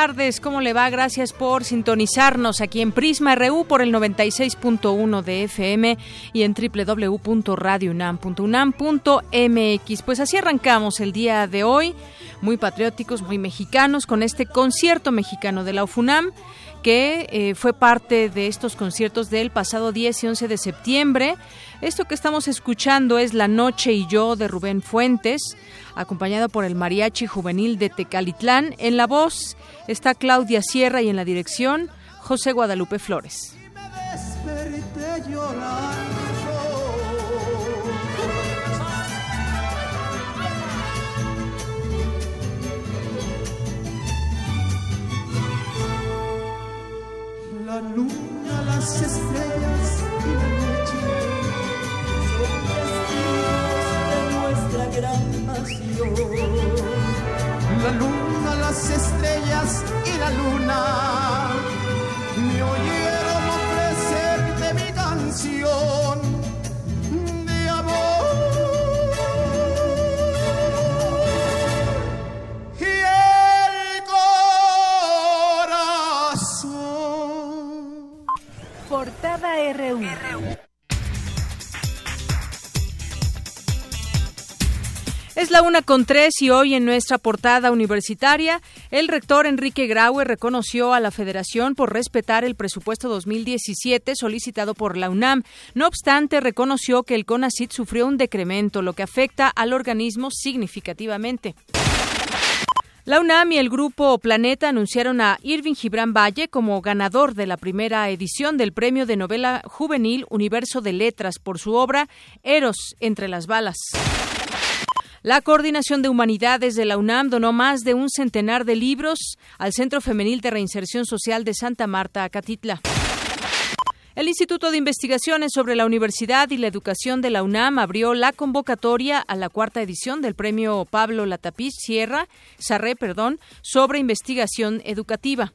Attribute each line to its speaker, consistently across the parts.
Speaker 1: Tardes. ¿Cómo le va? Gracias por sintonizarnos aquí en Prisma RU por el 96.1 de FM y en www.radiounam.unam.mx. Pues así arrancamos el día de hoy, muy patrióticos, muy mexicanos, con este concierto mexicano de la UFUNAM que eh, fue parte de estos conciertos del pasado 10 y 11 de septiembre. Esto que estamos escuchando es La Noche y yo de Rubén Fuentes, acompañado por el Mariachi Juvenil de Tecalitlán. En la voz está Claudia Sierra y en la dirección José Guadalupe Flores.
Speaker 2: La luna, las estrellas y la noche son testigos de nuestra gran pasión. La luna, las estrellas y la luna me oyeron ofrecerte mi canción
Speaker 1: Portada RU. Es la una con tres y hoy en nuestra portada universitaria, el rector Enrique Graue reconoció a la Federación por respetar el presupuesto 2017 solicitado por la UNAM. No obstante, reconoció que el CONACIT sufrió un decremento, lo que afecta al organismo significativamente. La UNAM y el grupo Planeta anunciaron a Irving Gibran Valle como ganador de la primera edición del premio de novela juvenil Universo de Letras por su obra Eros entre las balas. La Coordinación de Humanidades de la UNAM donó más de un centenar de libros al Centro Femenil de Reinserción Social de Santa Marta, Acatitla. El Instituto de Investigaciones sobre la Universidad y la Educación de la UNAM abrió la convocatoria a la cuarta edición del Premio Pablo Latapiz Sierra, Sarré, perdón, sobre investigación educativa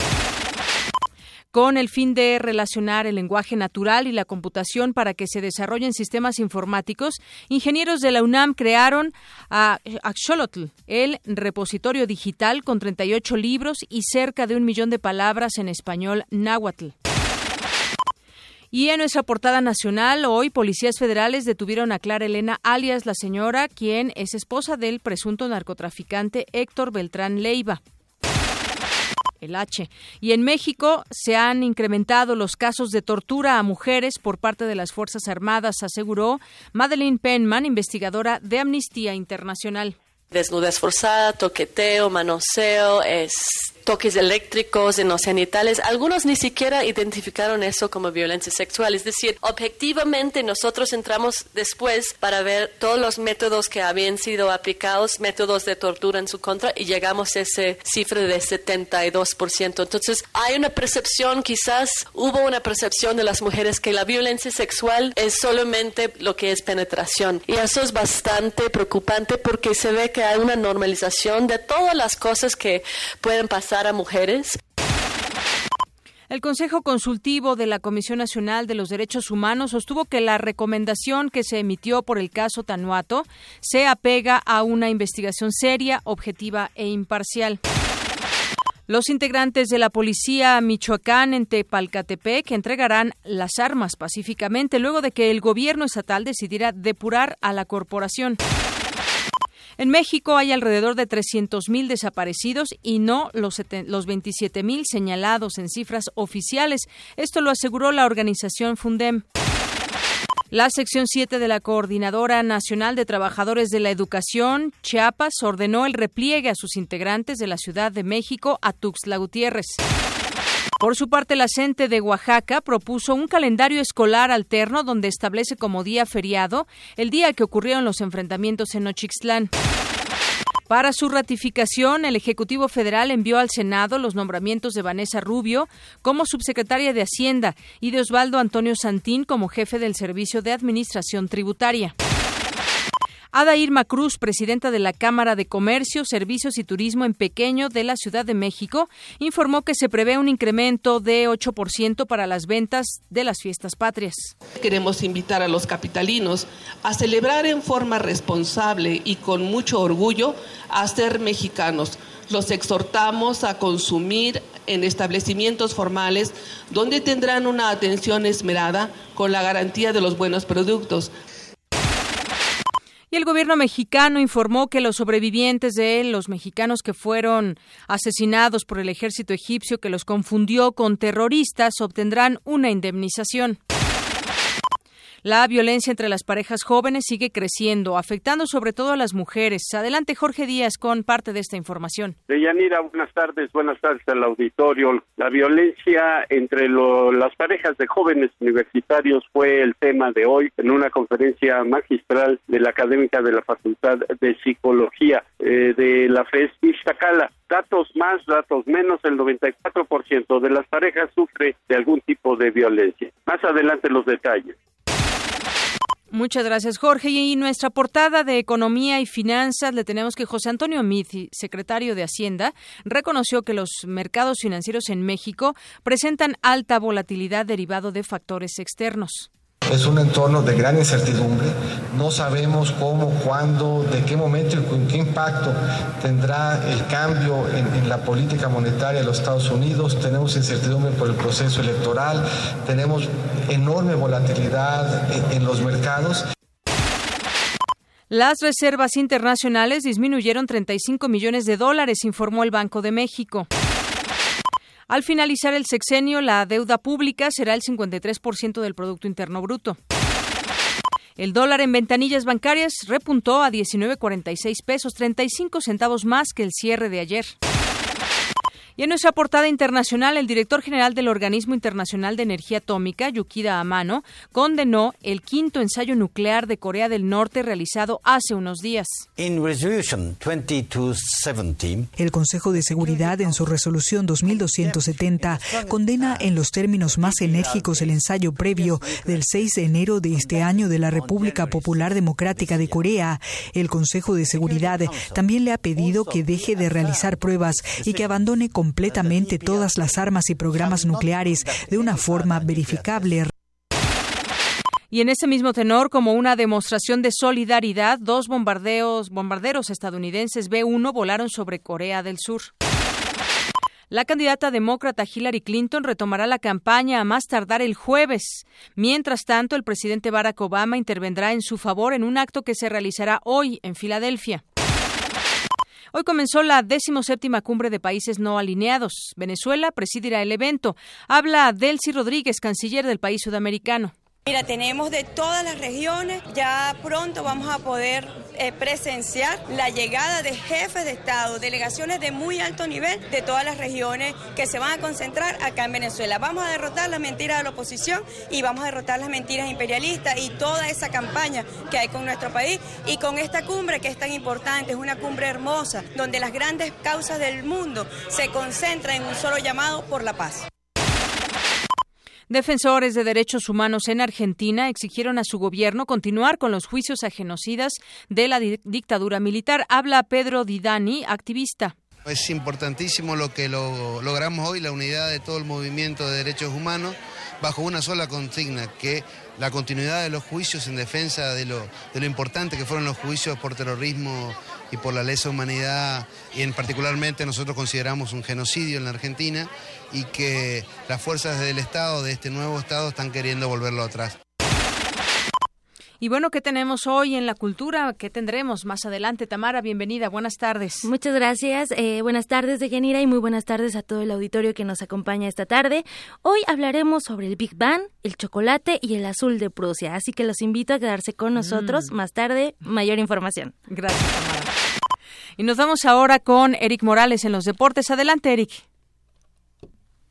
Speaker 1: con el fin de relacionar el lenguaje natural y la computación para que se desarrollen sistemas informáticos, ingenieros de la UNAM crearon a Axolotl, el repositorio digital con 38 libros y cerca de un millón de palabras en español náhuatl. Y en nuestra portada nacional, hoy policías federales detuvieron a Clara Elena, alias la señora, quien es esposa del presunto narcotraficante Héctor Beltrán Leiva el H. Y en México se han incrementado los casos de tortura a mujeres por parte de las Fuerzas Armadas, aseguró Madeleine Penman, investigadora de Amnistía Internacional.
Speaker 3: Desnudez forzada, toqueteo, manoseo, es toques eléctricos en los genitales. Algunos ni siquiera identificaron eso como violencia sexual. Es decir, objetivamente nosotros entramos después para ver todos los métodos que habían sido aplicados, métodos de tortura en su contra, y llegamos a ese cifra de 72%. Entonces, hay una percepción, quizás hubo una percepción de las mujeres que la violencia sexual es solamente lo que es penetración. Y eso es bastante preocupante porque se ve que hay una normalización de todas las cosas que pueden pasar a mujeres.
Speaker 1: El Consejo Consultivo de la Comisión Nacional de los Derechos Humanos sostuvo que la recomendación que se emitió por el caso Tanuato se apega a una investigación seria, objetiva e imparcial. Los integrantes de la policía Michoacán en Tepalcatepec entregarán las armas pacíficamente luego de que el gobierno estatal decidiera depurar a la corporación. En México hay alrededor de 300.000 desaparecidos y no los, los 27.000 señalados en cifras oficiales. Esto lo aseguró la organización Fundem. La sección 7 de la Coordinadora Nacional de Trabajadores de la Educación, Chiapas, ordenó el repliegue a sus integrantes de la Ciudad de México a Tuxtla Gutiérrez. Por su parte, la CENTE de Oaxaca propuso un calendario escolar alterno donde establece como día feriado el día que ocurrieron los enfrentamientos en Ochixtlán. Para su ratificación, el Ejecutivo Federal envió al Senado los nombramientos de Vanessa Rubio como subsecretaria de Hacienda y de Osvaldo Antonio Santín como jefe del Servicio de Administración Tributaria. Ada Irma Cruz, presidenta de la Cámara de Comercio, Servicios y Turismo en Pequeño de la Ciudad de México, informó que se prevé un incremento de 8% para las ventas de las fiestas patrias.
Speaker 4: Queremos invitar a los capitalinos a celebrar en forma responsable y con mucho orgullo a ser mexicanos. Los exhortamos a consumir en establecimientos formales donde tendrán una atención esmerada con la garantía de los buenos productos
Speaker 1: el gobierno mexicano informó que los sobrevivientes de él, los mexicanos que fueron asesinados por el ejército egipcio que los confundió con terroristas, obtendrán una indemnización. La violencia entre las parejas jóvenes sigue creciendo, afectando sobre todo a las mujeres. Adelante, Jorge Díaz, con parte de esta información.
Speaker 5: Deyanira, buenas tardes, buenas tardes al auditorio. La violencia entre las parejas de jóvenes universitarios fue el tema de hoy en una conferencia magistral de la académica de la Facultad de Psicología eh, de la FES Iztacala datos más, datos menos, el 94% de las parejas sufre de algún tipo de violencia. Más adelante los detalles.
Speaker 1: Muchas gracias, Jorge. Y nuestra portada de Economía y Finanzas le tenemos que José Antonio Mithi, secretario de Hacienda, reconoció que los mercados financieros en México presentan alta volatilidad derivado de factores externos.
Speaker 6: Es un entorno de gran incertidumbre. No sabemos cómo, cuándo, de qué momento y con qué impacto tendrá el cambio en, la política monetaria de los Estados Unidos. Tenemos incertidumbre por el proceso electoral. Tenemos enorme volatilidad en los mercados.
Speaker 1: Las reservas internacionales disminuyeron 35 millones de dólares, informó el Banco de México. Al finalizar el sexenio, la deuda pública será el 53% del Producto Interno Bruto. El dólar en ventanillas bancarias repuntó a 19.46 pesos, 35 centavos más que el cierre de ayer. Y en nuestra portada internacional, el director general del Organismo Internacional de Energía Atómica, Yukida Amano, condenó el quinto ensayo nuclear de Corea del Norte realizado hace unos días.
Speaker 7: el Consejo de Seguridad, en su resolución 2270, condena en los términos más enérgicos el ensayo previo del 6 de enero de este año de la República Popular Democrática de Corea. El Consejo de Seguridad también le ha pedido que deje de realizar pruebas y que abandone completamente todas las armas y programas nucleares de una forma verificable.
Speaker 1: Y en ese mismo tenor, como una demostración de solidaridad, dos bombardeos, bombarderos estadounidenses B-1 volaron sobre Corea del Sur. La candidata demócrata Hillary Clinton retomará la campaña a más tardar el jueves. Mientras tanto, el presidente Barack Obama intervendrá en su favor en un acto que se realizará hoy en Filadelfia. Hoy comenzó la decimoséptima cumbre de países no alineados. Venezuela presidirá el evento. Habla Delcy Rodríguez, canciller del país sudamericano.
Speaker 8: Mira, tenemos de todas las regiones, ya pronto vamos a poder eh, presenciar la llegada de jefes de Estado, delegaciones de muy alto nivel de todas las regiones que se van a concentrar acá en Venezuela. Vamos a derrotar las mentiras de la oposición y vamos a derrotar las mentiras imperialistas y toda esa campaña que hay con nuestro país y con esta cumbre que es tan importante, es una cumbre hermosa, donde las grandes causas del mundo se concentran en un solo llamado por la paz.
Speaker 1: Defensores de derechos humanos en Argentina exigieron a su gobierno continuar con los juicios a genocidas de la dictadura militar. Habla Pedro Didani, activista.
Speaker 9: Es importantísimo lo que lo, logramos hoy, la unidad de todo el movimiento de derechos humanos, bajo una sola consigna, que la continuidad de los juicios en defensa de lo, de lo importante que fueron los juicios por terrorismo y por la lesa humanidad, y en particularmente nosotros consideramos un genocidio en la Argentina, y que las fuerzas del Estado, de este nuevo Estado, están queriendo volverlo atrás.
Speaker 1: Y bueno, ¿qué tenemos hoy en la cultura? ¿Qué tendremos más adelante? Tamara, bienvenida, buenas tardes.
Speaker 10: Muchas gracias, eh, buenas tardes de Genira y muy buenas tardes a todo el auditorio que nos acompaña esta tarde. Hoy hablaremos sobre el Big Bang, el chocolate y el azul de Prusia, así que los invito a quedarse con nosotros. Mm. Más tarde, mayor información.
Speaker 1: Gracias. Y nos vamos ahora con Eric Morales en los deportes. Adelante, Eric.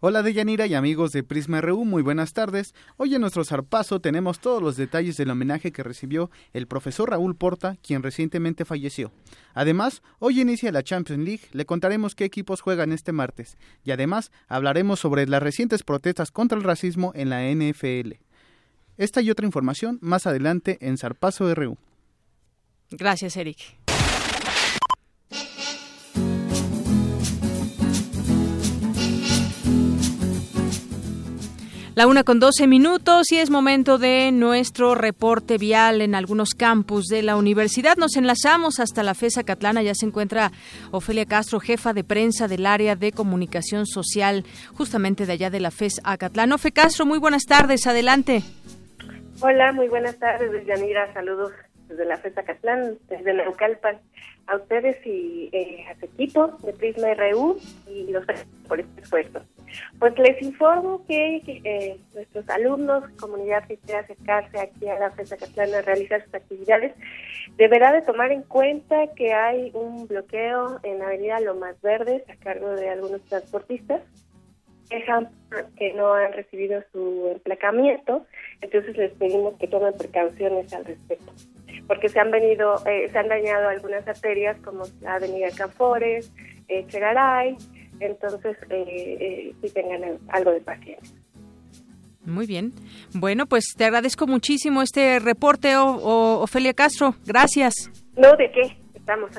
Speaker 11: Hola Deyanira y amigos de Prisma RU, muy buenas tardes. Hoy en nuestro zarpazo tenemos todos los detalles del homenaje que recibió el profesor Raúl Porta, quien recientemente falleció. Además, hoy inicia la Champions League, le contaremos qué equipos juegan este martes y además hablaremos sobre las recientes protestas contra el racismo en la NFL. Esta y otra información más adelante en Zarpazo RU.
Speaker 1: Gracias, Eric. La una con doce minutos y es momento de nuestro reporte vial en algunos campus de la universidad. Nos enlazamos hasta la FESA Catlana. Ya se encuentra Ofelia Castro, jefa de prensa del área de comunicación social, justamente de allá de la FES Acatlán. Ofe Castro, muy buenas tardes. Adelante.
Speaker 12: Hola, muy buenas tardes, Yanira. Saludos desde la FES Acatlán, desde Naucalpan. A ustedes y eh, a su equipo de Prisma RU y los por este esfuerzo. Pues les informo que, eh, nuestros alumnos, comunidad que quiera acercarse aquí a la FESA Catlana a realizar sus actividades, deberá de tomar en cuenta que hay un bloqueo en la avenida Lomas Verdes a cargo de algunos transportistas que no han recibido su emplacamiento, entonces les pedimos que tomen precauciones al respecto, porque se han venido, eh, se han dañado algunas arterias como la avenida Canfores, eh, entonces eh, eh, sí tengan algo de paciencia.
Speaker 1: Muy bien. Bueno, pues te agradezco muchísimo este reporte, o, Ofelia Castro. Gracias.
Speaker 12: No, de qué. Estamos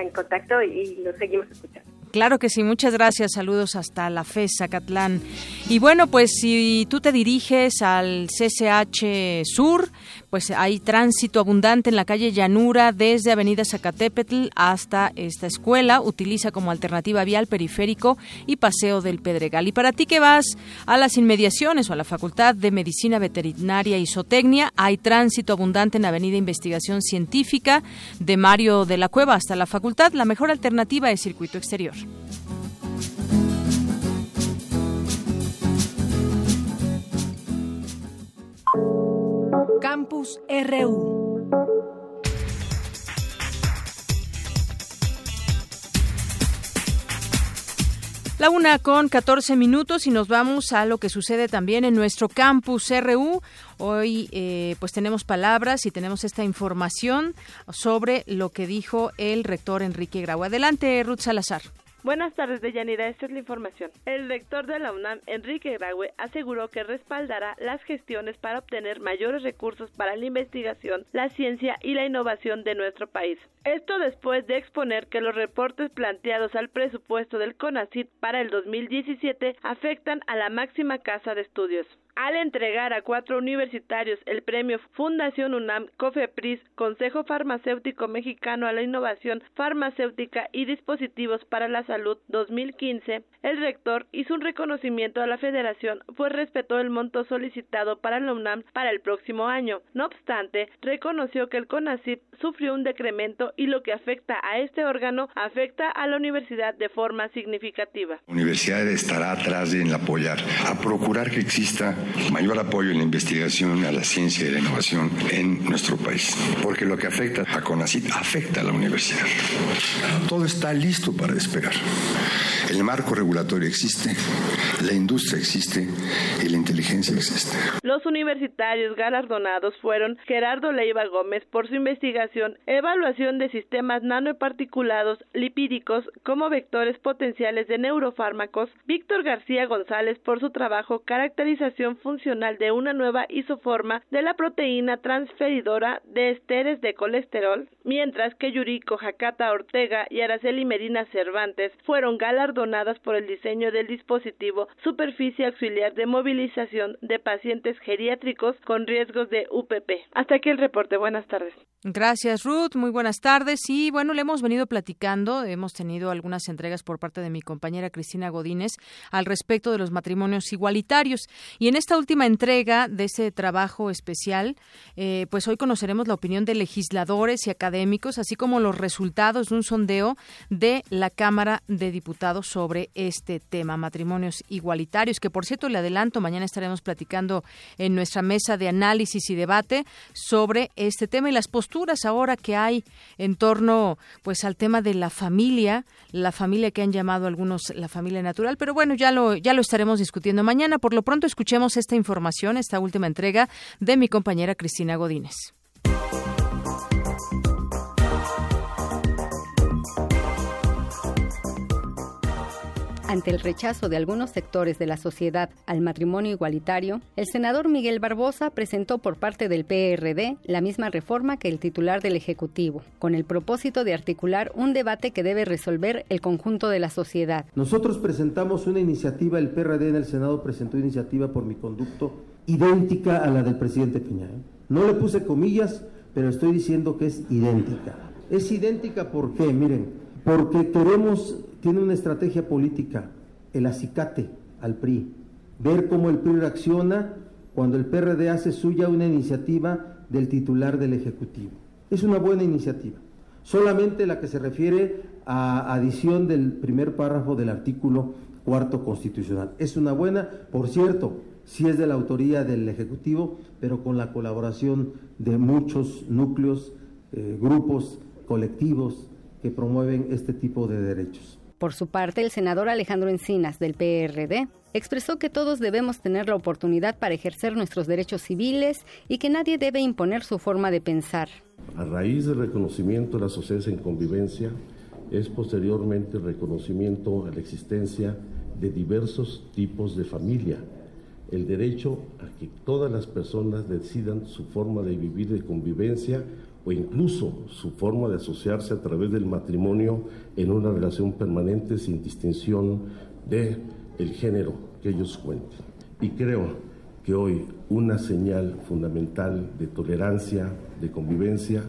Speaker 12: en contacto y lo seguimos escuchando.
Speaker 1: Claro que sí, muchas gracias. Saludos hasta la FES, Catlán. Y bueno, pues si tú te diriges al CCH Sur, pues hay tránsito abundante en la calle Llanura desde Avenida Zacatepetl hasta esta escuela. Utiliza como alternativa vial periférico y paseo del Pedregal. Y para ti que vas a las inmediaciones o a la Facultad de Medicina Veterinaria y Zootecnia, hay tránsito abundante en Avenida Investigación Científica de Mario de la Cueva hasta la facultad. La mejor alternativa es circuito exterior.
Speaker 13: Campus RU.
Speaker 1: La una con 14 minutos y nos vamos a lo que sucede también en nuestro campus RU. Hoy eh, pues tenemos palabras y tenemos esta información sobre lo que dijo el rector Enrique Grau. Adelante, Ruth Salazar.
Speaker 14: Buenas tardes, Deyanira. Esta es la información. El rector de la UNAM, Enrique Graue, aseguró que respaldará las gestiones para obtener mayores recursos para la investigación, la ciencia y la innovación de nuestro país. Esto después de exponer que los reportes planteados al presupuesto del CONACYT para el 2017 afectan a la máxima casa de estudios al entregar a cuatro universitarios el premio Fundación UNAM COFEPRIS Consejo Farmacéutico Mexicano a la Innovación Farmacéutica y Dispositivos para la Salud 2015, el rector hizo un reconocimiento a la federación pues respetó el monto solicitado para la UNAM para el próximo año. No obstante, reconoció que el CONACYT sufrió un decremento y lo que afecta a este órgano afecta a la universidad de forma significativa.
Speaker 15: La universidad estará atrás de apoyar, a procurar que exista mayor apoyo en la investigación, a la ciencia y la innovación en nuestro país. Porque lo que afecta a CONACYT afecta a la universidad. Todo está listo para despegar. El marco regulatorio existe, la industria existe y la inteligencia existe.
Speaker 14: Los universitarios galardonados fueron Gerardo Leiva Gómez por su investigación, evaluación de sistemas nanoparticulados lipídicos como vectores potenciales de neurofármacos, Víctor García González por su trabajo caracterización funcional de una nueva isoforma de la proteína transferidora de esteres de colesterol, mientras que Yuriko Hakata Ortega y Araceli Medina Cervantes fueron galardonadas por el diseño del dispositivo Superficie Auxiliar de Movilización de Pacientes Geriátricos con riesgos de UPP. Hasta aquí el reporte. Buenas tardes.
Speaker 1: Gracias, Ruth. Muy buenas tardes. Y bueno, le hemos venido platicando, hemos tenido algunas entregas por parte de mi compañera Cristina Godínez al respecto de los matrimonios igualitarios. Y en esta última entrega de ese trabajo especial, eh, pues hoy conoceremos la opinión de legisladores y académicos, así como los resultados de un sondeo de la Cámara de Diputados sobre este tema, matrimonios igualitarios, que por cierto le adelanto, mañana estaremos platicando en nuestra mesa de análisis y debate sobre este tema y las posturas ahora que hay en torno pues al tema de la familia, la familia que han llamado algunos la familia natural, pero bueno, ya lo ya lo estaremos discutiendo mañana. Por lo pronto escuchemos esta información, esta última entrega de mi compañera Cristina Godínez.
Speaker 13: Ante el rechazo de algunos sectores de la sociedad al matrimonio igualitario, el senador Miguel Barbosa presentó por parte del PRD la misma reforma que el titular del Ejecutivo, con el propósito de articular un debate que debe resolver el conjunto de la sociedad.
Speaker 16: Nosotros presentamos una iniciativa, el PRD en el Senado presentó iniciativa por mi conducto idéntica a la del presidente Piña. ¿eh? No le puse comillas, pero estoy diciendo que es idéntica. Es idéntica porque, miren, porque queremos tiene una estrategia política, el acicate al PRI, ver cómo el PRI reacciona cuando el PRD hace suya una iniciativa del titular del Ejecutivo. Es una buena iniciativa, solamente la que se refiere a adición del primer párrafo del artículo cuarto constitucional. Es una buena, por cierto, sí es de la autoría del Ejecutivo, pero con la colaboración de muchos núcleos, eh, grupos, colectivos que promueven este tipo de derechos.
Speaker 13: Por su parte, el senador Alejandro Encinas, del PRD, expresó que todos debemos tener la oportunidad para ejercer nuestros derechos civiles y que nadie debe imponer su forma de pensar.
Speaker 17: A raíz del reconocimiento de la sociedad en convivencia, es posteriormente el reconocimiento a la existencia de diversos tipos de familia, el derecho a que todas las personas decidan su forma de vivir de convivencia o incluso su forma de asociarse a través del matrimonio en una relación permanente sin distinción de el género que ellos cuenten. Y creo que hoy una señal fundamental de tolerancia, de convivencia,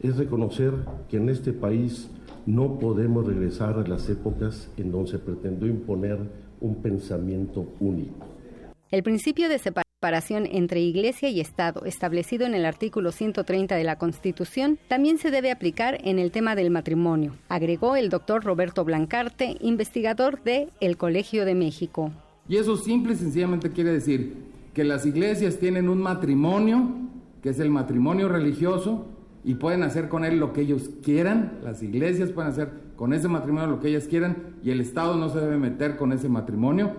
Speaker 17: es reconocer que en este país no podemos regresar a las épocas en donde se pretendió imponer un pensamiento único.
Speaker 13: El principio de separación separación entre Iglesia y Estado, establecido en el artículo 130 de la Constitución, también se debe aplicar en el tema del matrimonio, agregó el doctor Roberto Blancarte, investigador de El Colegio de México.
Speaker 18: Y eso simple y sencillamente quiere decir que las iglesias tienen un matrimonio, que es el matrimonio religioso, y pueden hacer con él lo que ellos quieran, las iglesias pueden hacer con ese matrimonio lo que ellas quieran, y el Estado no se debe meter con ese matrimonio,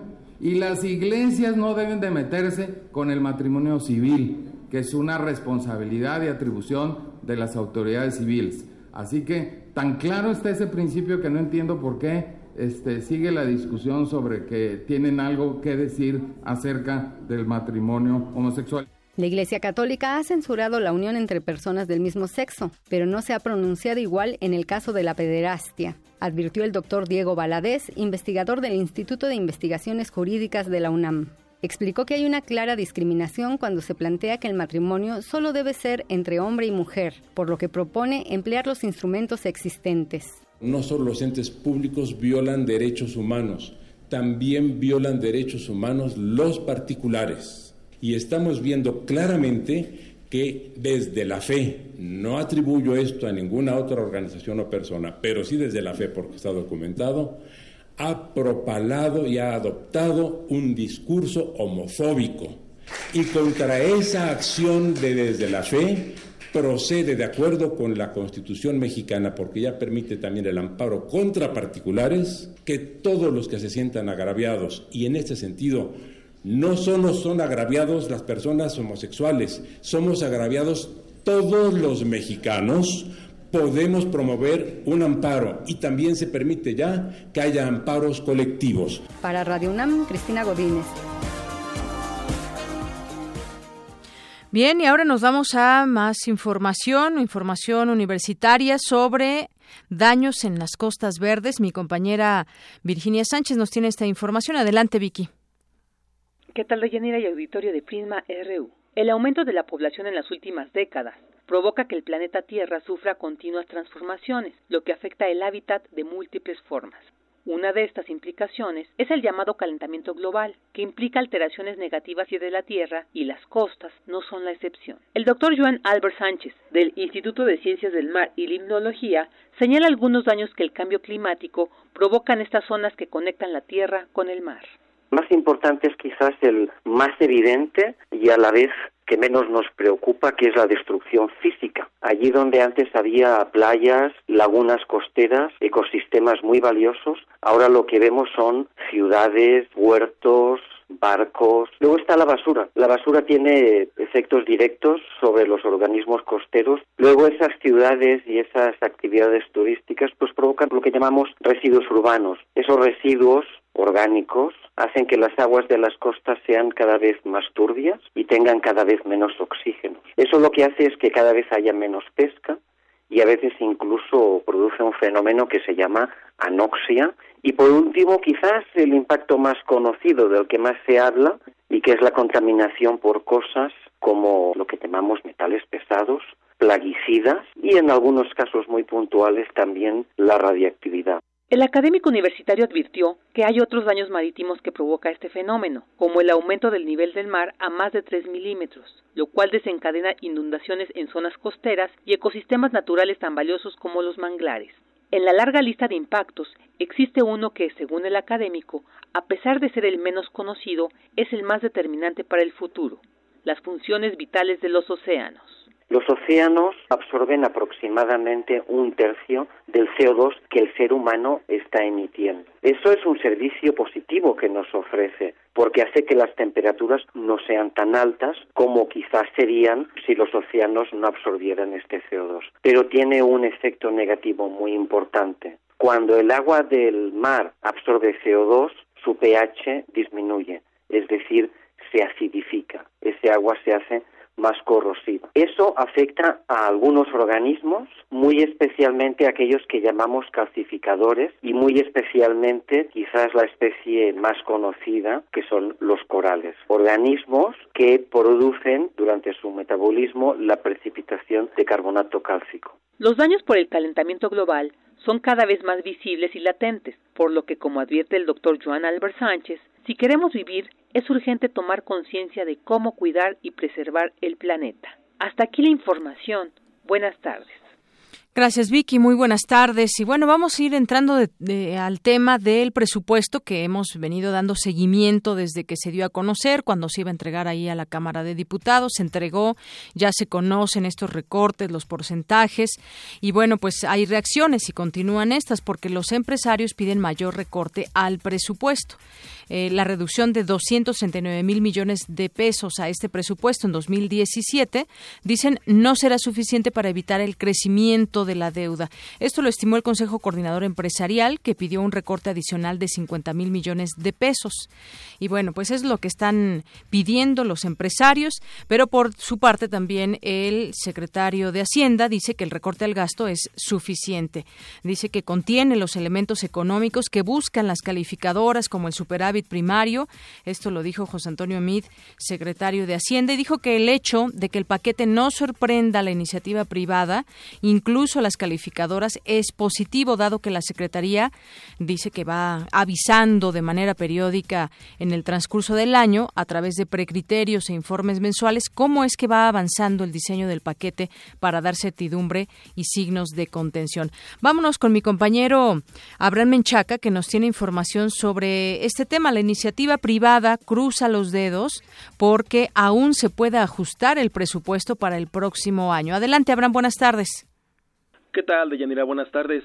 Speaker 18: y las iglesias no deben de meterse con el matrimonio civil, que es una responsabilidad y atribución de las autoridades civiles. Así que tan claro está ese principio que no entiendo por qué este, sigue la discusión sobre que tienen algo que decir acerca del matrimonio homosexual.
Speaker 13: La Iglesia Católica ha censurado la unión entre personas del mismo sexo, pero no se ha pronunciado igual en el caso de la pederastia, advirtió el doctor Diego Valadez, investigador del Instituto de Investigaciones Jurídicas de la UNAM. Explicó que hay una clara discriminación cuando se plantea que el matrimonio solo debe ser entre hombre y mujer, por lo que propone emplear los instrumentos existentes.
Speaker 19: No solo los entes públicos violan derechos humanos, también violan derechos humanos los particulares y estamos viendo claramente que desde la fe, no atribuyo esto a ninguna otra organización o persona, pero sí desde la fe, porque está documentado, ha propalado y ha adoptado un discurso homofóbico. Y contra esa acción de desde la fe procede de acuerdo con la Constitución mexicana, porque ya permite también el amparo contra particulares, que todos los que se sientan agraviados y en este sentido no solo son agraviados las personas homosexuales, somos agraviados todos los mexicanos. Podemos promover un amparo y también se permite ya que haya amparos colectivos.
Speaker 13: Para Radio UNAM, Cristina Godínez.
Speaker 1: Bien, y ahora nos vamos a más información, información universitaria sobre daños en las costas verdes. Mi compañera Virginia Sánchez nos tiene esta información. Adelante, Vicky.
Speaker 20: ¿Qué tal, Deyanira y auditorio de Prisma RU? El aumento de la población en las últimas décadas provoca que el planeta Tierra sufra continuas transformaciones, lo que afecta el hábitat de múltiples formas. Una de estas implicaciones es el llamado calentamiento global, que implica alteraciones negativas y de la Tierra y las costas no son la excepción. El doctor Joan Albert Sánchez, del Instituto de Ciencias del Mar y Limnología, señala algunos daños que el cambio climático provoca en estas zonas que conectan la Tierra con el mar
Speaker 21: más importante es quizás el más evidente y a la vez que menos nos preocupa, que es la destrucción física. Allí donde antes había playas, lagunas costeras, ecosistemas muy valiosos, ahora lo que vemos son ciudades, huertos, barcos. Luego está la basura. La basura tiene efectos directos sobre los organismos costeros. Luego esas ciudades y esas actividades turísticas pues provocan lo que llamamos residuos urbanos. Esos residuos orgánicos hacen que las aguas de las costas sean cada vez más turbias y tengan cada vez menos oxígeno. Eso lo que hace es que cada vez haya menos pesca y a veces incluso produce un fenómeno que se llama anoxia. Y por último, quizás el impacto más conocido del que más se habla y que es la contaminación por cosas como lo que llamamos metales pesados, plaguicidas y en algunos casos muy puntuales también la radiactividad.
Speaker 20: El académico universitario advirtió que hay otros daños marítimos que provoca este fenómeno, como el aumento del nivel del mar a más de 3 milímetros, lo cual desencadena inundaciones en zonas costeras y ecosistemas naturales tan valiosos como los manglares. En la larga lista de impactos existe uno que, según el académico, a pesar de ser el menos conocido, es el más determinante para el futuro, las funciones vitales de los océanos.
Speaker 21: Los océanos absorben aproximadamente un tercio del CO2 que el ser humano está emitiendo. Eso es un servicio positivo que nos ofrece, porque hace que las temperaturas no sean tan altas como quizás serían si los océanos no absorbieran este CO2. Pero tiene un efecto negativo muy importante. Cuando el agua del mar absorbe CO2, su pH disminuye, es decir, se acidifica. Ese agua se hace más corrosiva. Eso afecta a algunos organismos, muy especialmente aquellos que llamamos calcificadores y muy especialmente quizás la especie más conocida que son los corales, organismos que producen durante su metabolismo la precipitación de carbonato cálcico.
Speaker 20: Los daños por el calentamiento global son cada vez más visibles y latentes, por lo que, como advierte el doctor Joan Albert Sánchez, si queremos vivir, es urgente tomar conciencia de cómo cuidar y preservar el planeta. Hasta aquí la información. Buenas tardes.
Speaker 1: Gracias, Vicky. Muy buenas tardes. Y bueno, vamos a ir entrando al tema del presupuesto que hemos venido dando seguimiento desde que se dio a conocer, cuando se iba a entregar ahí a la Cámara de Diputados. Se entregó, ya se conocen estos recortes, los porcentajes. Y bueno, pues hay reacciones y continúan estas porque los empresarios piden mayor recorte al presupuesto. Eh, la reducción de 239 mil millones de pesos a este presupuesto en 2017, dicen no será suficiente para evitar el crecimiento de la deuda. Esto lo estimó el Consejo Coordinador Empresarial, que pidió un recorte adicional de 50 mil millones de pesos. Y bueno, pues es lo que están pidiendo los empresarios, pero por su parte también el secretario de Hacienda dice que el recorte al gasto es suficiente. Dice que contiene los elementos económicos que buscan las calificadoras como el superávit primario. Esto lo dijo José Antonio Mid, secretario de Hacienda, y dijo que el hecho de que el paquete no sorprenda a la iniciativa privada, incluso a las calificadoras, es positivo, dado que la Secretaría dice que va avisando de manera periódica en el transcurso del año, a través de precriterios e informes mensuales, cómo es que va avanzando el diseño del paquete para dar certidumbre y signos de contención. Vámonos con mi compañero Abraham Menchaca, que nos tiene información sobre este tema la iniciativa privada cruza los dedos porque aún se puede ajustar el presupuesto para el próximo año. Adelante, Abraham, buenas tardes.
Speaker 22: ¿Qué tal, Deyanira? Buenas tardes.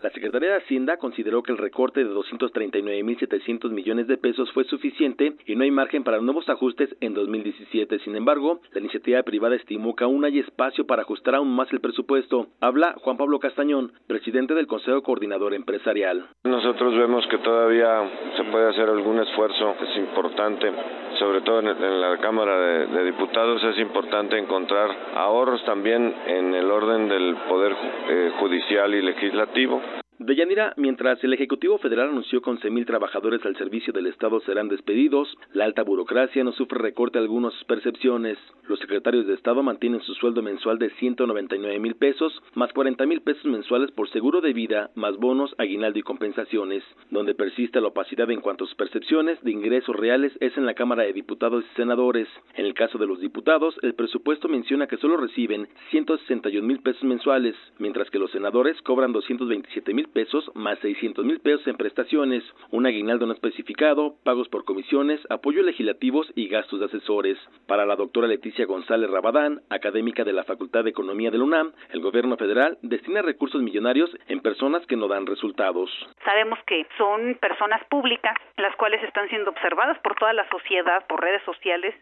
Speaker 23: La Secretaría de Hacienda consideró que el recorte de 239.700 millones de pesos fue suficiente y no hay margen para nuevos ajustes en 2017. Sin embargo, la iniciativa privada estimó que aún hay espacio para ajustar aún más el presupuesto. Habla Juan Pablo Castañón, presidente del Consejo Coordinador Empresarial.
Speaker 24: Nosotros vemos que todavía se puede hacer algún esfuerzo, es importante, sobre todo en, la Cámara de, Diputados, es importante encontrar ahorros también en el orden del Poder eh, Judicial y Legislativo.
Speaker 23: Deyanira, mientras el Ejecutivo Federal anunció que 11.000 trabajadores al servicio del Estado serán despedidos, la alta burocracia no sufre recorte algunas percepciones. Los secretarios de Estado mantienen su sueldo mensual de 199 mil pesos, más 40 mil pesos mensuales por seguro de vida, más bonos, aguinaldo y compensaciones. Donde persiste la opacidad en cuanto a sus percepciones de ingresos reales es en la Cámara de Diputados y Senadores. En el caso de los diputados, el presupuesto menciona que solo reciben 161 mil pesos mensuales, mientras que los senadores cobran 227 mil pesos más 600 mil pesos en prestaciones, un aguinaldo no especificado, pagos por comisiones, apoyos legislativos y gastos de asesores. Para la doctora Leticia González Rabadán, académica de la Facultad de Economía de la UNAM, el gobierno federal destina recursos millonarios en personas que no dan resultados.
Speaker 22: Sabemos que son personas públicas, las cuales están siendo observadas por toda la sociedad, por redes sociales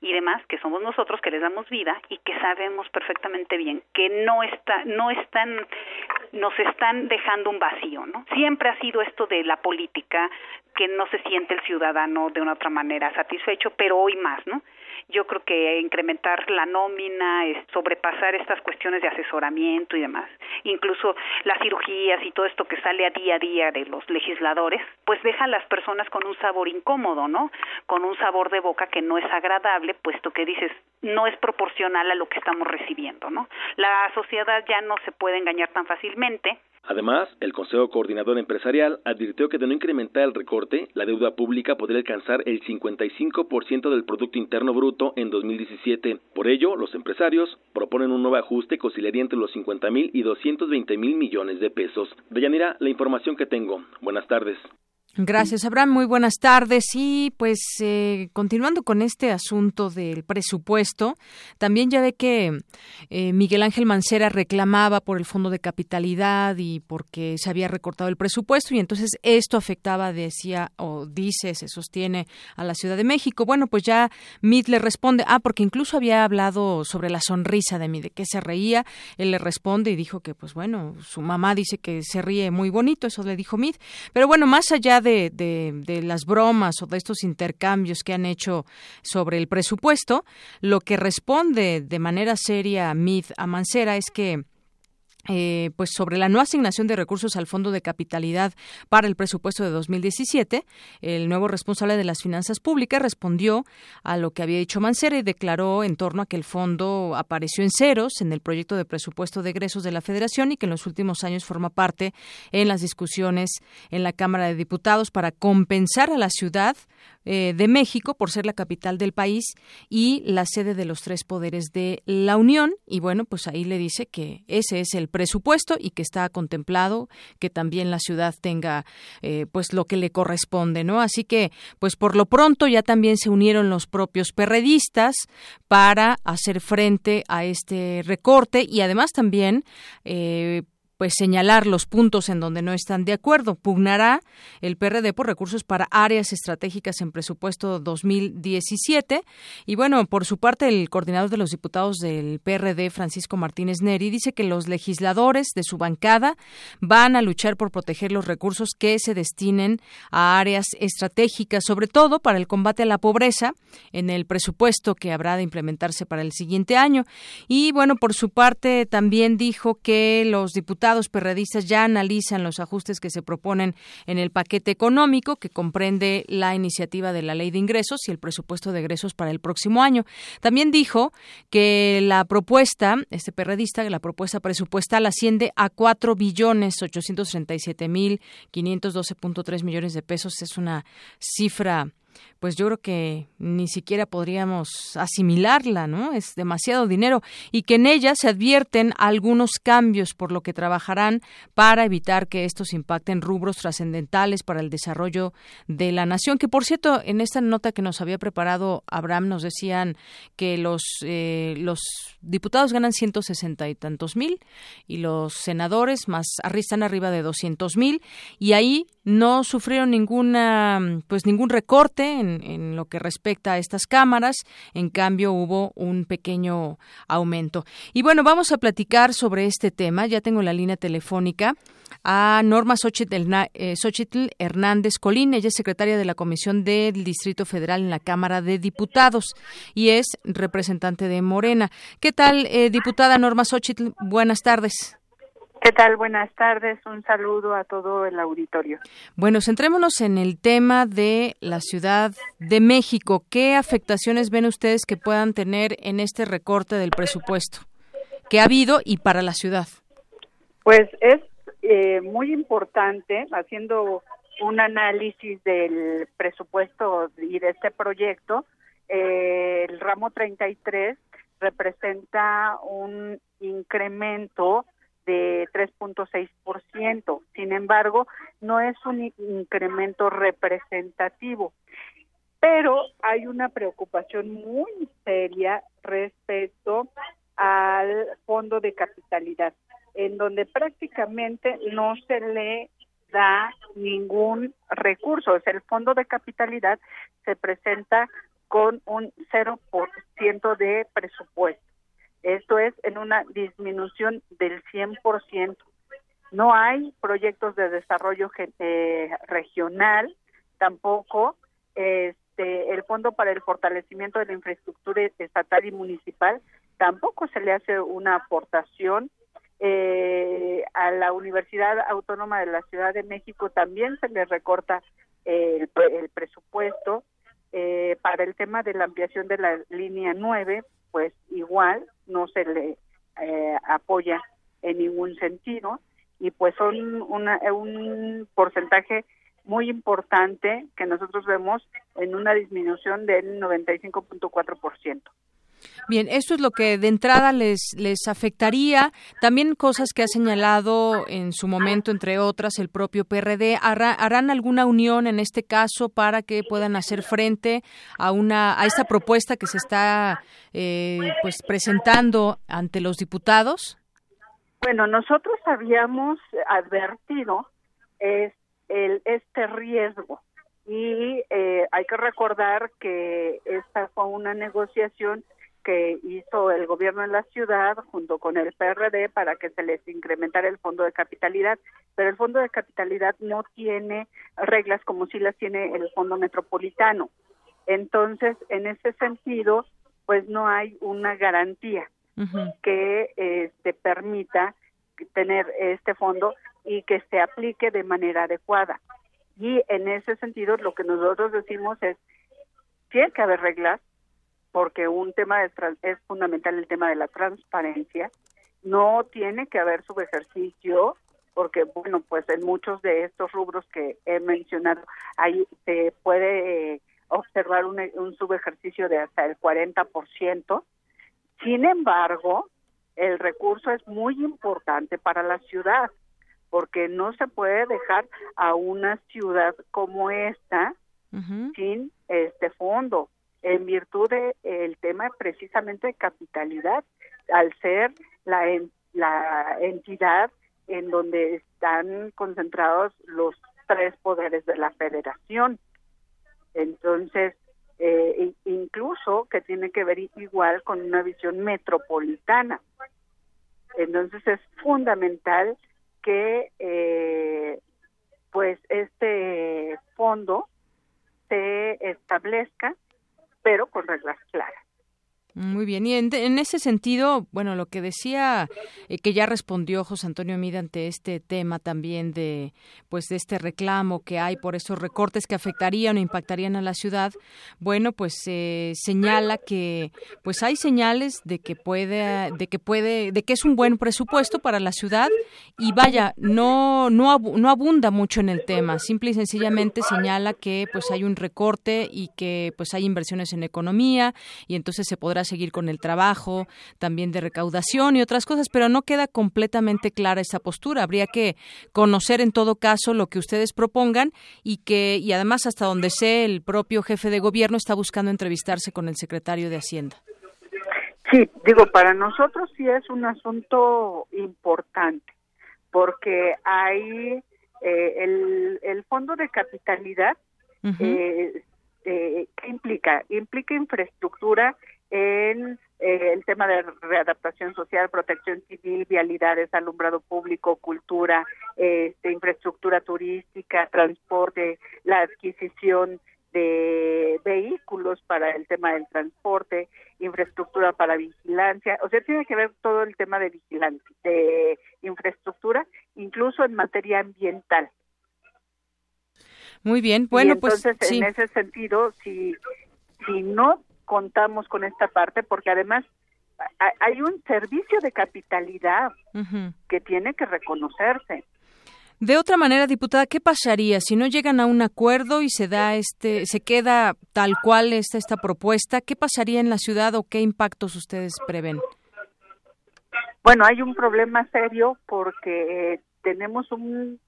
Speaker 22: y demás, que somos nosotros que les damos vida y que sabemos perfectamente bien que no está, no están, nos están dejando un vacío, ¿no? Siempre ha sido esto de la política que no se siente el ciudadano de una otra manera satisfecho, pero hoy más, ¿no? Yo creo que incrementar la nómina, sobrepasar estas cuestiones de asesoramiento y demás, incluso las cirugías y todo esto que sale a día a día de los legisladores, pues deja a las personas con un sabor incómodo, ¿no? Con un sabor de boca que no es agradable, puesto que dices, no es proporcional a lo que estamos recibiendo, ¿no? La sociedad ya no se puede engañar tan fácilmente
Speaker 23: Además, el Consejo Coordinador Empresarial advirtió que de no incrementar el recorte, la deuda pública podría alcanzar el 55% del Producto Interno Bruto en 2017. Por ello, los empresarios proponen un nuevo ajuste que oscilaría entre los 50 mil y 220 mil millones de pesos. Deyanira, la información que tengo. Buenas tardes.
Speaker 1: Gracias, Abraham. Muy buenas tardes. Y pues eh, continuando con este asunto del presupuesto, también ya ve que eh, Miguel Ángel Mancera reclamaba por el fondo de capitalidad y porque se había recortado el presupuesto y entonces esto afectaba, decía o dice, se sostiene a la Ciudad de México. Bueno, pues ya Mid le responde, ah, porque incluso había hablado sobre la sonrisa de Mid, de que se reía. Él le responde y dijo que, pues bueno, su mamá dice que se ríe muy bonito, eso le dijo Mid. Pero bueno, más allá de, de, las bromas o de estos intercambios que han hecho sobre el presupuesto, lo que responde de manera seria Mid a Mancera es que eh, pues sobre la no asignación de recursos al Fondo de Capitalidad para el presupuesto de 2017, el nuevo responsable de las finanzas públicas respondió a lo que había dicho Mancera y declaró en torno a que el fondo apareció en ceros en el proyecto de presupuesto de egresos de la Federación y que en los últimos años forma parte en las discusiones en la Cámara de Diputados para compensar a la ciudad eh, de México por ser la capital del país y la sede de los tres poderes de la Unión. Y bueno, pues ahí le dice que ese es el presupuesto y que está contemplado que también la ciudad tenga eh, pues lo que le corresponde, ¿no? Así que pues por lo pronto ya también se unieron los propios perredistas para hacer frente a este recorte y además también eh, pues señalar los puntos en donde no están de acuerdo. Pugnará el PRD por recursos para áreas estratégicas en presupuesto 2017 y bueno, por su parte el coordinador de los diputados del PRD Francisco Martínez Neri dice que los legisladores de su bancada van a luchar por proteger los recursos que se destinen a áreas estratégicas, sobre todo para el combate a la pobreza en el presupuesto que habrá de implementarse para el siguiente año. Y bueno, por su parte también dijo que los diputados diputados perredistas ya analizan los ajustes que se proponen en el paquete económico que comprende la iniciativa de la ley de ingresos y el presupuesto de egresos para el próximo año. También dijo que la propuesta, este perredista, que la propuesta presupuestal asciende a cuatro billones ochocientos treinta y siete mil quinientos doce punto tres millones de pesos. Es una cifra pues yo creo que ni siquiera podríamos asimilarla, ¿no? Es demasiado dinero y que en ella se advierten algunos cambios por lo que trabajarán para evitar que estos impacten rubros trascendentales para el desarrollo de la nación. Que por cierto, en esta nota que nos había preparado Abraham nos decían que los eh, los diputados ganan 160 y tantos mil y los senadores más están arriba de 200 mil y ahí no sufrieron ninguna pues ningún recorte en, lo que respecta a estas cámaras en cambio hubo un pequeño aumento y bueno vamos a platicar sobre este tema ya tengo la línea telefónica a Norma eh, Xochitl, Hernández Colín. Ella es secretaria de la Comisión del Distrito Federal en la Cámara de Diputados y es representante de Morena. ¿Qué tal, eh, diputada Norma Xochitl? Buenas tardes.
Speaker 25: ¿Qué tal? Buenas tardes. Un saludo a todo el auditorio.
Speaker 1: Bueno, centrémonos en el tema de la Ciudad de México. ¿Qué afectaciones ven ustedes que puedan tener en este recorte del presupuesto que ha habido y para la ciudad?
Speaker 25: Pues es eh, muy importante, haciendo un análisis del presupuesto y de este proyecto, eh, el ramo 33 representa un incremento de 3.6%. Sin embargo, no es un incremento representativo. Pero hay una preocupación muy seria respecto al fondo de capitalidad en donde prácticamente no se le da ningún recurso. el fondo de capitalidad se presenta con un 0% de presupuesto. Esto es en una disminución del 100%. No hay proyectos de desarrollo eh, regional, tampoco este, el Fondo para el Fortalecimiento de la Infraestructura Estatal y Municipal, tampoco se le hace una aportación eh, a la Universidad Autónoma de la Ciudad de México también se le recorta el, presupuesto. Eh, para el tema de la ampliación de la línea 9, pues igual no se le eh, apoya en ningún sentido y pues son una, un porcentaje muy importante que nosotros vemos en una disminución del 95.4%.
Speaker 1: Bien, esto es lo que de entrada les, les afectaría. También cosas que ha señalado en su momento, entre otras, el propio PRD. ¿Harán alguna unión en este caso para que puedan hacer frente a, una, a esta propuesta que se está eh, pues presentando ante los diputados?
Speaker 25: Bueno, nosotros habíamos advertido es, el, este riesgo y eh, hay que recordar que esta fue una negociación que hizo el gobierno en la ciudad junto con el PRD para que se les incrementara el fondo de capitalidad, pero el fondo de capitalidad no tiene reglas como si las tiene el fondo metropolitano. Entonces, en ese sentido, pues no hay una garantía que este, permita tener este fondo y que se aplique de manera adecuada. Y en ese sentido, lo que nosotros decimos es, tiene que haber reglas, porque un tema de es fundamental el tema de la transparencia. No tiene que haber subejercicio, porque bueno, pues en muchos de estos rubros que he mencionado, ahí se puede observar un, un subejercicio de hasta el 40%. Sin embargo, el recurso es muy importante para la ciudad, porque no se puede dejar a una ciudad como esta sin este fondo en virtud del el tema precisamente de capitalidad, al ser la, la entidad en donde están concentrados los tres poderes de la federación. Entonces, eh, incluso que tiene que ver igual con una visión metropolitana. Entonces es fundamental que eh, pues este fondo se establezca pero con reglas claras.
Speaker 1: Muy bien, y en, ese sentido, bueno, lo que decía, eh, que ya respondió José Antonio Mida ante este tema también de, pues, de este reclamo que hay por estos recortes que afectarían o impactarían a la ciudad, bueno, pues eh, señala que, pues, hay señales de que puede, de que puede, de que es un buen presupuesto para la ciudad y vaya, no, no, no abunda mucho en el tema, simple y sencillamente señala que, pues, hay un recorte y que, pues, hay inversiones en economía y entonces se podrá seguir con el trabajo, también de recaudación y otras cosas, pero no queda completamente clara esa postura. Habría que conocer en todo caso lo que ustedes propongan y que, y además hasta donde sé, el propio jefe de gobierno está buscando entrevistarse con el secretario de Hacienda.
Speaker 25: Sí, digo, para nosotros sí es un asunto importante, porque hay eh, el, el fondo de capitalidad, eh, eh, ¿qué implica? Implica infraestructura en eh, el tema de readaptación social, protección civil, vialidades, alumbrado público, cultura, este, infraestructura turística, transporte, la adquisición de vehículos para el tema del transporte, infraestructura para vigilancia, o sea, tiene que ver todo el tema de vigilancia, de infraestructura, incluso en materia ambiental.
Speaker 1: Muy bien, bueno,
Speaker 25: pues entonces, en ese sentido, si si no contamos con esta parte porque además hay un servicio de capitalidad que tiene que reconocerse.
Speaker 1: De otra manera, diputada, ¿qué pasaría si no llegan a un acuerdo y se da este, se queda tal cual esta esta propuesta? ¿Qué pasaría en la ciudad o qué impactos ustedes prevén?
Speaker 25: Bueno, hay un problema serio porque eh, tenemos un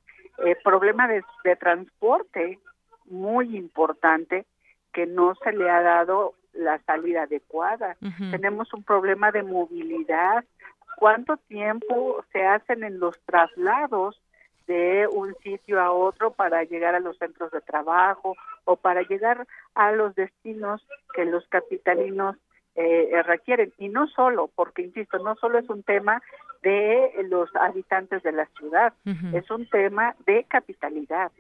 Speaker 25: eh, problema de, de transporte muy importante que no se le ha dado la salida adecuada. Tenemos un problema de movilidad. ¿Cuánto tiempo se hacen en los traslados de un sitio a otro para llegar a los centros de trabajo o para llegar a los destinos que los capitalinos eh, requieren? Y no solo, porque insisto, no solo es un tema de los habitantes de la ciudad, es un tema de capitalidad.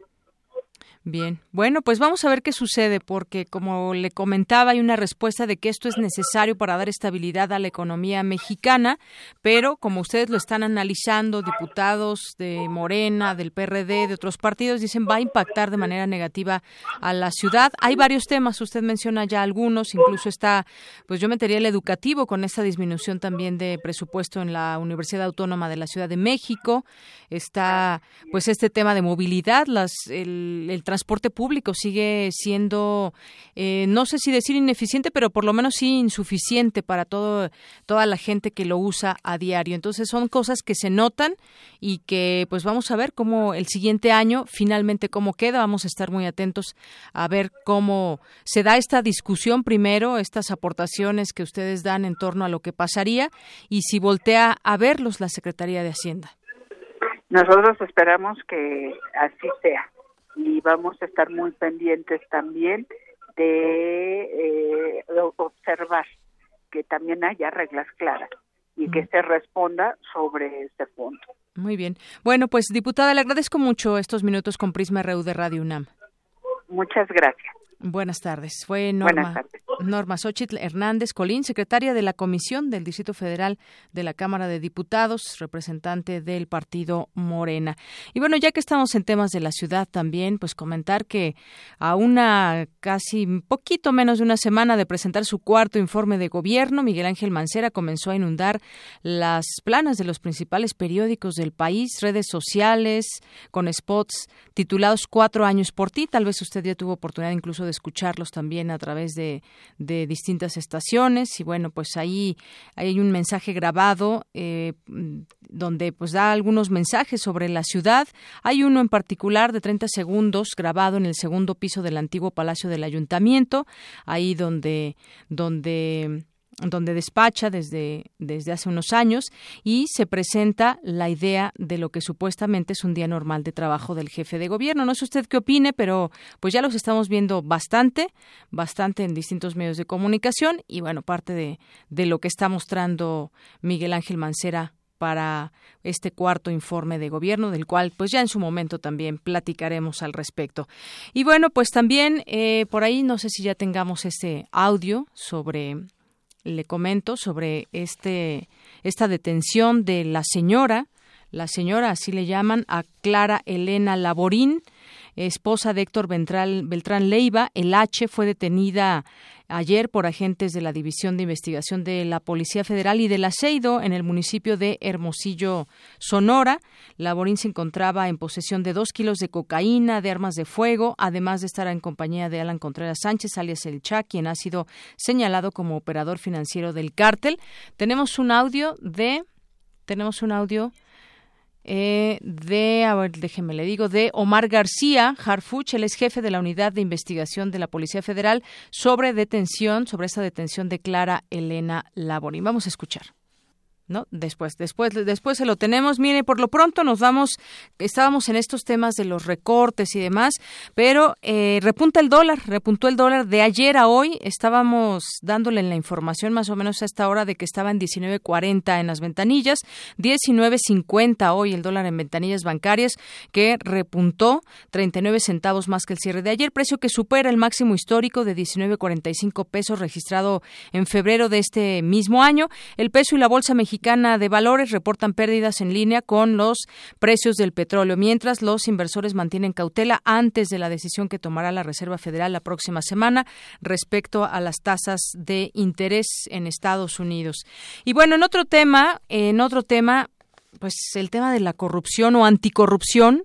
Speaker 1: Bien, bueno, pues vamos a ver qué sucede, porque como le comentaba, hay una respuesta de que esto es necesario para dar estabilidad a la economía mexicana, pero como ustedes lo están analizando, diputados de Morena, del PRD, de otros partidos, dicen va a impactar de manera negativa a la ciudad. Hay varios temas, usted menciona ya algunos, incluso está, pues yo metería el educativo con esta disminución también de presupuesto en la Universidad Autónoma de la Ciudad de México, está pues este tema de movilidad, las, el, el transporte público sigue siendo, eh, no sé si decir ineficiente, pero por lo menos sí insuficiente para todo, toda la gente que lo usa a diario. Entonces son cosas que se notan y que pues vamos a ver cómo el siguiente año finalmente cómo queda. Vamos a estar muy atentos a ver cómo se da esta discusión primero, estas aportaciones que ustedes dan en torno a lo que pasaría y si voltea a verlos la Secretaría de Hacienda.
Speaker 25: Nosotros esperamos que así sea y vamos a estar muy pendientes también de eh, observar que también haya reglas claras y que se responda sobre este punto.
Speaker 1: Muy bien. Bueno, pues diputada, le agradezco mucho estos minutos con Prisma RU de Radio UNAM.
Speaker 25: Muchas gracias.
Speaker 1: Buenas tardes. Fue Norma, Norma Xochitl Hernández Colín, secretaria de la Comisión del Distrito Federal de la Cámara de Diputados, representante del partido Morena. Y bueno, ya que estamos en temas de la ciudad también, pues comentar que a una casi poquito menos de una semana de presentar su cuarto informe de gobierno, Miguel Ángel Mancera comenzó a inundar las planas de los principales periódicos del país, redes sociales, con spots titulados Cuatro años por ti. Tal vez usted ya tuvo oportunidad incluso de escucharlos también a través de, de distintas estaciones. Y bueno pues ahí hay un mensaje grabado eh, donde pues da algunos mensajes sobre la ciudad. Hay uno en particular de 30 segundos grabado en el segundo piso del antiguo palacio del ayuntamiento ahí donde donde donde despacha desde, desde hace unos años y se presenta la idea de lo que supuestamente es un día normal de trabajo del jefe de gobierno. No sé usted qué opine, pero pues ya los estamos viendo bastante, bastante en distintos medios de comunicación y bueno, parte de, de lo que está mostrando Miguel Ángel Mancera para este cuarto informe de gobierno, del cual pues ya en su momento también platicaremos al respecto. Y bueno, pues también eh, por ahí no sé si ya tengamos este audio sobre le comento sobre este esta detención de la señora, la señora así le llaman a Clara Elena Laborín, esposa de Héctor Beltrán Leiva. El H fue detenida ayer por agentes de la División de Investigación de la Policía Federal y del Aceido en el municipio de Hermosillo, Sonora. Laborín se encontraba en posesión de dos kilos de cocaína, de armas de fuego, además de estar en compañía de Alan Contreras Sánchez, alias El Cha, quien ha sido señalado como operador financiero del cártel. Tenemos un audio de tenemos un audio eh, de, a ver, déjeme le digo, de Omar García Harfuch, él es jefe de la unidad de investigación de la Policía Federal sobre detención, sobre esta detención de Clara Elena Laborín. Vamos a escuchar. ¿No? Después, después, después se lo tenemos. Mire, por lo pronto nos vamos, estábamos en estos temas de los recortes y demás, pero eh, repunta el dólar, repuntó el dólar de ayer a hoy. Estábamos dándole la información más o menos a esta hora de que estaba en 19.40 en las ventanillas, 19.50 hoy el dólar en ventanillas bancarias, que repuntó 39 centavos más que el cierre de ayer, precio que supera el máximo histórico de 19.45 pesos registrado en febrero de este mismo año. El peso y la bolsa mexicana Mexicana de Valores reportan pérdidas en línea con los precios del petróleo, mientras los inversores mantienen cautela antes de la decisión que tomará la Reserva Federal la próxima semana respecto a las tasas de interés en Estados Unidos. Y bueno, en otro tema, en otro tema, pues el tema de la corrupción o anticorrupción,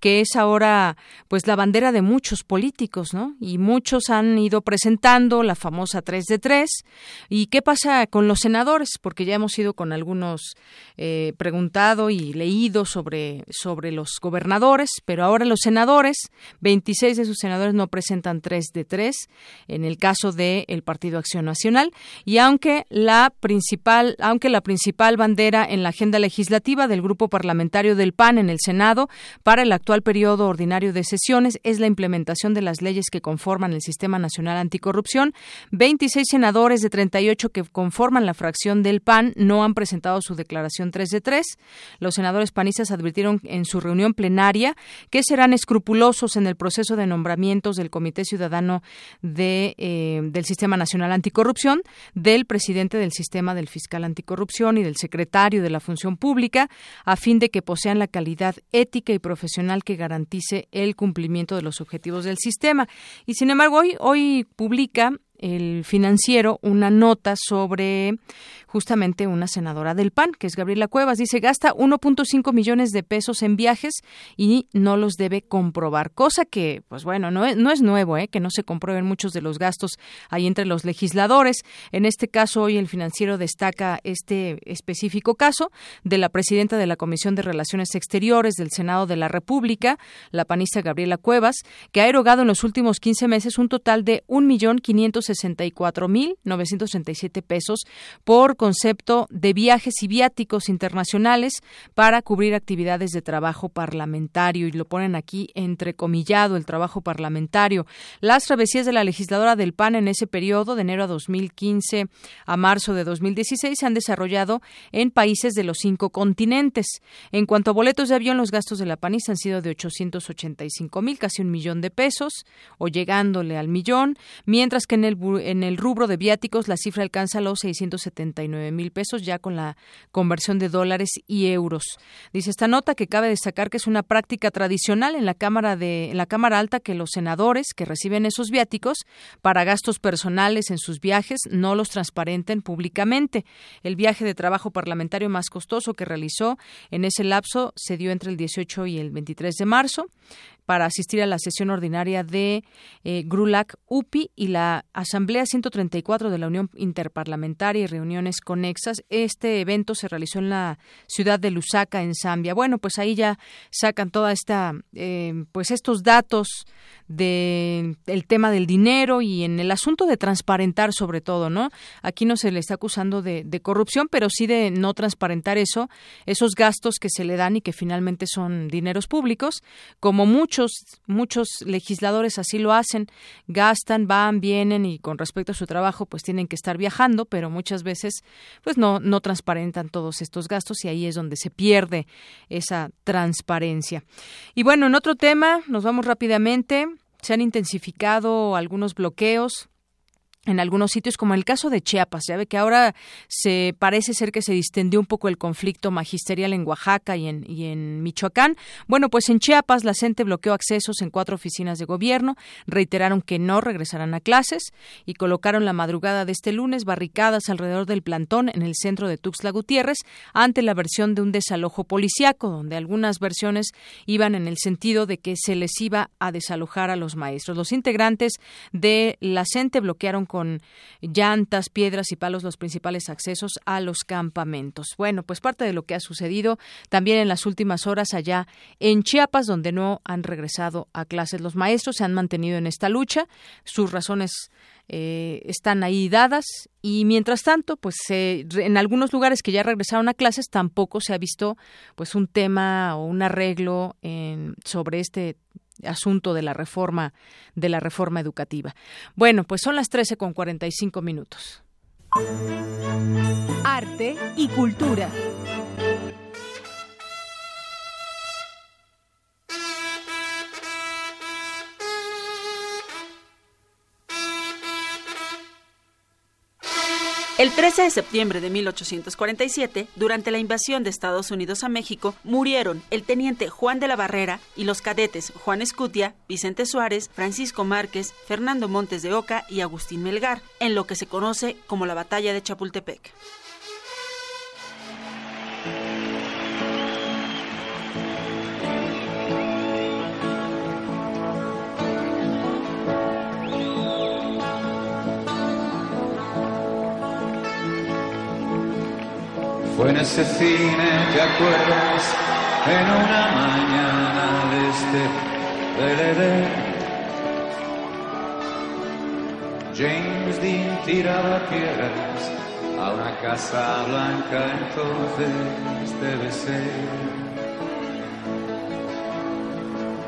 Speaker 1: que es ahora pues la bandera de muchos políticos, ¿no? Y muchos han ido presentando la famosa 3 de 3. ¿Y qué pasa con los senadores? Porque ya hemos ido con algunos eh, preguntado y leído sobre, sobre los gobernadores, pero ahora los senadores, 26 de sus senadores no presentan 3 de 3 en el caso del el Partido Acción Nacional. Y aunque la principal, aunque la principal bandera en la agenda legislativa del grupo parlamentario del PAN en el Senado para el actual periodo ordinario de sesiones es la implementación de las leyes que conforman el Sistema Nacional Anticorrupción. 26 senadores de 38 que conforman la fracción del PAN no han presentado su declaración 3 de 3. Los senadores panistas advirtieron en su reunión plenaria que serán escrupulosos en el proceso de nombramientos del Comité Ciudadano eh, del Sistema Nacional Anticorrupción, del presidente del Sistema del Fiscal Anticorrupción y del secretario de la Función Pública, a fin de que posean la calidad ética y profesional que garantice el cumplimiento de los objetivos del sistema. Y sin embargo, hoy, hoy publica el financiero una nota sobre justamente una senadora del PAN, que es Gabriela Cuevas. Dice, gasta 1.5 millones de pesos en viajes y no los debe comprobar. Cosa que, pues bueno, no es, no es nuevo, ¿eh? que no se comprueben muchos de los gastos ahí entre los legisladores. En este caso, hoy el financiero destaca este específico caso de la presidenta de la Comisión de Relaciones Exteriores del Senado de la República, la panista Gabriela Cuevas, que ha erogado en los últimos 15 meses un total de 1.564.937 pesos por concepto de viajes y viáticos internacionales para cubrir actividades de trabajo parlamentario y lo ponen aquí entrecomillado el trabajo parlamentario. Las travesías de la legisladora del PAN en ese periodo de enero a 2015 a marzo de 2016 se han desarrollado en países de los cinco continentes. En cuanto a boletos de avión, los gastos de la panista han sido de 885 mil, casi un millón de pesos, o llegándole al millón, mientras que en el, en el rubro de viáticos la cifra alcanza los 679 mil pesos ya con la conversión de dólares y euros. Dice esta nota que cabe destacar que es una práctica tradicional en la Cámara de en la Cámara Alta que los senadores que reciben esos viáticos para gastos personales en sus viajes no los transparenten públicamente. El viaje de trabajo parlamentario más costoso que realizó en ese lapso se dio entre el 18 y el 23 de marzo para asistir a la sesión ordinaria de eh, GRULAC UPI y la Asamblea 134 de la Unión Interparlamentaria y reuniones conexas. Este evento se realizó en la ciudad de Lusaka, en Zambia. Bueno, pues ahí ya sacan toda esta, eh, pues estos datos del tema del dinero y en el asunto de transparentar sobre todo, ¿no? Aquí no se le está acusando de, de corrupción, pero sí de no transparentar eso, esos gastos que se le dan y que finalmente son dineros públicos, como muchos muchos, legisladores así lo hacen, gastan, van, vienen y con respecto a su trabajo pues tienen que estar viajando, pero muchas veces pues no, no transparentan todos estos gastos y ahí es donde se pierde esa transparencia. Y bueno, en otro tema, nos vamos rápidamente, se han intensificado algunos bloqueos en algunos sitios, como el caso de Chiapas. Ya ve que ahora se parece ser que se distendió un poco el conflicto magisterial en Oaxaca y en, Michoacán. Bueno, pues en Chiapas la CENTE bloqueó accesos en cuatro oficinas de gobierno, reiteraron que no regresarán a clases y colocaron la madrugada de este lunes barricadas alrededor del plantón en el centro de Tuxtla Gutiérrez ante la versión de un desalojo policiaco, donde algunas versiones iban en el sentido de que se les iba a desalojar a los maestros. Los integrantes de la CENTE bloquearon con llantas, piedras y palos los principales accesos a los campamentos. Bueno, pues parte de lo que ha sucedido también en las últimas horas allá en Chiapas, donde no han regresado a clases los maestros, se han mantenido en esta lucha, sus razones eh, están ahí dadas y mientras tanto pues en algunos lugares que ya regresaron a clases tampoco se ha visto pues un tema o un arreglo en, sobre este asunto de la reforma de la reforma educativa. Bueno, pues son las 13 con 45 minutos.
Speaker 26: Arte y cultura.
Speaker 27: El 13 de septiembre de 1847, durante la invasión de Estados Unidos a México, murieron el teniente Juan de la Barrera y los cadetes Juan Escutia, Vicente Suárez, Francisco Márquez, Fernando Montes de Oca y Agustín Melgar, en lo que se conoce como la Batalla de Chapultepec.
Speaker 28: Fue en ese cine, ¿te acuerdas? En una mañana de este James Dean tiraba piedras a una casa blanca, entonces debe ser.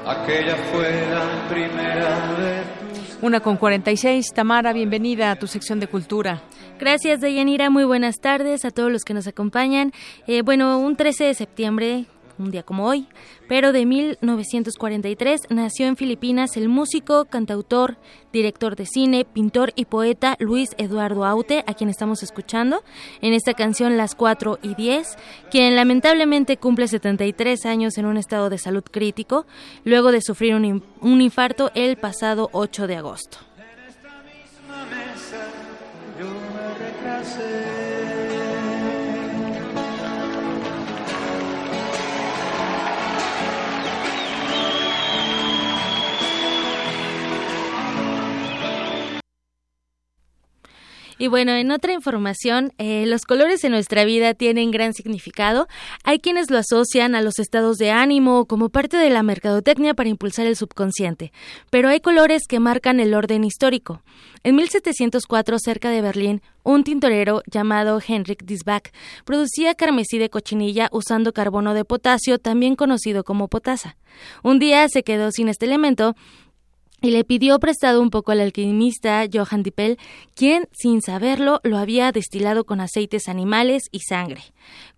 Speaker 28: Aquella fue la primera vez
Speaker 1: una con 46. Tamara, bienvenida a tu sección de cultura.
Speaker 10: Gracias, Deyanira. Muy buenas tardes a todos los que nos acompañan. Eh, bueno, un 13 de septiembre un día como hoy, pero de 1943 nació en Filipinas el músico, cantautor, director de cine, pintor y poeta Luis Eduardo Aute, a quien estamos escuchando en esta canción Las 4 y 10, quien lamentablemente cumple 73 años en un estado de salud crítico, luego de sufrir un, un infarto el pasado 8 de agosto. Y bueno, en otra información, eh, los colores en nuestra vida tienen gran significado. Hay quienes lo asocian a los estados de ánimo como parte de la mercadotecnia para impulsar el subconsciente, pero hay colores que marcan el orden histórico. En 1704, cerca de Berlín, un tintorero llamado Henrik Disbach producía carmesí de cochinilla usando carbono de potasio, también conocido como potasa. Un día se quedó sin este elemento y le pidió prestado un poco al alquimista Johann Dippel, quien, sin saberlo, lo había destilado con aceites animales y sangre.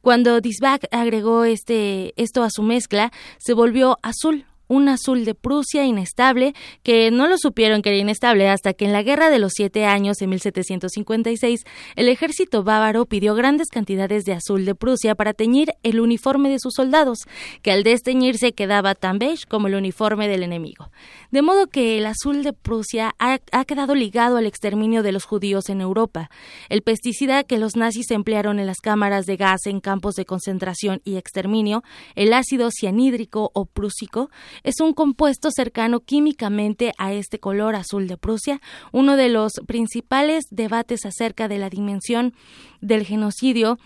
Speaker 10: Cuando Disbach agregó este, esto a su mezcla, se volvió azul, un azul de Prusia inestable, que no lo supieron que era inestable hasta que en la Guerra de los Siete Años, en 1756, el ejército bávaro pidió grandes cantidades de azul de Prusia para teñir el uniforme de sus soldados, que al desteñirse quedaba tan beige como el uniforme del enemigo. De modo que el azul de Prusia ha, ha quedado ligado al exterminio de los judíos en Europa. El pesticida que los nazis emplearon en las cámaras de gas en campos de concentración y exterminio, el ácido cianhídrico o prúsico, es un compuesto cercano químicamente a este color azul de Prusia, uno de los principales debates acerca de la dimensión del genocidio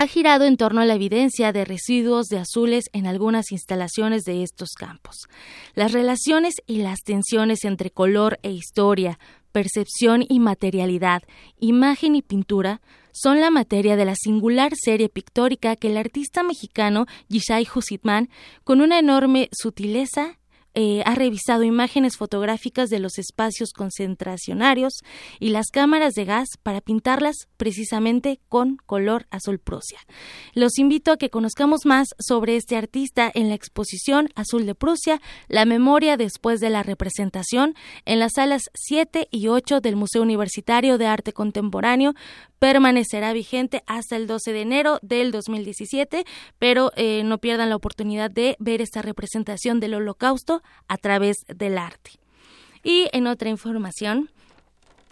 Speaker 10: ha girado en torno a la evidencia de residuos de azules en algunas instalaciones de estos campos. Las relaciones y las tensiones entre color e historia, percepción y materialidad, imagen y pintura son la materia de la singular serie pictórica que el artista mexicano Yishai Husitman, con una enorme sutileza, eh, ha revisado imágenes fotográficas de los espacios concentracionarios y las cámaras de gas para pintarlas precisamente con color azul Prusia. Los invito a que conozcamos más sobre este artista en la exposición Azul de Prusia, la memoria después de la representación en las salas 7 y 8 del Museo Universitario de Arte Contemporáneo. Permanecerá vigente hasta el 12 de enero del 2017, pero eh, no pierdan la oportunidad de ver esta representación del Holocausto a través del arte. Y en otra información,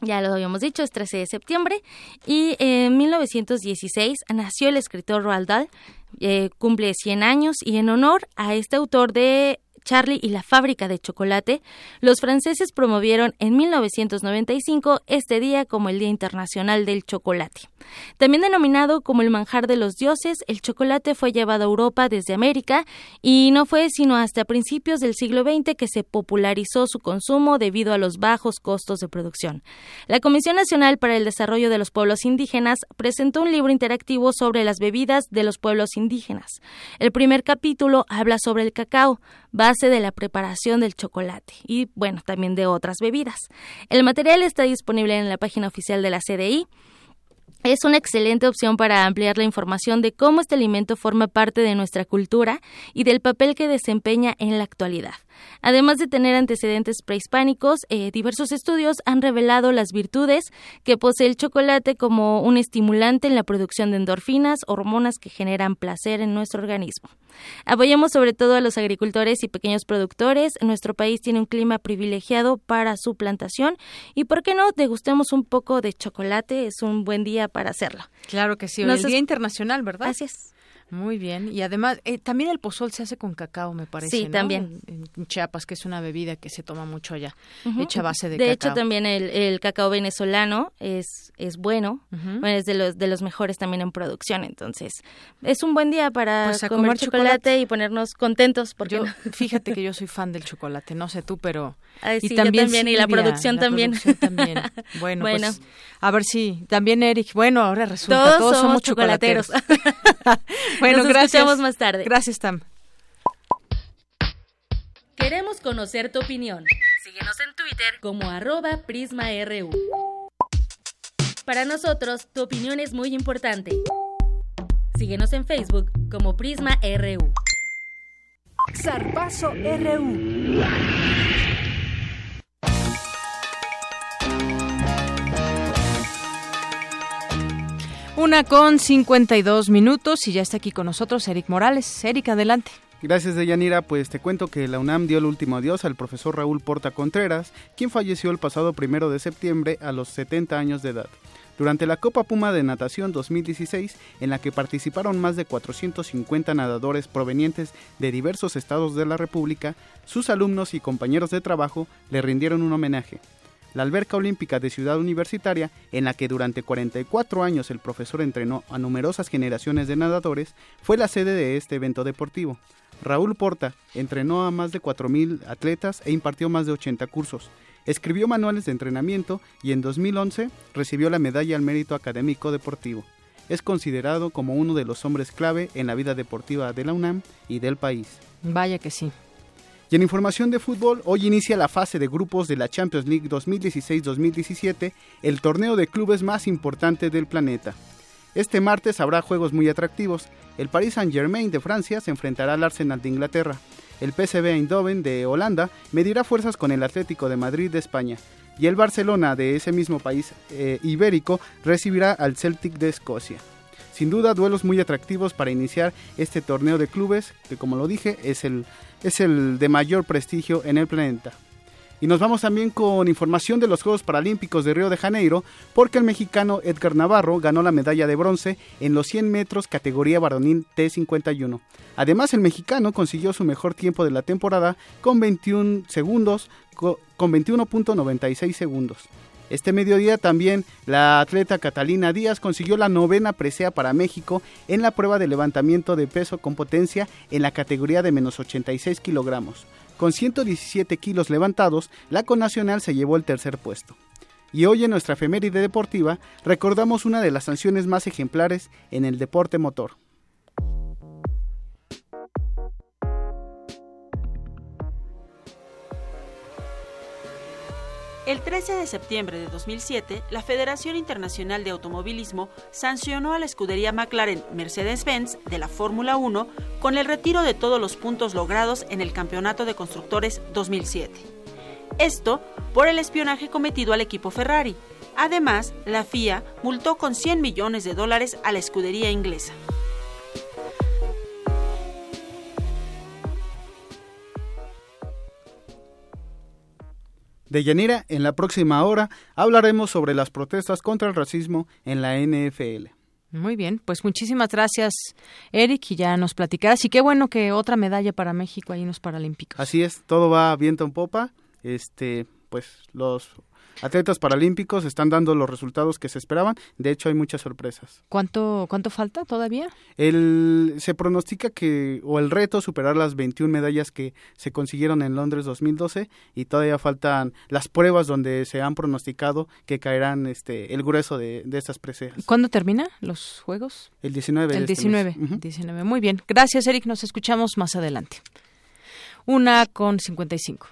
Speaker 10: ya lo habíamos dicho, es 13 de septiembre, y en 1916 nació el escritor Roald Dahl, eh, cumple 100 años, y en honor a este autor de Charlie y la fábrica de chocolate, los franceses promovieron en 1995 este día como el Día Internacional del Chocolate. También denominado como el manjar de los dioses, el chocolate fue llevado a Europa desde América y no fue sino hasta principios del siglo XX que se popularizó su consumo debido a los bajos costos de producción. La Comisión Nacional para el Desarrollo de los Pueblos Indígenas presentó un libro interactivo sobre las bebidas de los pueblos indígenas. El primer capítulo habla sobre el cacao, base de la preparación del chocolate y, bueno, también de otras bebidas. El material está disponible en la página oficial de la CDI es una excelente opción para ampliar la información de cómo este alimento forma parte de nuestra cultura y del papel que desempeña en la actualidad. Además de tener antecedentes prehispánicos, eh, diversos estudios han revelado las virtudes que posee el chocolate como un estimulante en la producción de endorfinas, hormonas que generan placer en nuestro organismo. Apoyamos sobre todo a los agricultores y pequeños productores. Nuestro país tiene un clima privilegiado para su plantación y, ¿por qué no? Degustemos un poco de chocolate. Es un buen día para hacerlo.
Speaker 1: Claro que sí. el Día Internacional, ¿verdad?
Speaker 10: Así es.
Speaker 1: Muy bien. Y además, eh, también el pozol se hace con cacao, me parece.
Speaker 10: Sí, también.
Speaker 1: En Chiapas, que es una bebida que se toma mucho allá, hecha a base de,
Speaker 10: cacao. De hecho, también el, cacao venezolano es, es bueno. es de los, de los mejores también en producción. Entonces, es un buen día para pues comer, chocolate, y ponernos contentos. Porque
Speaker 1: Fíjate que yo soy fan del chocolate, no sé tú, pero...
Speaker 10: y también, y la producción también.
Speaker 1: también. Bueno, Pues, a ver si también Eric, bueno, ahora resulta todos, somos, chocolateros.
Speaker 10: Bueno, Nos gracias. más tarde.
Speaker 1: Gracias, Tam.
Speaker 10: Queremos conocer tu opinión. Síguenos en Twitter como arroba PrismaRU. Para nosotros, tu opinión es muy importante. Síguenos en Facebook como Prisma RU.
Speaker 1: Zarpazo RU. Una con 52 minutos y ya está aquí con nosotros Eric Morales. Eric, adelante.
Speaker 29: Gracias, Deyanira. Pues te cuento que la UNAM dio el último adiós al profesor Raúl Porta Contreras, quien falleció el pasado primero de septiembre a los 70 años de edad. Durante la Copa Puma de Natación 2016, en la que participaron más de 450 nadadores provenientes de diversos estados de la República, sus alumnos y compañeros de trabajo le rindieron un homenaje la alberca olímpica de Ciudad Universitaria, en la que durante 44 años el profesor entrenó a numerosas generaciones de nadadores, fue la sede de este evento deportivo. Raúl Porta entrenó a más de 4.000 atletas e impartió más de 80 cursos. Escribió manuales de entrenamiento y en 2011 recibió la Medalla al Mérito Académico Deportivo. Es considerado como uno de los hombres clave en la vida deportiva de la UNAM y del país.
Speaker 1: Vaya que sí.
Speaker 29: Y en información de fútbol, hoy inicia la fase de grupos de la Champions League 2016-2017, el torneo de clubes más importante del planeta. Este martes habrá juegos muy atractivos. El Paris Saint-Germain de Francia se enfrentará al Arsenal de Inglaterra. El PSV Eindhoven de Holanda medirá fuerzas con el Atlético de Madrid de España. Y el Barcelona de ese mismo país eh, ibérico recibirá al Celtic de Escocia. Sin duda, duelos muy atractivos para iniciar este torneo de clubes, que como lo dije, es el, es el de mayor prestigio en el planeta. Y nos vamos también con información de los Juegos Paralímpicos de Río de Janeiro, porque el mexicano Edgar Navarro ganó la medalla de bronce en los 100 metros categoría varonil T51. Además, el mexicano consiguió su mejor tiempo de la temporada con 21 segundos, con 21.96 segundos. Este mediodía también la atleta Catalina Díaz consiguió la novena presea para México en la prueba de levantamiento de peso con potencia en la categoría de menos 86 kilogramos. Con 117 kilos levantados, la connacional se llevó el tercer puesto. Y hoy en nuestra efeméride deportiva recordamos una de las sanciones más ejemplares en el deporte motor.
Speaker 27: El 13 de septiembre de 2007, la Federación Internacional de Automovilismo sancionó a la escudería McLaren Mercedes-Benz de la Fórmula 1 con el retiro de todos los puntos logrados en el Campeonato de Constructores 2007. Esto por el espionaje cometido al equipo Ferrari. Además, la FIA multó con 100 millones de dólares a la escudería inglesa.
Speaker 11: De Yanira, en la próxima hora hablaremos sobre las protestas contra el racismo en la NFL.
Speaker 1: Muy bien, pues muchísimas gracias, Eric, y ya nos platicarás. Y qué bueno que otra medalla para México ahí en los Paralímpicos.
Speaker 11: Así es, todo va viento en popa. Este, pues los atletas paralímpicos están dando los resultados que se esperaban. De hecho, hay muchas sorpresas.
Speaker 1: ¿Cuánto, cuánto falta todavía?
Speaker 11: El, se pronostica que, o el reto, superar las 21 medallas que se consiguieron en Londres 2012 y todavía faltan las pruebas donde se han pronosticado que caerán este, el grueso de, de estas preseas.
Speaker 1: ¿Cuándo termina los Juegos?
Speaker 11: El 19.
Speaker 1: El
Speaker 11: de
Speaker 1: 19,
Speaker 11: este mes.
Speaker 1: 19. Muy bien. Gracias, Eric. Nos escuchamos más adelante. Una con 55.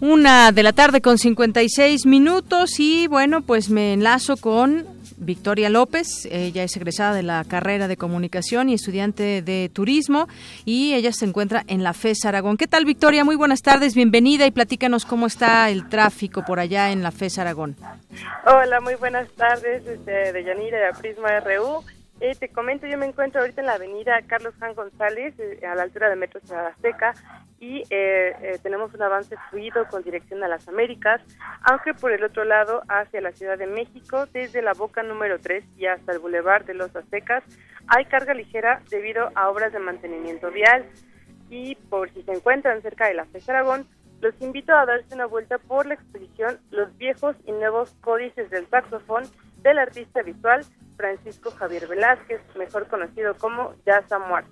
Speaker 1: Una de la tarde con 56 minutos y bueno, pues me enlazo con Victoria López. Ella es egresada de la carrera de comunicación y estudiante de turismo y ella se encuentra en la FES Aragón. ¿Qué tal, Victoria? Muy buenas tardes, bienvenida y platícanos cómo está el tráfico por allá en la FES Aragón.
Speaker 26: Hola, muy buenas tardes desde de Yanira de Prisma RU. Eh, te comento, yo me encuentro ahorita en la avenida Carlos Juan González, eh, a la altura de Metro Ciudad Azteca, y eh, eh, tenemos un avance fluido con dirección a las Américas, aunque por el otro lado, hacia la Ciudad de México, desde la boca número 3 y hasta el Boulevard de los Aztecas, hay carga ligera debido a obras de mantenimiento vial. Y por si se encuentran cerca de la FES Aragón, los invito a darse una vuelta por la exposición Los viejos y nuevos códices del saxofón del artista visual Francisco Javier Velázquez, mejor conocido como Jazz Amuar.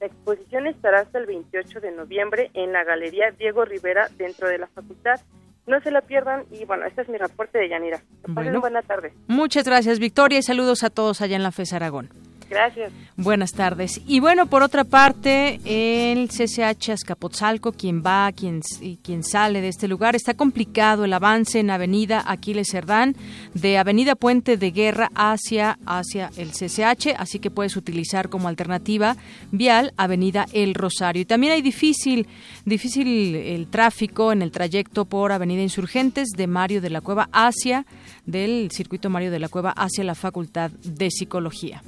Speaker 26: La exposición estará hasta el 28 de noviembre en la Galería Diego Rivera dentro de la facultad. No se la pierdan y bueno, este es mi reporte de Yanira. Pasen
Speaker 1: Bueno.
Speaker 26: buena tarde.
Speaker 1: Muchas gracias, Victoria, y saludos a todos allá en la FES Aragón.
Speaker 26: Gracias.
Speaker 1: Buenas tardes. Y bueno, por otra parte, el CCH Azcapotzalco, quien va quien, quien sale de este lugar, está complicado el avance en Avenida Aquiles Cerdán, de Avenida Puente de Guerra hacia, hacia el CCH, así que puedes utilizar como alternativa vial Avenida El Rosario. Y también hay difícil, difícil el tráfico en el trayecto por Avenida Insurgentes de Mario de la Cueva hacia, del circuito Mario de la Cueva hacia la Facultad de Psicología.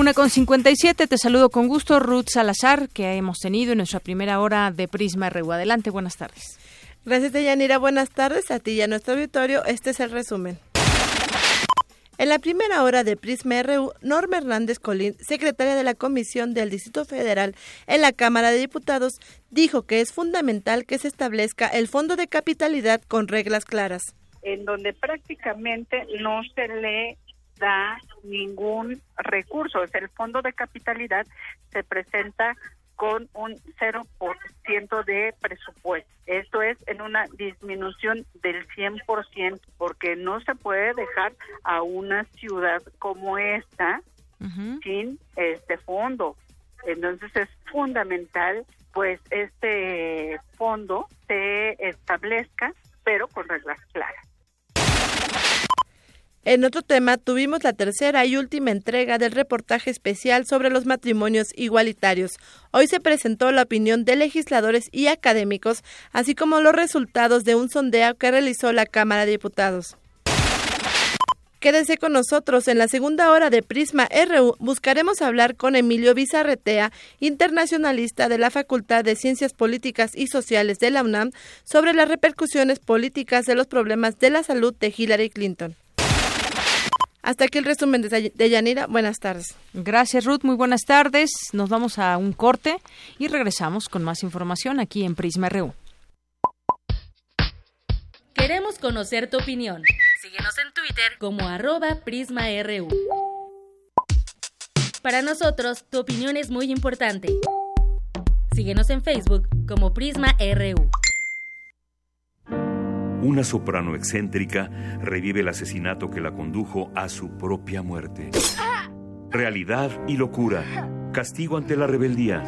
Speaker 1: Una con 57, te saludo con gusto, Ruth Salazar, que hemos tenido en nuestra primera hora de Prisma RU. Adelante, buenas tardes.
Speaker 30: Gracias, Deyanira. Buenas tardes a ti y a nuestro auditorio. Este es el resumen. En la primera hora de Prisma RU, Norma Hernández Colín, secretaria de la Comisión del Distrito Federal en la Cámara de Diputados, dijo que es fundamental que se establezca el fondo de capitalidad con reglas claras.
Speaker 25: en donde prácticamente no se le da ningún recurso. Es el fondo de capitalidad se presenta con un 0% de presupuesto. Esto es en una disminución del 100%, porque no se puede dejar a una ciudad como esta sin este fondo. Entonces es fundamental pues este fondo se establezca, pero con reglas claras.
Speaker 30: En otro tema, tuvimos la tercera y última entrega del reportaje especial sobre los matrimonios igualitarios. Hoy se presentó la opinión de legisladores y académicos, así como los resultados de un sondeo que realizó la Cámara de Diputados. Quédense con nosotros en la segunda hora de Prisma RU. Buscaremos hablar con Emilio Bizarretea, internacionalista de la Facultad de Ciencias Políticas y Sociales de la UNAM, sobre las repercusiones políticas de los problemas de la salud de Hillary Clinton. Hasta aquí el resumen de Yanira. Buenas tardes.
Speaker 1: Gracias, Ruth. Muy buenas tardes. Nos vamos a un corte y regresamos con más información aquí en Prisma RU.
Speaker 31: Queremos conocer tu opinión. Síguenos en Twitter como arroba PrismaRU. Para nosotros, tu opinión es muy importante. Síguenos en Facebook como Prisma RU.
Speaker 32: Una soprano excéntrica revive el asesinato que la condujo a su propia muerte. Realidad y locura. Castigo ante la rebeldía.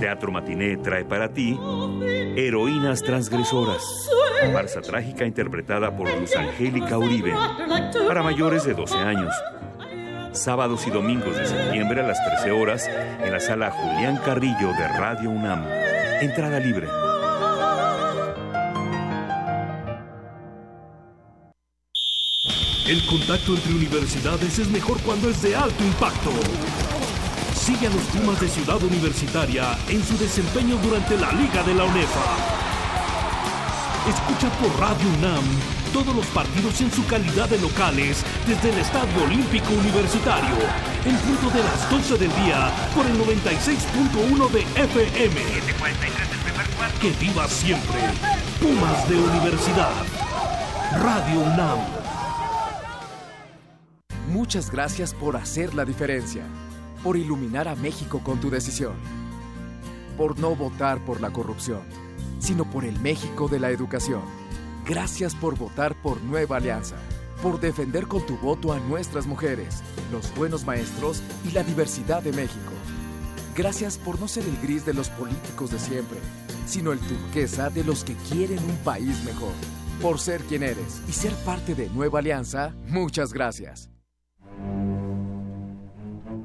Speaker 32: Teatro Matiné trae para ti Heroínas Transgresoras. Farsa trágica interpretada por Luz Angélica Uribe. Para mayores de 12 años. Sábados y domingos de septiembre a las 13 horas en la sala Julián Carrillo de Radio UNAM. Entrada libre.
Speaker 18: El contacto entre universidades es mejor cuando es de alto impacto. Sigue a los Pumas de Ciudad Universitaria en su desempeño durante la Liga de la UNEFA. Escucha por Radio UNAM todos los partidos en su calidad de locales desde el Estadio Olímpico Universitario, en punto de las 12 del día por el 96.1 de FM. Que viva siempre Pumas de Universidad. Radio UNAM.
Speaker 33: Muchas gracias por hacer la diferencia, por iluminar a México con tu decisión, por no votar por la corrupción, sino por el México de la educación. Gracias por votar por Nueva Alianza, por defender con tu voto a nuestras mujeres, los buenos maestros y la diversidad de México. Gracias por no ser el gris de los políticos de siempre, sino el turquesa de los que quieren un país mejor. Por ser quien eres y ser parte de Nueva Alianza, muchas gracias.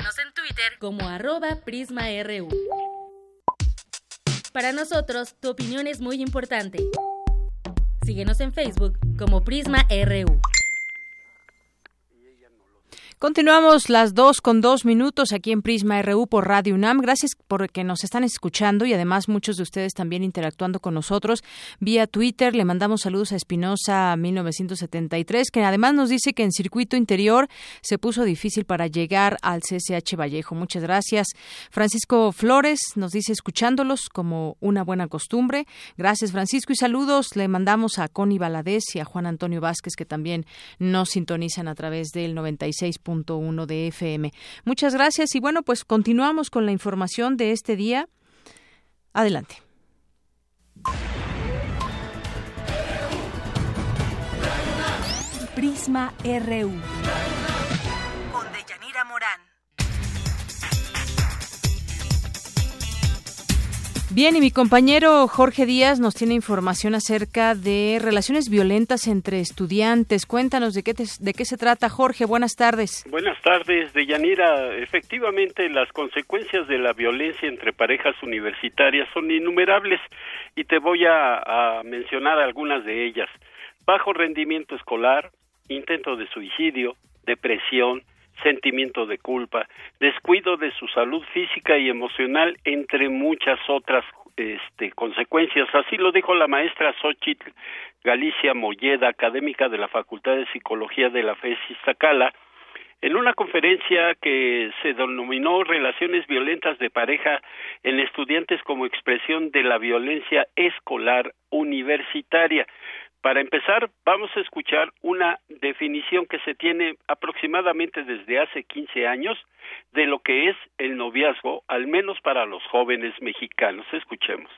Speaker 31: Síguenos en Twitter como arroba PrismaRU. Para nosotros, tu opinión es muy importante. Síguenos en Facebook como PrismaRU.
Speaker 1: Continuamos las dos con dos minutos aquí en Prisma RU por Radio UNAM. Gracias por que nos están escuchando y además muchos de ustedes también interactuando con nosotros vía Twitter. Le mandamos saludos a Espinosa 1973, que además nos dice que en circuito interior se puso difícil para llegar al CCH Vallejo. Muchas gracias. Francisco Flores nos dice escuchándolos como una buena costumbre. Gracias, Francisco, y saludos. Le mandamos a Connie Valadez y a Juan Antonio Vázquez, que también nos sintonizan a través del 96 de FM. Muchas gracias y bueno, pues continuamos con la información de este día. Adelante.
Speaker 34: Prisma RU.
Speaker 1: Bien, y mi compañero Jorge Díaz nos tiene información acerca de relaciones violentas entre estudiantes. Cuéntanos de qué, de qué se trata, Jorge. Buenas tardes.
Speaker 35: Buenas tardes, Deyanira. Efectivamente, las consecuencias de la violencia entre parejas universitarias son innumerables y te voy a mencionar algunas de ellas. Bajo rendimiento escolar, intento de suicidio, depresión, sentimiento de culpa, descuido de su salud física y emocional, entre muchas otras este, consecuencias. Así lo dijo la maestra Xochitl Galicia Molleda, académica de la Facultad de Psicología de la FES Iztacala, en una conferencia que se denominó Relaciones violentas de pareja en estudiantes como expresión de la violencia escolar universitaria. Para empezar, vamos a escuchar una definición que se tiene aproximadamente desde hace 15 años de lo que es el noviazgo, al menos para los jóvenes mexicanos. Escuchemos.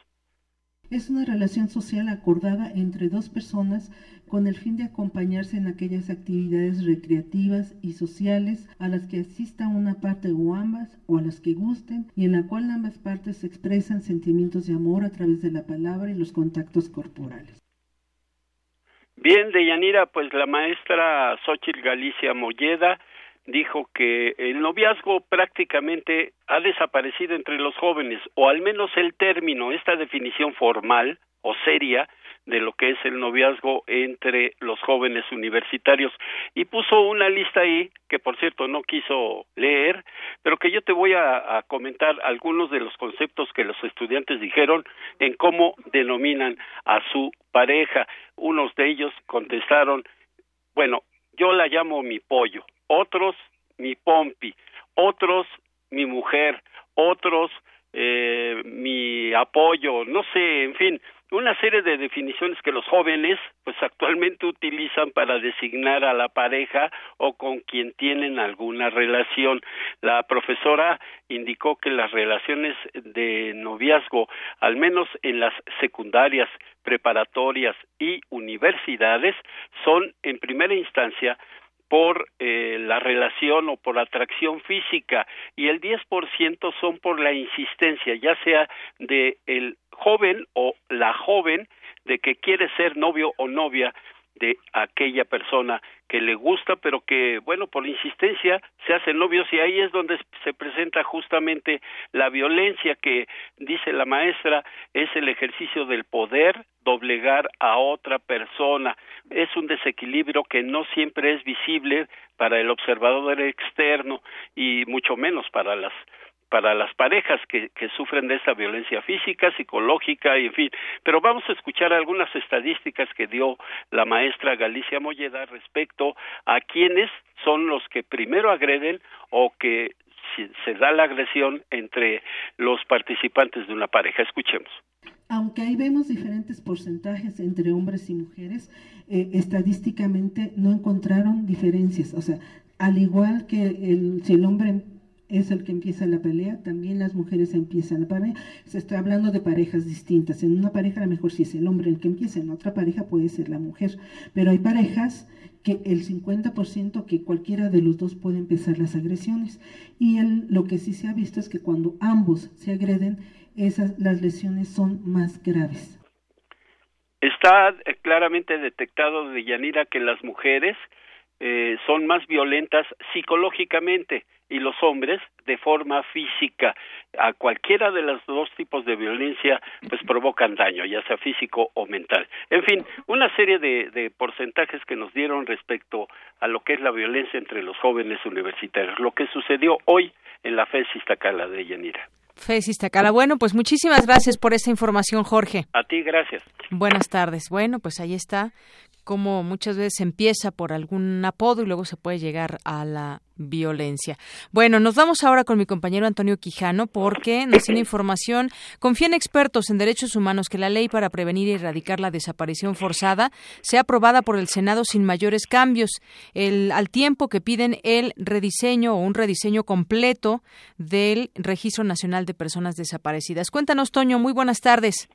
Speaker 36: Es una relación social acordada entre dos personas con el fin de acompañarse en aquellas actividades recreativas y sociales a las que asista una parte o ambas o a las que gusten y en la cual ambas partes expresan sentimientos de amor a través de la palabra y los contactos corporales.
Speaker 35: Bien, Deyanira, pues la maestra Xochitl Galicia Molleda dijo que el noviazgo prácticamente ha desaparecido entre los jóvenes, o al menos el término, esta definición formal o seria, de lo que es el noviazgo entre los jóvenes universitarios. Y puso una lista ahí que por cierto no quiso leer pero que yo te voy a, comentar algunos de los conceptos que los estudiantes dijeron en cómo denominan a su pareja. Unos de ellos contestaron bueno yo la llamo mi pollo otros mi pompi otros mi mujer otros eh, mi apoyo no sé en fin una serie de definiciones que los jóvenes pues actualmente utilizan para designar a la pareja o con quien tienen alguna relación. La profesora indicó que las relaciones de noviazgo, al menos en las secundarias, preparatorias y universidades, son en primera instancia por eh, la relación o por atracción física y el 10% son por la insistencia, ya sea de el joven o la joven de que quiere ser novio o novia de aquella persona que le gusta, pero que, bueno, por insistencia se hacen novios y ahí es donde se presenta justamente la violencia que, dice la maestra, es el ejercicio del poder doblegar a otra persona. Es un desequilibrio que no siempre es visible para el observador externo y mucho menos para las para las parejas que, que sufren de esta violencia física, psicológica y en fin. Pero vamos a escuchar algunas estadísticas que dio la maestra Galicia Molleda respecto a quiénes son los que primero agreden o que se da la agresión entre los participantes de una pareja. Escuchemos.
Speaker 36: Aunque ahí vemos diferentes porcentajes entre hombres y mujeres, eh, estadísticamente no encontraron diferencias. O sea, al igual que el, si el hombre es el que empieza la pelea, también las mujeres empiezan la pelea. Se está hablando de parejas distintas. En una pareja a lo mejor si es el hombre el que empieza, en otra pareja puede ser la mujer. Pero hay parejas que el 50% que cualquiera de los dos puede empezar las agresiones. Y el, lo que sí se ha visto es que cuando ambos se agreden, esas, las lesiones son más graves.
Speaker 35: Está eh, claramente detectado de Yanira que las mujeres eh, son más violentas psicológicamente y los hombres de forma física. A cualquiera de los dos tipos de violencia pues provocan daño, ya sea físico o mental. En fin, una serie de, de porcentajes que nos dieron respecto a lo que es la violencia entre los jóvenes universitarios, lo que sucedió hoy en la FES Iztacala de Yanira.
Speaker 1: FES Iztacala. Bueno, pues muchísimas gracias por esta información, Jorge.
Speaker 35: A ti, gracias.
Speaker 1: Buenas tardes. Bueno, pues ahí está como muchas veces empieza por algún apodo y luego se puede llegar a la violencia. Bueno, nos vamos ahora con mi compañero Antonio Quijano porque nos tiene información. Confían expertos en derechos humanos que la ley para prevenir y erradicar la desaparición forzada sea aprobada por el Senado sin mayores cambios, el, al tiempo que piden el rediseño o un rediseño completo del Registro Nacional de Personas Desaparecidas. Cuéntanos, Toño, muy buenas tardes.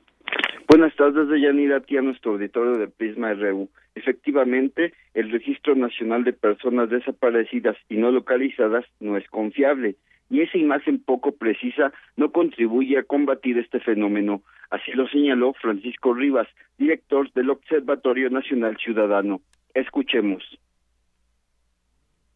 Speaker 37: Buenas tardes, Yanira, a nuestro auditorio de Prisma RU. Efectivamente, el Registro Nacional de Personas Desaparecidas y No Localizadas no es confiable y esa imagen poco precisa no contribuye a combatir este fenómeno. Así lo señaló Francisco Rivas, director del Observatorio Nacional Ciudadano. Escuchemos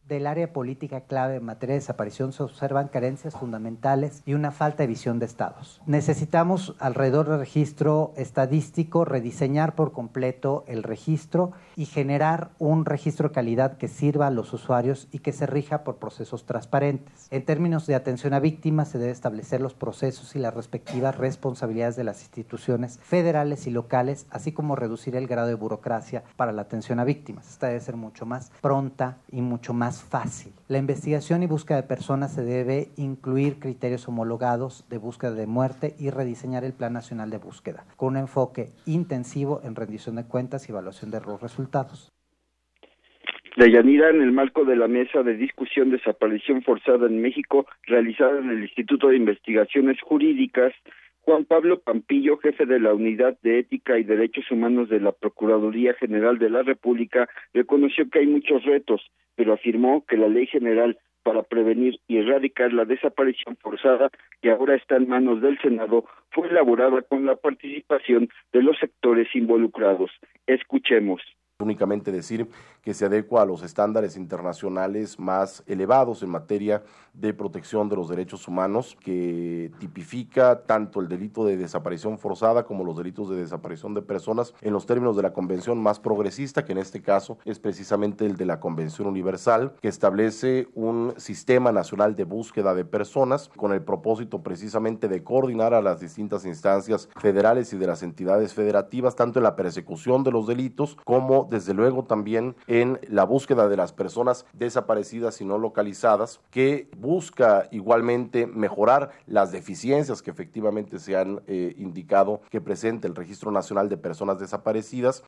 Speaker 38: del área política clave en materia de desaparición se observan carencias fundamentales y una falta de visión de estados. Necesitamos alrededor del registro estadístico rediseñar por completo el registro y generar un registro de calidad que sirva a los usuarios y que se rija por procesos transparentes. En términos de atención a víctimas se debe establecer los procesos y las respectivas responsabilidades de las instituciones federales y locales, así como reducir el grado de burocracia para la atención a víctimas. Esta debe ser mucho más pronta y mucho más fácil. La investigación y búsqueda de personas se debe incluir criterios homologados de búsqueda de muerte y rediseñar el Plan Nacional de Búsqueda, con un enfoque intensivo en rendición de cuentas y evaluación de los resultados.
Speaker 37: Yanira, en el marco de la mesa de discusión de desaparición forzada en México, realizada en el Instituto de Investigaciones Jurídicas, Juan Pablo Pampillo, jefe de la Unidad de Ética y Derechos Humanos de la Procuraduría General de la República, reconoció que hay muchos retos, pero afirmó que la Ley General para prevenir y erradicar la desaparición forzada, que ahora está en manos del Senado, fue elaborada con la participación de los sectores involucrados. Escuchemos
Speaker 38: únicamente decir que se adecua a los estándares internacionales más elevados en materia de protección de los derechos humanos, que tipifica tanto el delito de desaparición forzada como los delitos de desaparición de personas en los términos de la convención más progresista, que en este caso es precisamente el de la Convención Universal, que establece un sistema nacional de búsqueda de personas con el propósito precisamente de coordinar a las distintas instancias federales y de las entidades federativas, tanto en la persecución de los delitos como desde luego también en la búsqueda de las personas desaparecidas y no localizadas, que busca igualmente mejorar las deficiencias que efectivamente se han eh, indicado que presenta el Registro Nacional de Personas Desaparecidas.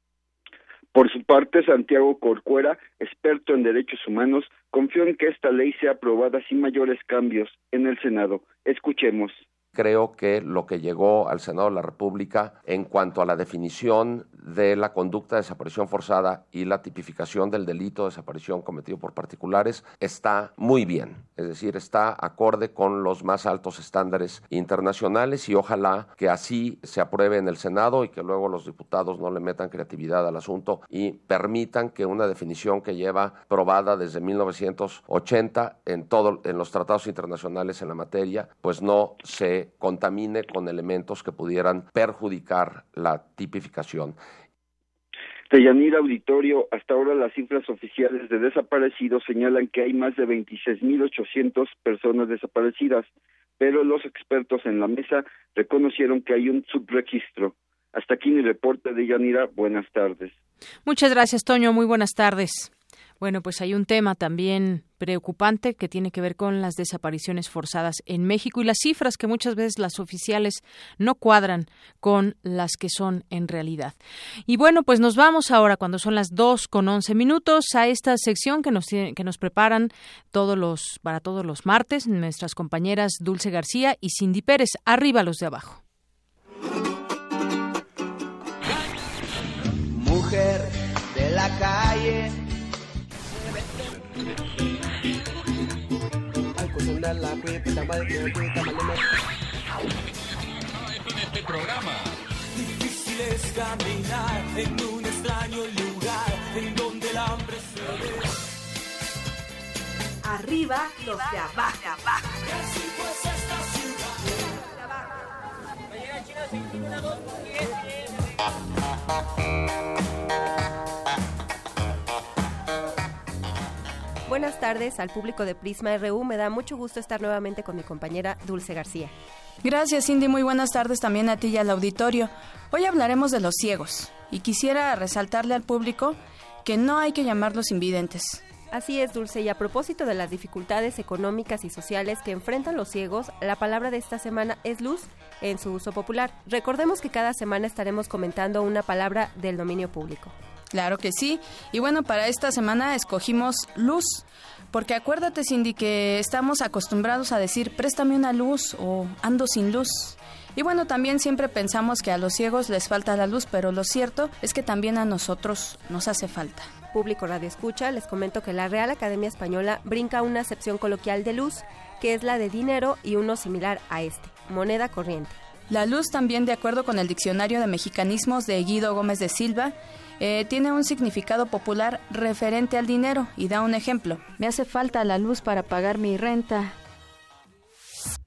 Speaker 39: Por su parte, Santiago Corcuera, experto en derechos humanos, confió en que esta ley sea aprobada sin mayores cambios en el Senado. Escuchemos
Speaker 40: creo que lo que llegó al Senado de la República en cuanto a la definición de la conducta de desaparición forzada y la tipificación del delito de desaparición cometido por particulares está muy bien, es decir, está acorde con los más altos estándares internacionales y ojalá que así se apruebe en el Senado y que luego los diputados no le metan creatividad al asunto y permitan que una definición que lleva probada desde 1980 en todo en los tratados internacionales en la materia, pues no se contamine con elementos que pudieran perjudicar la tipificación.
Speaker 39: Deyanira Auditorio, hasta ahora las cifras oficiales de desaparecidos señalan que hay más de 26.800 personas desaparecidas, pero los expertos en la mesa reconocieron que hay un subregistro. Hasta aquí mi reporte de Yanira. Buenas tardes.
Speaker 1: Muchas gracias, Toño. Muy buenas tardes. Bueno, pues hay un tema también preocupante que tiene que ver con las desapariciones forzadas en México y las cifras que muchas veces las oficiales no cuadran con las que son en realidad. Y bueno, pues nos vamos ahora cuando son las dos con once minutos a esta sección que nos que nos preparan todos los para todos los martes nuestras compañeras Dulce García y Cindy Pérez. Arriba los de abajo.
Speaker 41: Mujer de la calle
Speaker 34: En este programa. Difícil es caminar en un extraño lugar en donde el hambre se ve.
Speaker 42: Arriba los de abajo.
Speaker 34: Y así pues esta
Speaker 43: Buenas tardes al público de Prisma RU. Me da mucho gusto estar nuevamente con mi compañera Dulce García.
Speaker 44: Gracias, Cindy. Muy buenas tardes también a ti y al auditorio. Hoy hablaremos de los ciegos y quisiera resaltarle al público que no hay que llamarlos invidentes.
Speaker 43: Así es, Dulce, y a propósito de las dificultades económicas y sociales que enfrentan los ciegos, la palabra de esta semana es luz en su uso popular. Recordemos que cada semana estaremos comentando una palabra del dominio público.
Speaker 44: Claro que sí. Y bueno, para esta semana escogimos luz. Porque acuérdate, Cindy, que estamos acostumbrados a decir préstame una luz o ando sin luz. Y bueno, también siempre pensamos que a los ciegos les falta la luz, pero lo cierto es que también a nosotros nos hace falta.
Speaker 43: Público Radio Escucha, les comento que la Real Academia Española brinca una acepción coloquial de luz, que es la de dinero y uno similar a este, moneda corriente.
Speaker 44: La luz también, de acuerdo con el Diccionario de Mexicanismos de Guido Gómez de Silva, eh, tiene un significado popular referente al dinero y da un ejemplo.
Speaker 43: Me hace falta la luz para pagar mi renta.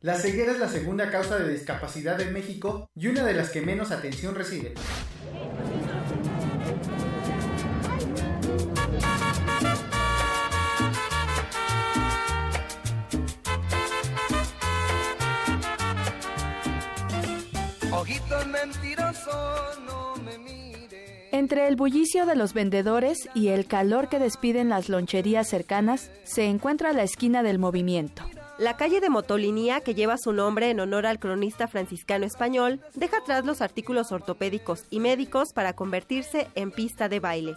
Speaker 29: La ceguera es la segunda causa de discapacidad en México y una de las que menos atención recibe.
Speaker 41: Ojito mentiroso, no
Speaker 44: Entre el bullicio de los vendedores y el calor que despiden las loncherías cercanas, se encuentra la esquina del movimiento.
Speaker 43: La calle de Motolinía, que lleva su nombre en honor al cronista franciscano español, deja atrás los artículos ortopédicos y médicos para convertirse en pista de baile.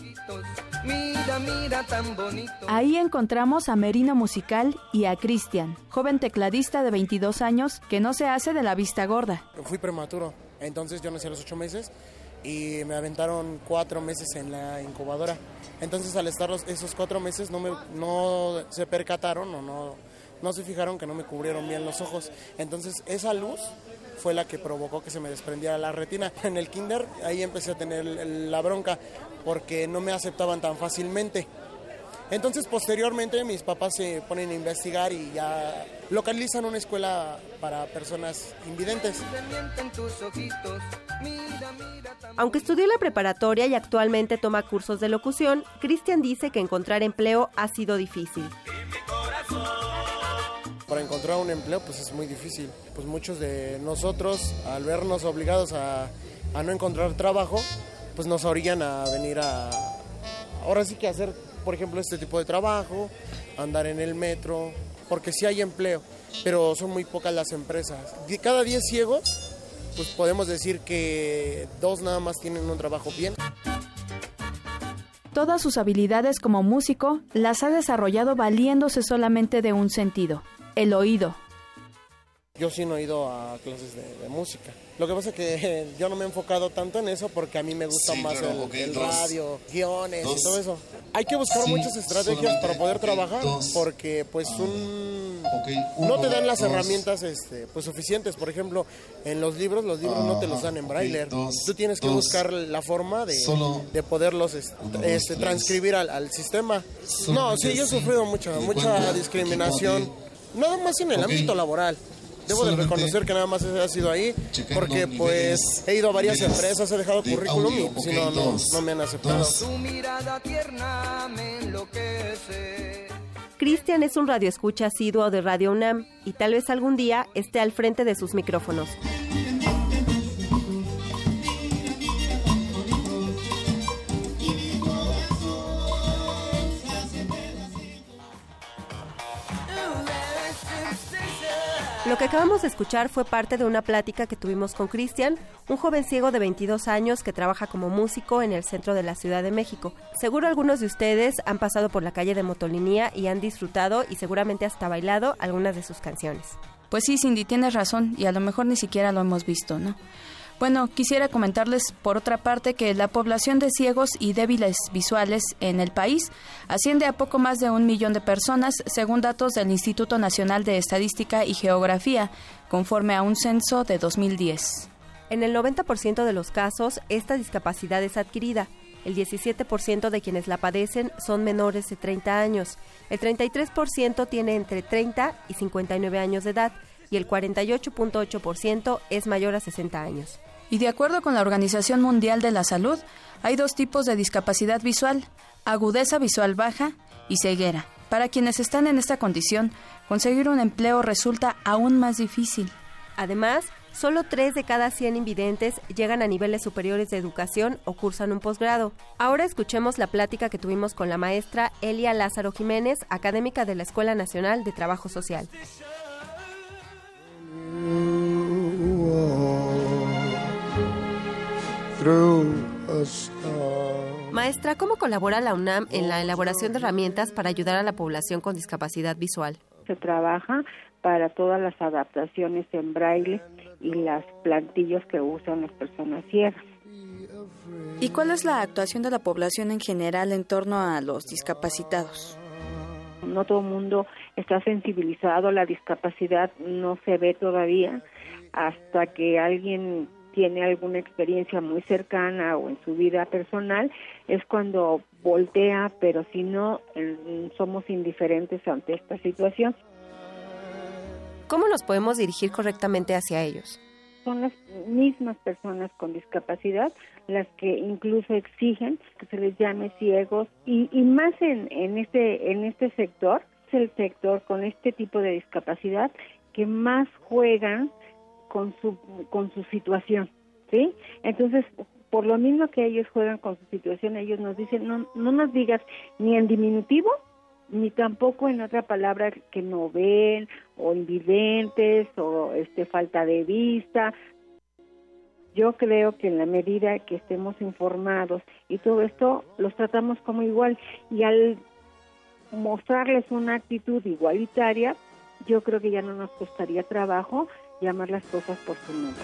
Speaker 41: Mira, mira tan bonito.
Speaker 44: Ahí encontramos a Merino Musical y a Cristian, joven tecladista de 22 años que no se hace de la vista gorda.
Speaker 45: Fui prematuro, entonces yo nací a los 8 meses y me aventaron cuatro meses en la incubadora. Entonces al estar los- esos cuatro meses no, me, no se percataron o no, no se fijaron que no me cubrieron bien los ojos. Entonces esa luz
Speaker 38: fue la que provocó que se me desprendiera la retina. En el kinder ahí empecé a tener la bronca porque no me aceptaban tan fácilmente. Entonces, posteriormente, mis papás se ponen a investigar y ya localizan una escuela para personas invidentes.
Speaker 43: Aunque estudió la preparatoria y actualmente toma cursos de locución, Cristian dice que encontrar empleo ha sido difícil.
Speaker 38: Para encontrar un empleo, pues es muy difícil. Pues muchos de nosotros, al vernos obligados a, a no encontrar trabajo, pues nos orillan a venir a, ahora sí que hacer por ejemplo, este tipo de trabajo, andar en el metro, porque sí hay empleo, pero son muy pocas las empresas. De cada 10 ciegos, pues podemos decir que dos nada más tienen un trabajo bien.
Speaker 44: Todas sus habilidades como músico las ha desarrollado valiéndose solamente de un sentido, el oído.
Speaker 38: Yo sí no he ido a clases de, música. Lo que pasa es que yo no me he enfocado tanto en eso porque a mí me gusta más el, radio, guiones y todo eso. Hay que buscar muchas estrategias para poder trabajar porque pues ah, un no te dan las herramientas este, pues suficientes. Por ejemplo, en los libros, los libros no te los dan en braille. Tú tienes que buscar la forma de, de poderlos este, transcribir al, al sistema. No, sí, yo he sufrido mucha, mucha discriminación. Nada más en el ámbito laboral. Debo de reconocer que nada más ha sido ahí, porque pues he ido a varias empresas, he dejado currículum y si no, no, me han aceptado.
Speaker 43: Cristian es un radioescucha asiduo de Radio UNAM y tal vez algún día esté al frente de sus micrófonos. Lo que acabamos de escuchar fue parte de una plática que tuvimos con Cristian, un joven ciego de 22 años que trabaja como músico en el centro de la Ciudad de México. Seguro algunos de ustedes han pasado por la calle de Motolinía y han disfrutado y seguramente hasta bailado algunas de sus canciones.
Speaker 46: Pues sí, Cindy, tienes razón y a lo mejor ni siquiera lo hemos visto, ¿no? Bueno, quisiera comentarles por otra parte que la población de ciegos y débiles visuales en el país asciende a poco más de un millón de personas, según datos del Instituto Nacional de Estadística y Geografía, conforme a un censo de 2010.
Speaker 43: En el 90% de los casos, esta discapacidad es adquirida. El 17% de quienes la padecen son menores de 30 años. El 33% tiene entre 30 y 59 años de edad y el 48.8% es mayor a 60 años.
Speaker 46: Y de acuerdo con la Organización Mundial de la Salud, hay dos tipos de discapacidad visual, agudeza visual baja y ceguera. Para quienes están en esta condición, conseguir un empleo resulta aún más difícil.
Speaker 43: Además, solo 3 de cada 100 invidentes llegan a niveles superiores de educación o cursan un posgrado. Ahora escuchemos la plática que tuvimos con la maestra Elia Lázaro Jiménez, académica de la Escuela Nacional de Trabajo Social. Maestra, ¿cómo colabora la UNAM en la elaboración de herramientas para ayudar a la población con discapacidad visual?
Speaker 47: Se trabaja para todas las adaptaciones en braille y las plantillas que usan las personas ciegas.
Speaker 44: ¿Y cuál es la actuación de la población en general en torno a los discapacitados?
Speaker 47: No todo el mundo está sensibilizado, la discapacidad no se ve todavía hasta que alguien tiene alguna experiencia muy cercana o en su vida personal, es cuando voltea, pero si no, somos indiferentes ante esta situación.
Speaker 43: ¿Cómo nos podemos dirigir correctamente hacia ellos?
Speaker 47: Son las mismas personas con discapacidad las que incluso exigen que se les llame ciegos y, y más en, en, este, en este sector, es el sector con este tipo de discapacidad que más juegan con su, con su situación, ¿sí? Entonces, por lo mismo que ellos juegan con su situación, ellos nos dicen, no, no nos digas ni en diminutivo, ni tampoco en otra palabra que no ven, o invidentes, o este falta de vista. Yo creo que en la medida que estemos informados y todo esto, los tratamos como igual. Y al mostrarles una actitud igualitaria, yo creo que ya no nos costaría trabajo llamar las cosas por su nombre.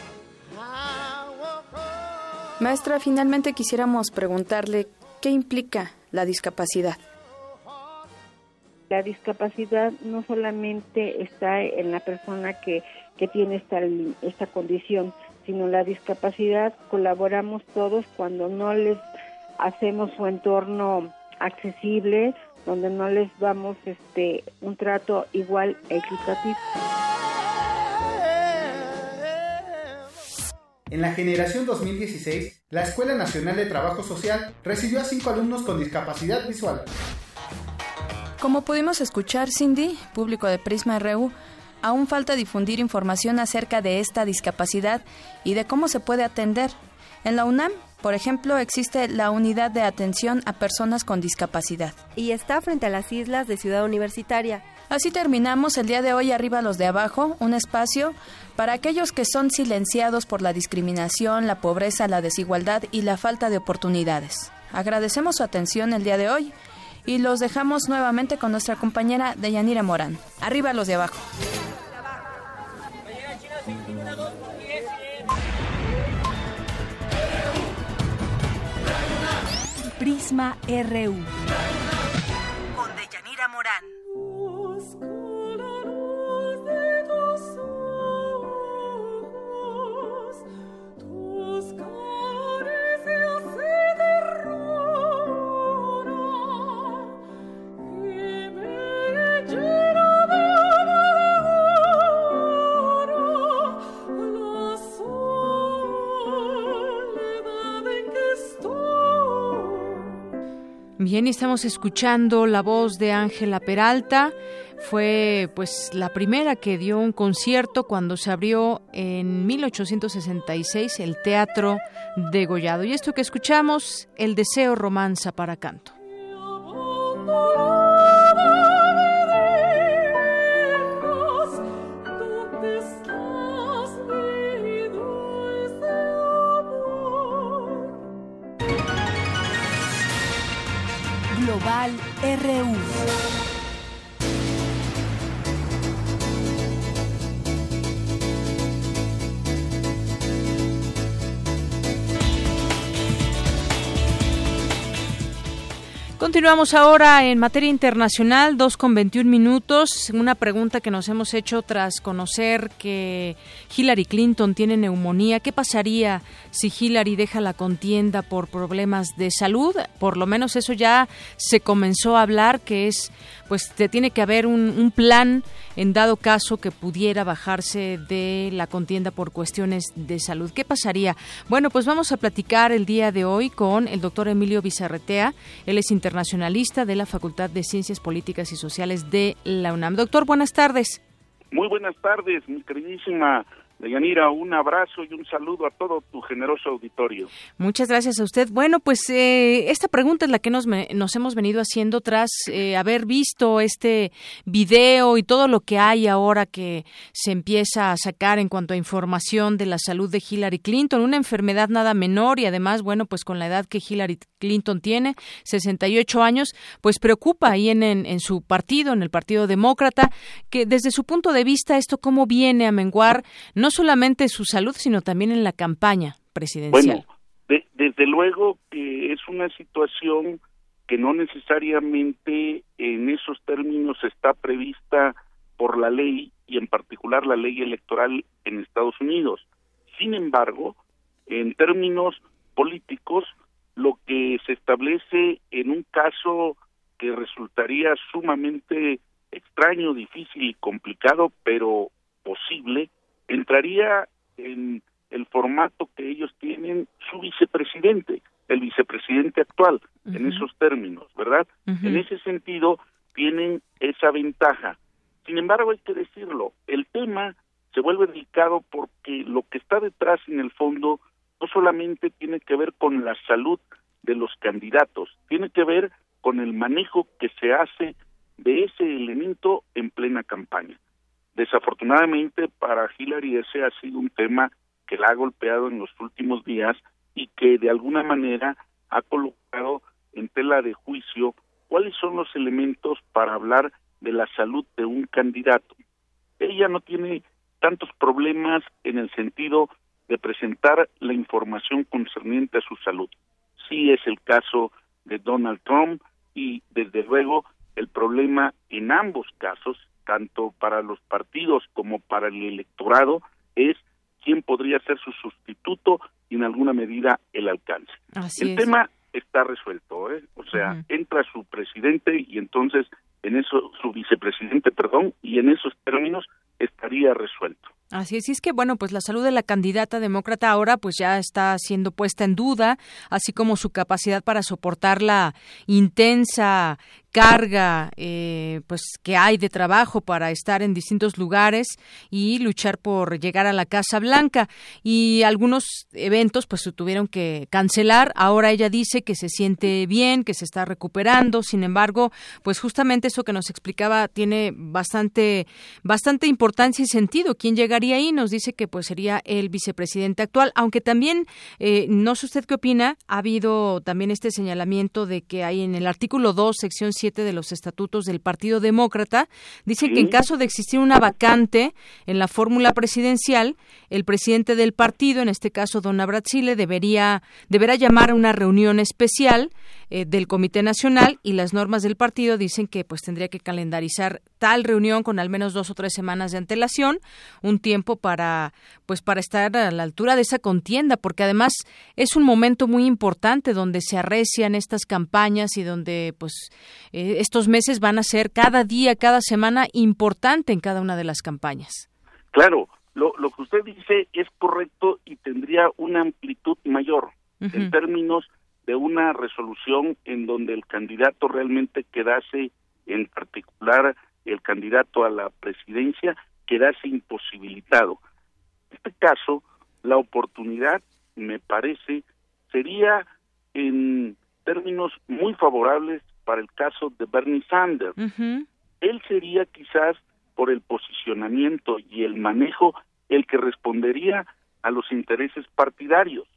Speaker 44: Maestra, finalmente quisiéramos preguntarle qué implica la discapacidad.
Speaker 47: La discapacidad no solamente está en la persona que que tiene esta, esta condición, sino la discapacidad colaboramos todos cuando no les hacemos su entorno accesible, donde no les damos este un trato igual e equitativo.
Speaker 48: En la generación 2016, la Escuela Nacional de Trabajo Social recibió a cinco alumnos con discapacidad visual.
Speaker 46: Como pudimos escuchar, Cindy, público de Prisma RU, aún falta difundir información acerca de esta discapacidad y de cómo se puede atender. En la UNAM, por ejemplo, existe la Unidad de Atención a Personas con Discapacidad.
Speaker 43: Y está frente a las islas de Ciudad Universitaria.
Speaker 46: Así terminamos el día de hoy arriba los de abajo, un espacio para aquellos que son silenciados por la discriminación, la pobreza, la desigualdad y la falta de oportunidades. Agradecemos su atención el día de hoy y los dejamos nuevamente con nuestra compañera Deyanira Morán. Arriba los de abajo.
Speaker 44: Prisma RU.
Speaker 1: Bien, estamos escuchando la voz de Ángela Peralta. Fue pues la primera que dio un concierto cuando se abrió en 1866 el Teatro Degollado. Y esto que escuchamos, El deseo romanza para canto.
Speaker 44: Global RU.
Speaker 1: Continuamos ahora en materia internacional, 2 con 21 minutos. Una pregunta que nos hemos hecho tras conocer que Hillary Clinton tiene neumonía. ¿Qué pasaría si Hillary deja la contienda por problemas de salud? Por lo menos eso ya se comenzó a hablar, que es, pues, te tiene que haber un, un plan en dado caso que pudiera bajarse de la contienda por cuestiones de salud. ¿Qué pasaría? Bueno, pues vamos a platicar el día de hoy con el doctor Emilio Bizarretea. Él es internacionalista de la Facultad de Ciencias Políticas y Sociales de la UNAM. Doctor, buenas tardes.
Speaker 49: Muy buenas tardes, mi queridísima Deyanira, un abrazo y un saludo a todo tu generoso auditorio.
Speaker 1: Muchas gracias a usted. Bueno, pues eh, esta pregunta es la que nos, nos hemos venido haciendo tras eh, haber visto este video y todo lo que hay ahora que se empieza a sacar en cuanto a información de la salud de Hillary Clinton, una enfermedad nada menor y además, bueno, pues con la edad que Hillary Clinton tiene, 68 años, pues preocupa ahí en, en, su partido, en el Partido Demócrata, que desde su punto de vista esto cómo viene a menguar no solamente su salud, sino también en la campaña presidencial.
Speaker 49: Bueno, desde luego que es una situación que no necesariamente en esos términos está prevista por la ley y en particular la ley electoral en Estados Unidos. Sin embargo, en términos políticos, lo que se establece en un caso que resultaría sumamente extraño, difícil y complicado, pero posible, entraría en el formato que ellos tienen su vicepresidente, el vicepresidente actual, uh -huh. en esos términos, ¿verdad? Uh -huh. En ese sentido, tienen esa ventaja. Sin embargo, hay que decirlo, el tema se vuelve delicado porque lo que está detrás en el fondo solamente tiene que ver con la salud de los candidatos, tiene que ver con el manejo que se hace de ese elemento en plena campaña. Desafortunadamente para Hillary ese ha sido un tema que la ha golpeado en los últimos días y que de alguna manera ha colocado en tela de juicio cuáles son los elementos para hablar de la salud de un candidato. Ella no tiene tantos problemas en el sentido de presentar la información concerniente a su salud. Sí es el caso de Donald Trump y desde luego el problema en ambos casos tanto para los partidos como para el electorado, es quién podría ser su sustituto y en alguna medida el alcance. el tema está resuelto, ¿eh? o sea, entra su presidente y entonces en eso su vicepresidente, perdón, y en esos términos estaría resuelto.
Speaker 1: Así es, y es que bueno, pues la salud de la candidata demócrata ahora pues ya está siendo puesta en duda, así como su capacidad para soportar la intensa carga eh, pues que hay de trabajo para estar en distintos lugares y luchar por llegar a la Casa Blanca. Y algunos eventos pues se tuvieron que cancelar. Ahora ella dice que se siente bien que se está recuperando. Sin embargo pues justamente eso que nos explicaba tiene bastante bastante importancia y sentido. Quién llegaría ahí nos dice que pues sería el vicepresidente actual. Aunque también eh, no sé usted qué opina ha habido también este señalamiento de que hay en el artículo 2 sección 7 de los estatutos del Partido Demócrata, dice que en caso de existir una vacante en la fórmula presidencial, el presidente del partido, en este caso don Abratzile, debería deberá llamar a una reunión especial eh, del Comité Nacional y las normas del partido dicen que pues tendría que calendarizar tal reunión con al menos dos o tres semanas de antelación, un tiempo para pues para estar a la altura de esa contienda, porque además es un momento muy importante donde se arrecian estas campañas y donde pues eh, estos meses van a ser cada día, cada semana importante en cada una de las campañas.
Speaker 49: Claro, lo, lo que usted dice es correcto y tendría una amplitud mayor en términos de una resolución en donde el candidato realmente quedase, en particular el candidato a la presidencia, quedase imposibilitado. En este caso, la oportunidad, me parece, sería en términos muy favorables para el caso de Bernie Sanders. Él sería quizás por el posicionamiento y el manejo el que respondería a los intereses partidarios.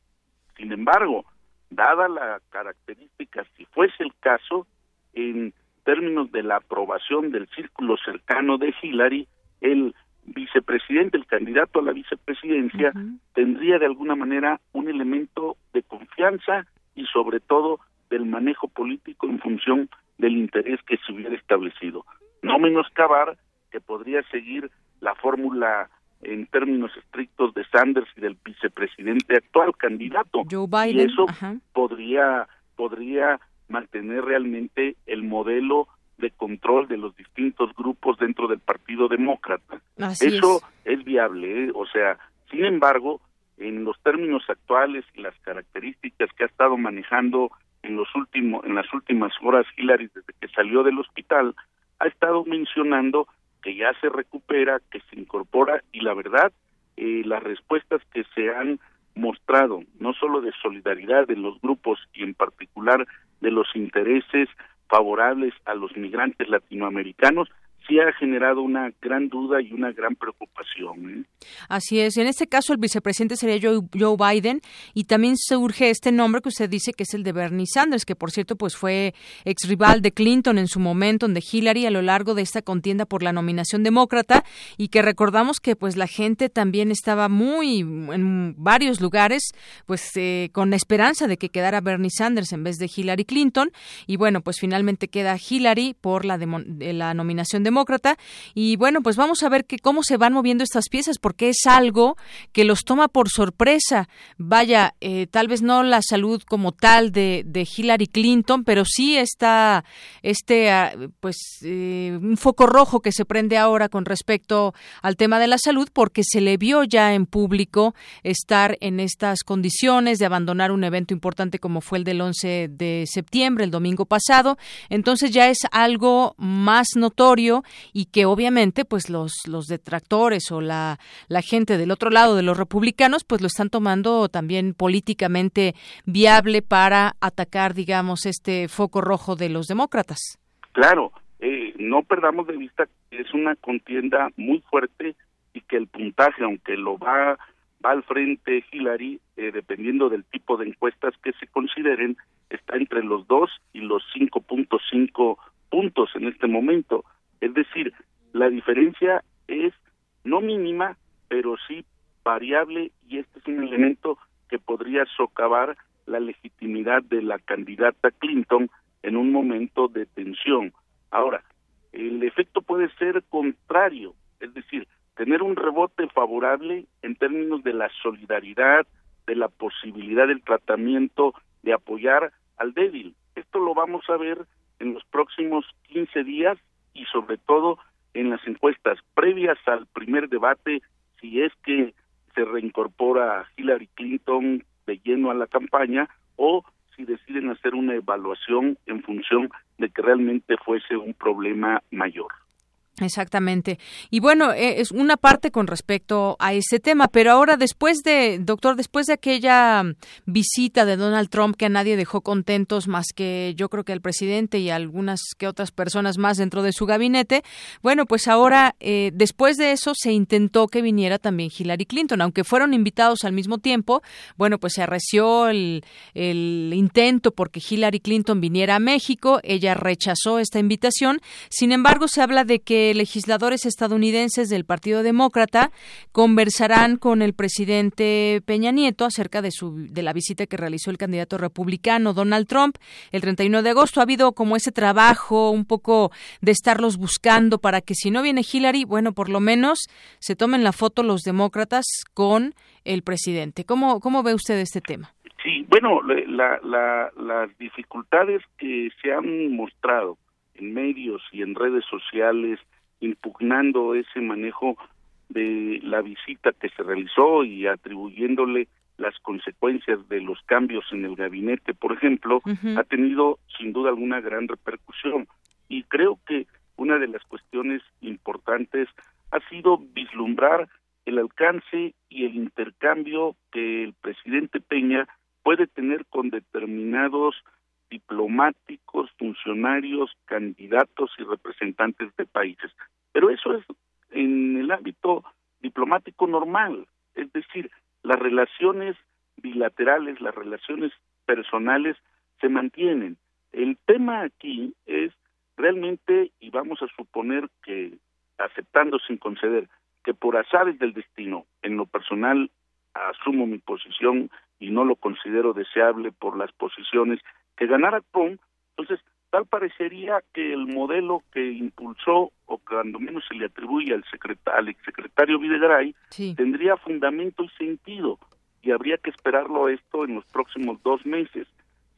Speaker 49: Sin embargo, dada la característica, si fuese el caso, en términos de la aprobación del círculo cercano de Hillary, el vicepresidente, el candidato a la vicepresidencia, tendría de alguna manera un elemento de confianza y sobre todo del manejo político en función del interés que se hubiera establecido. No menoscabar que podría seguir la fórmula en términos estrictos de Sanders y del vicepresidente actual candidato.
Speaker 1: Joe Biden.
Speaker 49: Y eso podría podría mantener realmente el modelo de control de los distintos grupos dentro del Partido Demócrata. eso es, viable, ¿eh? o sea, sin embargo, en los términos actuales y las características que ha estado manejando en los últimos en las últimas horas Hillary desde que salió del hospital ha estado mencionando que ya se recupera, que se incorpora y la verdad, eh, las respuestas que se han mostrado, no solo de solidaridad de los grupos y en particular de los intereses favorables a los migrantes latinoamericanos, sí ha generado una gran duda y una gran preocupación. ¿eh?
Speaker 1: Así es. En este caso, el vicepresidente sería Joe, Joe, Biden y también surge este nombre que usted dice que es el de Bernie Sanders, que por cierto pues fue ex rival de Clinton en su momento, de Hillary a lo largo de esta contienda por la nominación demócrata y que recordamos que pues la gente también estaba muy en varios lugares pues eh, con esperanza de que quedara Bernie Sanders en vez de Hillary Clinton y bueno pues finalmente queda Hillary por la, de, la nominación demócrata y bueno, pues vamos a ver que cómo se van moviendo estas piezas, porque es algo que los toma por sorpresa. Vaya, eh, tal vez no la salud como tal de, Hillary Clinton, pero sí está este, ah, pues, eh, un foco rojo que se prende ahora con respecto al tema de la salud, porque se le vio ya en público estar en estas condiciones de abandonar un evento importante como fue el del 11 de septiembre, el domingo pasado. Entonces ya es algo más notorio y que obviamente pues los, los detractores o la, la gente del otro lado de los republicanos pues lo están tomando también políticamente viable para atacar digamos este foco rojo de los demócratas.
Speaker 49: Claro, eh, no perdamos de vista que es una contienda muy fuerte y que el puntaje, aunque lo va, va al frente Hillary, eh, dependiendo del tipo de encuestas que se consideren, está entre los 2 y los 5.5 puntos en este momento. Es decir, la diferencia es no mínima, pero sí variable y este es un elemento que podría socavar la legitimidad de la candidata Clinton en un momento de tensión. Ahora, el efecto puede ser contrario, es decir, tener un rebote favorable en términos de la solidaridad, de la posibilidad del tratamiento, de apoyar al débil. Esto lo vamos a ver en los próximos 15 días y sobre todo en las encuestas previas al primer debate, si es que se reincorpora Hillary Clinton de lleno a la campaña o si deciden hacer una evaluación en función de que realmente fuese un problema mayor.
Speaker 1: Exactamente. Y bueno, eh, es una parte con respecto a ese tema, pero ahora después de, doctor, después de aquella visita de Donald Trump que a nadie dejó contentos más que yo creo que al presidente y algunas que otras personas más dentro de su gabinete, bueno, pues ahora eh, después de eso se intentó que viniera también Hillary Clinton, aunque fueron invitados al mismo tiempo, bueno, pues se arreció el intento porque Hillary Clinton viniera a México, ella rechazó esta invitación, sin embargo se habla de que legisladores estadounidenses del Partido Demócrata conversarán con el presidente Peña Nieto acerca de, su, de la visita que realizó el candidato republicano Donald Trump el 31 de agosto. Ha habido como ese trabajo un poco de estarlos buscando para que si no viene Hillary, bueno, por lo menos se tomen la foto los demócratas con el presidente. ¿Cómo, cómo ve usted este tema?
Speaker 49: Sí, bueno, las dificultades que se han mostrado en medios y en redes sociales impugnando ese manejo de la visita que se realizó y atribuyéndole las consecuencias de los cambios en el gabinete, por ejemplo, ha tenido sin duda alguna gran repercusión. Y creo que una de las cuestiones importantes ha sido vislumbrar el alcance y el intercambio que el presidente Peña puede tener con determinados diplomáticos, funcionarios, candidatos y representantes de países. Pero eso es en el ámbito diplomático normal, es decir, las relaciones bilaterales, las relaciones personales se mantienen. El tema aquí es realmente, y vamos a suponer que aceptando sin conceder, que por azares del destino, en lo personal asumo mi posición y no lo considero deseable por las posiciones que ganara Trump, entonces tal parecería que el modelo que impulsó o cuando menos se le atribuye al, secretario, al exsecretario Videgaray tendría fundamento y sentido y habría que esperarlo esto en los próximos dos meses.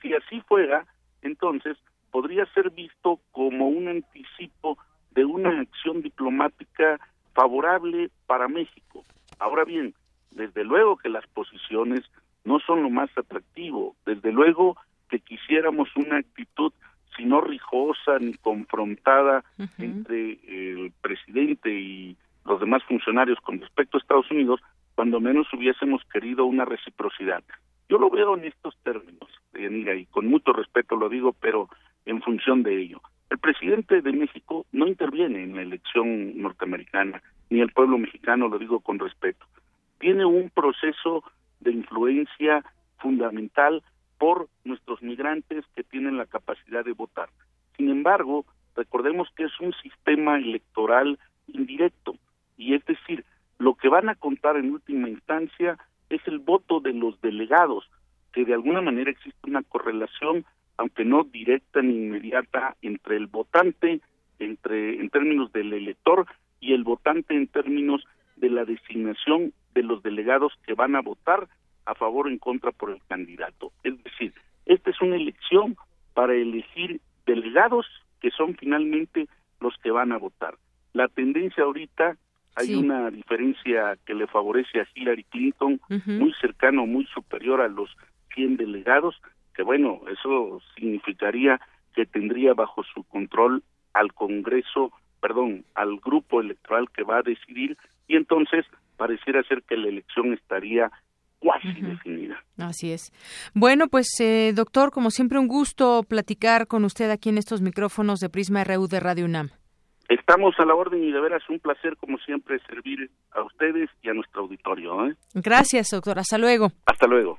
Speaker 49: Si así fuera, entonces podría ser visto como un anticipo de una acción diplomática favorable para México. Ahora bien, desde luego que las posiciones no son lo más atractivo, desde luego que quisiéramos una actitud sino rijosa ni confrontada entre el presidente y los demás funcionarios con respecto a Estados Unidos, cuando menos hubiésemos querido una reciprocidad. Yo lo veo en estos términos, Yanira, y con mucho respeto lo digo, pero en función de ello. El presidente de México no interviene en la elección norteamericana, ni el pueblo mexicano, lo digo con respeto. Tiene un proceso de influencia fundamental por nuestros migrantes que tienen la capacidad de votar. Sin embargo, recordemos que es un sistema electoral indirecto y es decir, lo que van a contar en última instancia es el voto de los delegados, que de alguna manera existe una correlación, aunque no directa ni inmediata, entre el votante, entre en términos del elector y el votante en términos de la designación de los delegados que van a votar a favor o en contra por el candidato. Es decir, esta es una elección para elegir delegados que son finalmente los que van a votar. La tendencia ahorita, hay una diferencia que le favorece a Hillary Clinton, muy cercano, muy superior a los 100 delegados, que bueno, eso significaría que tendría bajo su control al Congreso, perdón, al grupo electoral que va a decidir, y entonces pareciera ser que la elección estaría cuasi definida.
Speaker 1: Así es. Bueno, pues eh, doctor, como siempre un gusto platicar con usted aquí en estos micrófonos de Prisma RU de Radio UNAM.
Speaker 49: Estamos a la orden y de veras un placer como siempre servir a ustedes y a nuestro auditorio. ¿eh?
Speaker 1: Gracias, doctor. Hasta luego.
Speaker 49: Hasta luego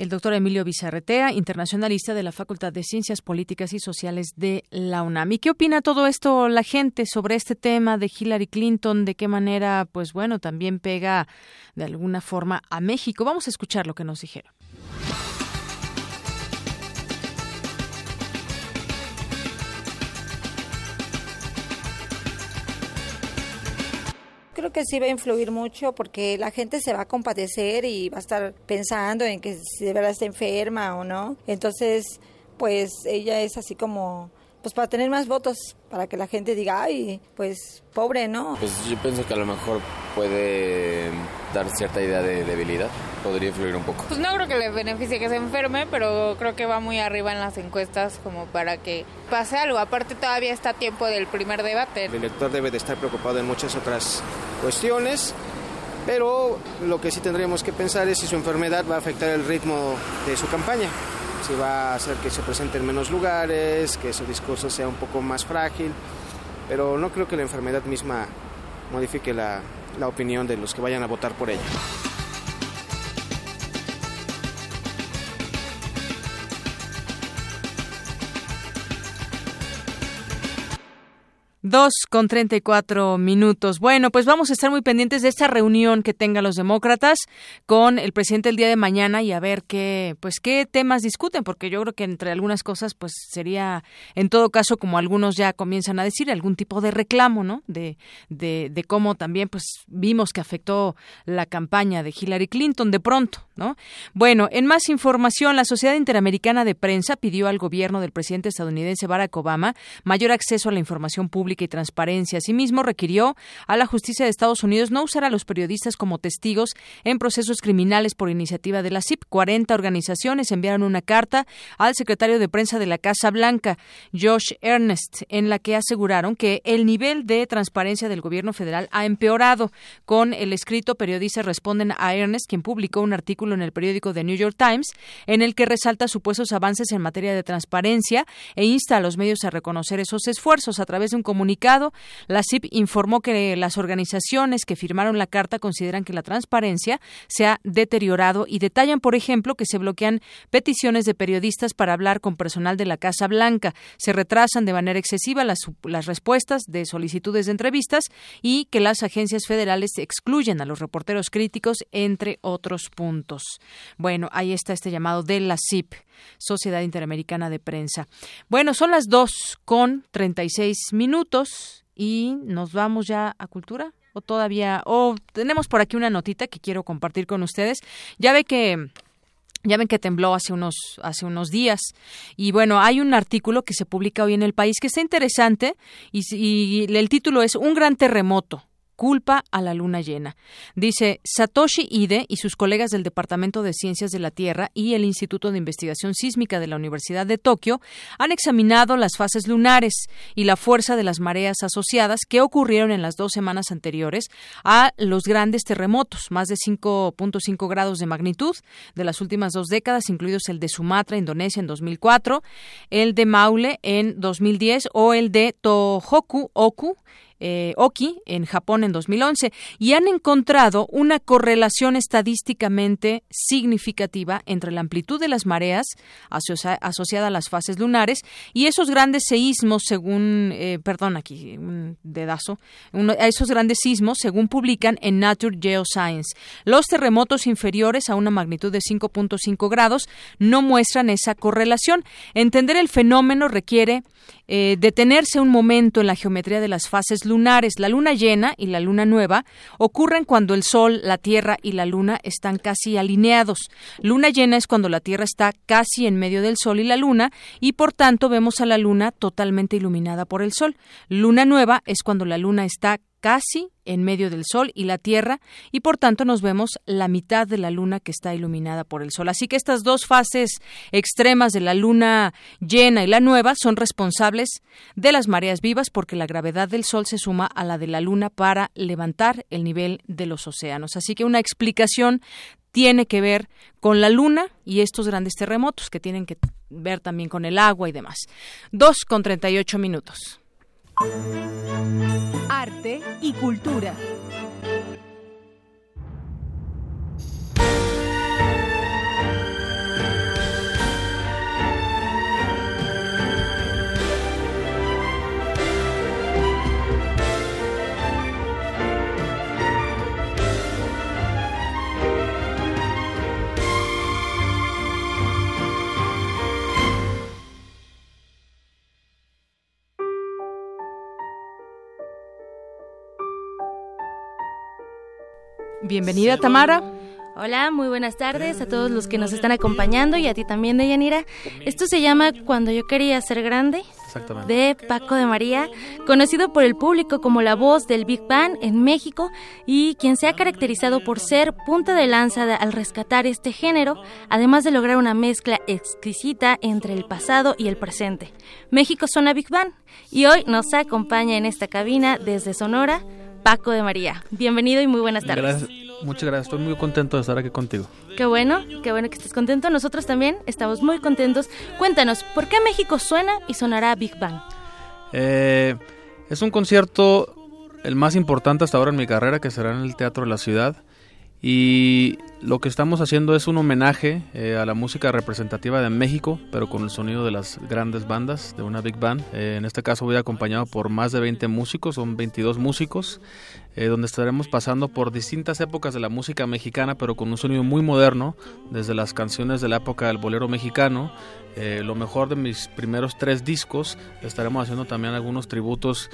Speaker 1: el doctor Emilio Bizarretea, internacionalista de la Facultad de Ciencias Políticas y Sociales de la UNAM. ¿Y qué opina todo esto la gente sobre este tema de Hillary Clinton? ¿De qué manera, pues bueno, también pega de alguna forma a México? Vamos a escuchar lo que nos dijeron.
Speaker 50: Creo que sí va a influir mucho porque la gente se va a compadecer y va a estar pensando en que si de verdad está enferma o no. Entonces, pues ella es así como pues para tener más votos, para que la gente diga, ay, pues pobre, ¿no?
Speaker 51: Pues yo pienso que a lo mejor puede dar cierta idea de debilidad, podría influir un poco.
Speaker 52: Pues no creo que le beneficie que se enferme, pero creo que va muy arriba en las encuestas como para que pase algo. Aparte todavía está tiempo del primer debate.
Speaker 53: El elector debe de estar preocupado en muchas otras cuestiones. Pero lo que sí tendríamos que pensar es si su enfermedad va a afectar el ritmo de su campaña si va a hacer que se presente en menos lugares, que su discurso sea un poco más frágil, pero no creo que la enfermedad misma modifique la, la opinión de los que vayan a votar por ella.
Speaker 1: Dos con treinta y cuatro minutos. Bueno, pues vamos a estar muy pendientes de esta reunión que tengan los demócratas con el presidente el día de mañana y a ver qué, pues qué temas discuten, porque yo creo que entre algunas cosas, pues sería, en todo caso, como algunos ya comienzan a decir, algún tipo de reclamo, ¿no? De, de, de cómo también, pues vimos que afectó la campaña de Hillary Clinton de pronto, ¿no? Bueno, en más información, la Sociedad Interamericana de Prensa pidió al gobierno del presidente estadounidense Barack Obama mayor acceso a la información pública y transparencia. Asimismo, requirió a la justicia de Estados Unidos no usar a los periodistas como testigos en procesos criminales por iniciativa de la CIP. 40 organizaciones enviaron una carta al secretario de prensa de la Casa Blanca, Josh Ernest, en la que aseguraron que el nivel de transparencia del gobierno federal ha empeorado. Con el escrito, periodistas responden a Ernest, quien publicó un artículo en el periódico The New York Times en el que resalta supuestos avances en materia de transparencia e insta a los medios a reconocer esos esfuerzos a través de un comunicado, la CIP informó que las organizaciones que firmaron la carta consideran que la transparencia se ha deteriorado y detallan, por ejemplo, que se bloquean peticiones de periodistas para hablar con personal de la Casa Blanca, se retrasan de manera excesiva las, las respuestas de solicitudes de entrevistas y que las agencias federales excluyen a los reporteros críticos, entre otros puntos. Bueno, ahí está este llamado de la CIP, Sociedad Interamericana de Prensa. Bueno, son las dos con 36 minutos y nos vamos ya a cultura o todavía o tenemos por aquí una notita que quiero compartir con ustedes. Ya ve que ya ven que tembló hace unos, hace unos días. Y bueno, hay un artículo que se publica hoy en el país que está interesante y, y el título es Un gran terremoto culpa a la luna llena. Dice Satoshi Ide y sus colegas del Departamento de Ciencias de la Tierra y el Instituto de Investigación Sísmica de la Universidad de Tokio han examinado las fases lunares y la fuerza de las mareas asociadas que ocurrieron en las dos semanas anteriores a los grandes terremotos, más de 5.5 grados de magnitud de las últimas dos décadas, incluidos el de Sumatra, Indonesia, en 2004, el de Maule en 2010 o el de Tohoku Oku eh, Oki en Japón en 2011 y han encontrado una correlación estadísticamente significativa entre la amplitud de las mareas asocia asociada a las fases lunares y esos grandes seísmos según, eh, perdón, aquí un dedazo, esos grandes sismos según publican en Nature Geoscience. Los terremotos inferiores a una magnitud de 5.5 grados no muestran esa correlación. Entender el fenómeno requiere eh, detenerse un momento en la geometría de las fases lunares. La luna llena y la luna nueva ocurren cuando el Sol, la Tierra y la luna están casi alineados. Luna llena es cuando la Tierra está casi en medio del Sol y la luna y por tanto vemos a la luna totalmente iluminada por el Sol. Luna nueva es cuando la luna está casi en medio del Sol y la Tierra y por tanto nos vemos la mitad de la Luna que está iluminada por el Sol. Así que estas dos fases extremas de la Luna llena y la nueva son responsables de las mareas vivas porque la gravedad del Sol se suma a la de la Luna para levantar el nivel de los océanos. Así que una explicación tiene que ver con la Luna y estos grandes terremotos que tienen que ver también con el agua y demás. Dos con treinta y ocho minutos.
Speaker 34: Arte y cultura.
Speaker 1: Bienvenida, Tamara.
Speaker 10: Hola, muy buenas tardes a todos los que nos están acompañando y a ti también, Deyanira. Esto se llama Cuando yo quería ser grande, de Paco de María, conocido por el público como la voz del Big Bang en México y quien se ha caracterizado por ser punta de lanza de- al rescatar este género, además de lograr una mezcla exquisita entre el pasado y el presente. México suena Big Bang y hoy nos acompaña en esta cabina desde Sonora Paco de María. Bienvenido y muy buenas tardes.
Speaker 54: Gracias, muchas gracias. Estoy muy contento de estar aquí contigo.
Speaker 10: Qué bueno, qué bueno que estés contento. Nosotros también estamos muy contentos. Cuéntanos, ¿por qué México suena y sonará Big Bang?
Speaker 54: Eh, es un concierto el más importante hasta ahora en mi carrera, que será en el Teatro de la Ciudad. Y lo que estamos haciendo es un homenaje eh, a la música representativa de México, pero con el sonido de las grandes bandas de una big band. Eh, en este caso voy acompañado por más de 20 músicos, son 22 músicos, eh, donde estaremos pasando por distintas épocas de la música mexicana, pero con un sonido muy moderno, desde las canciones de la época del bolero mexicano, lo mejor de mis primeros tres discos, estaremos haciendo también algunos tributos.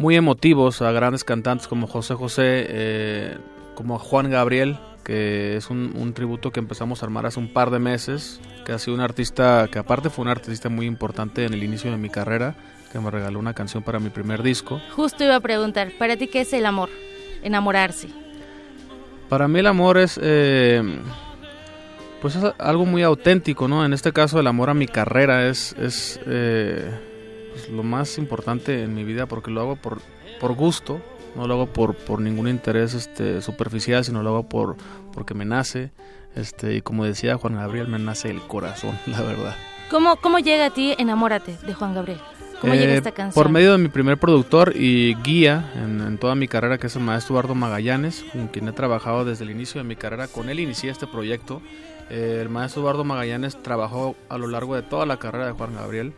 Speaker 54: Muy emotivos a grandes cantantes como José José, eh, como Juan Gabriel, que es un, un tributo que empezamos a armar hace un par de meses, que ha sido un artista que aparte fue un artista muy importante en el inicio de mi carrera, que me regaló una canción para mi primer disco.
Speaker 10: Justo iba a preguntar, ¿para ti qué es el amor? Enamorarse.
Speaker 54: Para mí el amor es, eh, pues es algo muy auténtico, ¿no? En este caso el amor a mi carrera es, es eh, pues, lo más importante en mi vida porque lo hago por, por gusto, no lo hago por, por ningún interés este, superficial, sino lo hago por, porque me nace. Este, y como decía Juan Gabriel, me nace el corazón, la verdad.
Speaker 10: ¿Cómo, cómo llega a ti Enamórate de Juan Gabriel? ¿Cómo llega
Speaker 54: Eh,
Speaker 10: esta canción?
Speaker 54: Por medio de mi primer productor y guía en, en toda mi carrera, que es el maestro Eduardo Magallanes, con quien he trabajado desde el inicio de mi carrera. Con él inicié este proyecto. Eh, el maestro Eduardo Magallanes trabajó a lo largo de toda la carrera de Juan Gabriel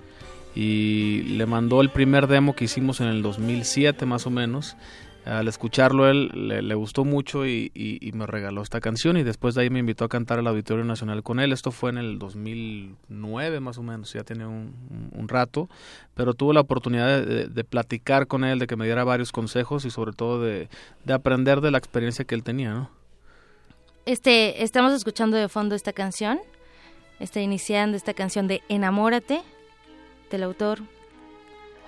Speaker 54: y le mandó el primer demo que hicimos en el 2007 más o menos. Al escucharlo él le, gustó mucho y, me regaló esta canción y después de ahí me invitó a cantar al Auditorio Nacional con él. Esto fue en el 2009 más o menos, ya tiene un, rato, pero tuve la oportunidad de, platicar con él, de que me diera varios consejos y sobre todo de, de aprender de la experiencia que él tenía, ¿no?
Speaker 10: Este, estamos escuchando de fondo esta canción. Está iniciando esta canción de Enamórate del autor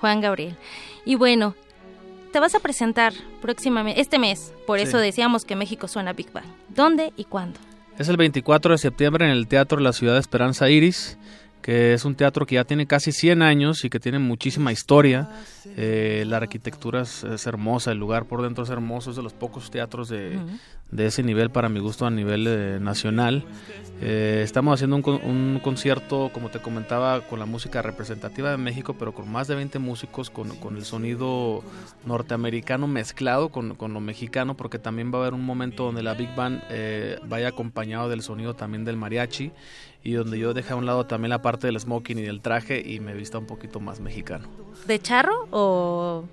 Speaker 10: Juan Gabriel. Y bueno, te vas a presentar próximamente este mes, por
Speaker 54: Sí.
Speaker 10: eso decíamos que México suena Big Bang. ¿Dónde y cuándo?
Speaker 54: Es el 24 de septiembre en el Teatro de la Ciudad de Esperanza Iris, que es un teatro que ya tiene casi 100 años y que tiene muchísima historia. Eh, la arquitectura es, es hermosa, el lugar por dentro es hermoso, es de los pocos teatros de, de ese nivel para mi gusto a nivel eh, nacional. Eh, estamos haciendo un, un concierto, como te comentaba, con la música representativa de México, pero con más de 20 músicos, con, con el sonido norteamericano mezclado con, con lo mexicano, porque también va a haber un momento donde la Big Band eh, vaya acompañado del sonido también del mariachi y donde yo dejé a un lado también la parte del smoking y del traje y me vista un poquito más mexicano.
Speaker 10: ¿De charro o...?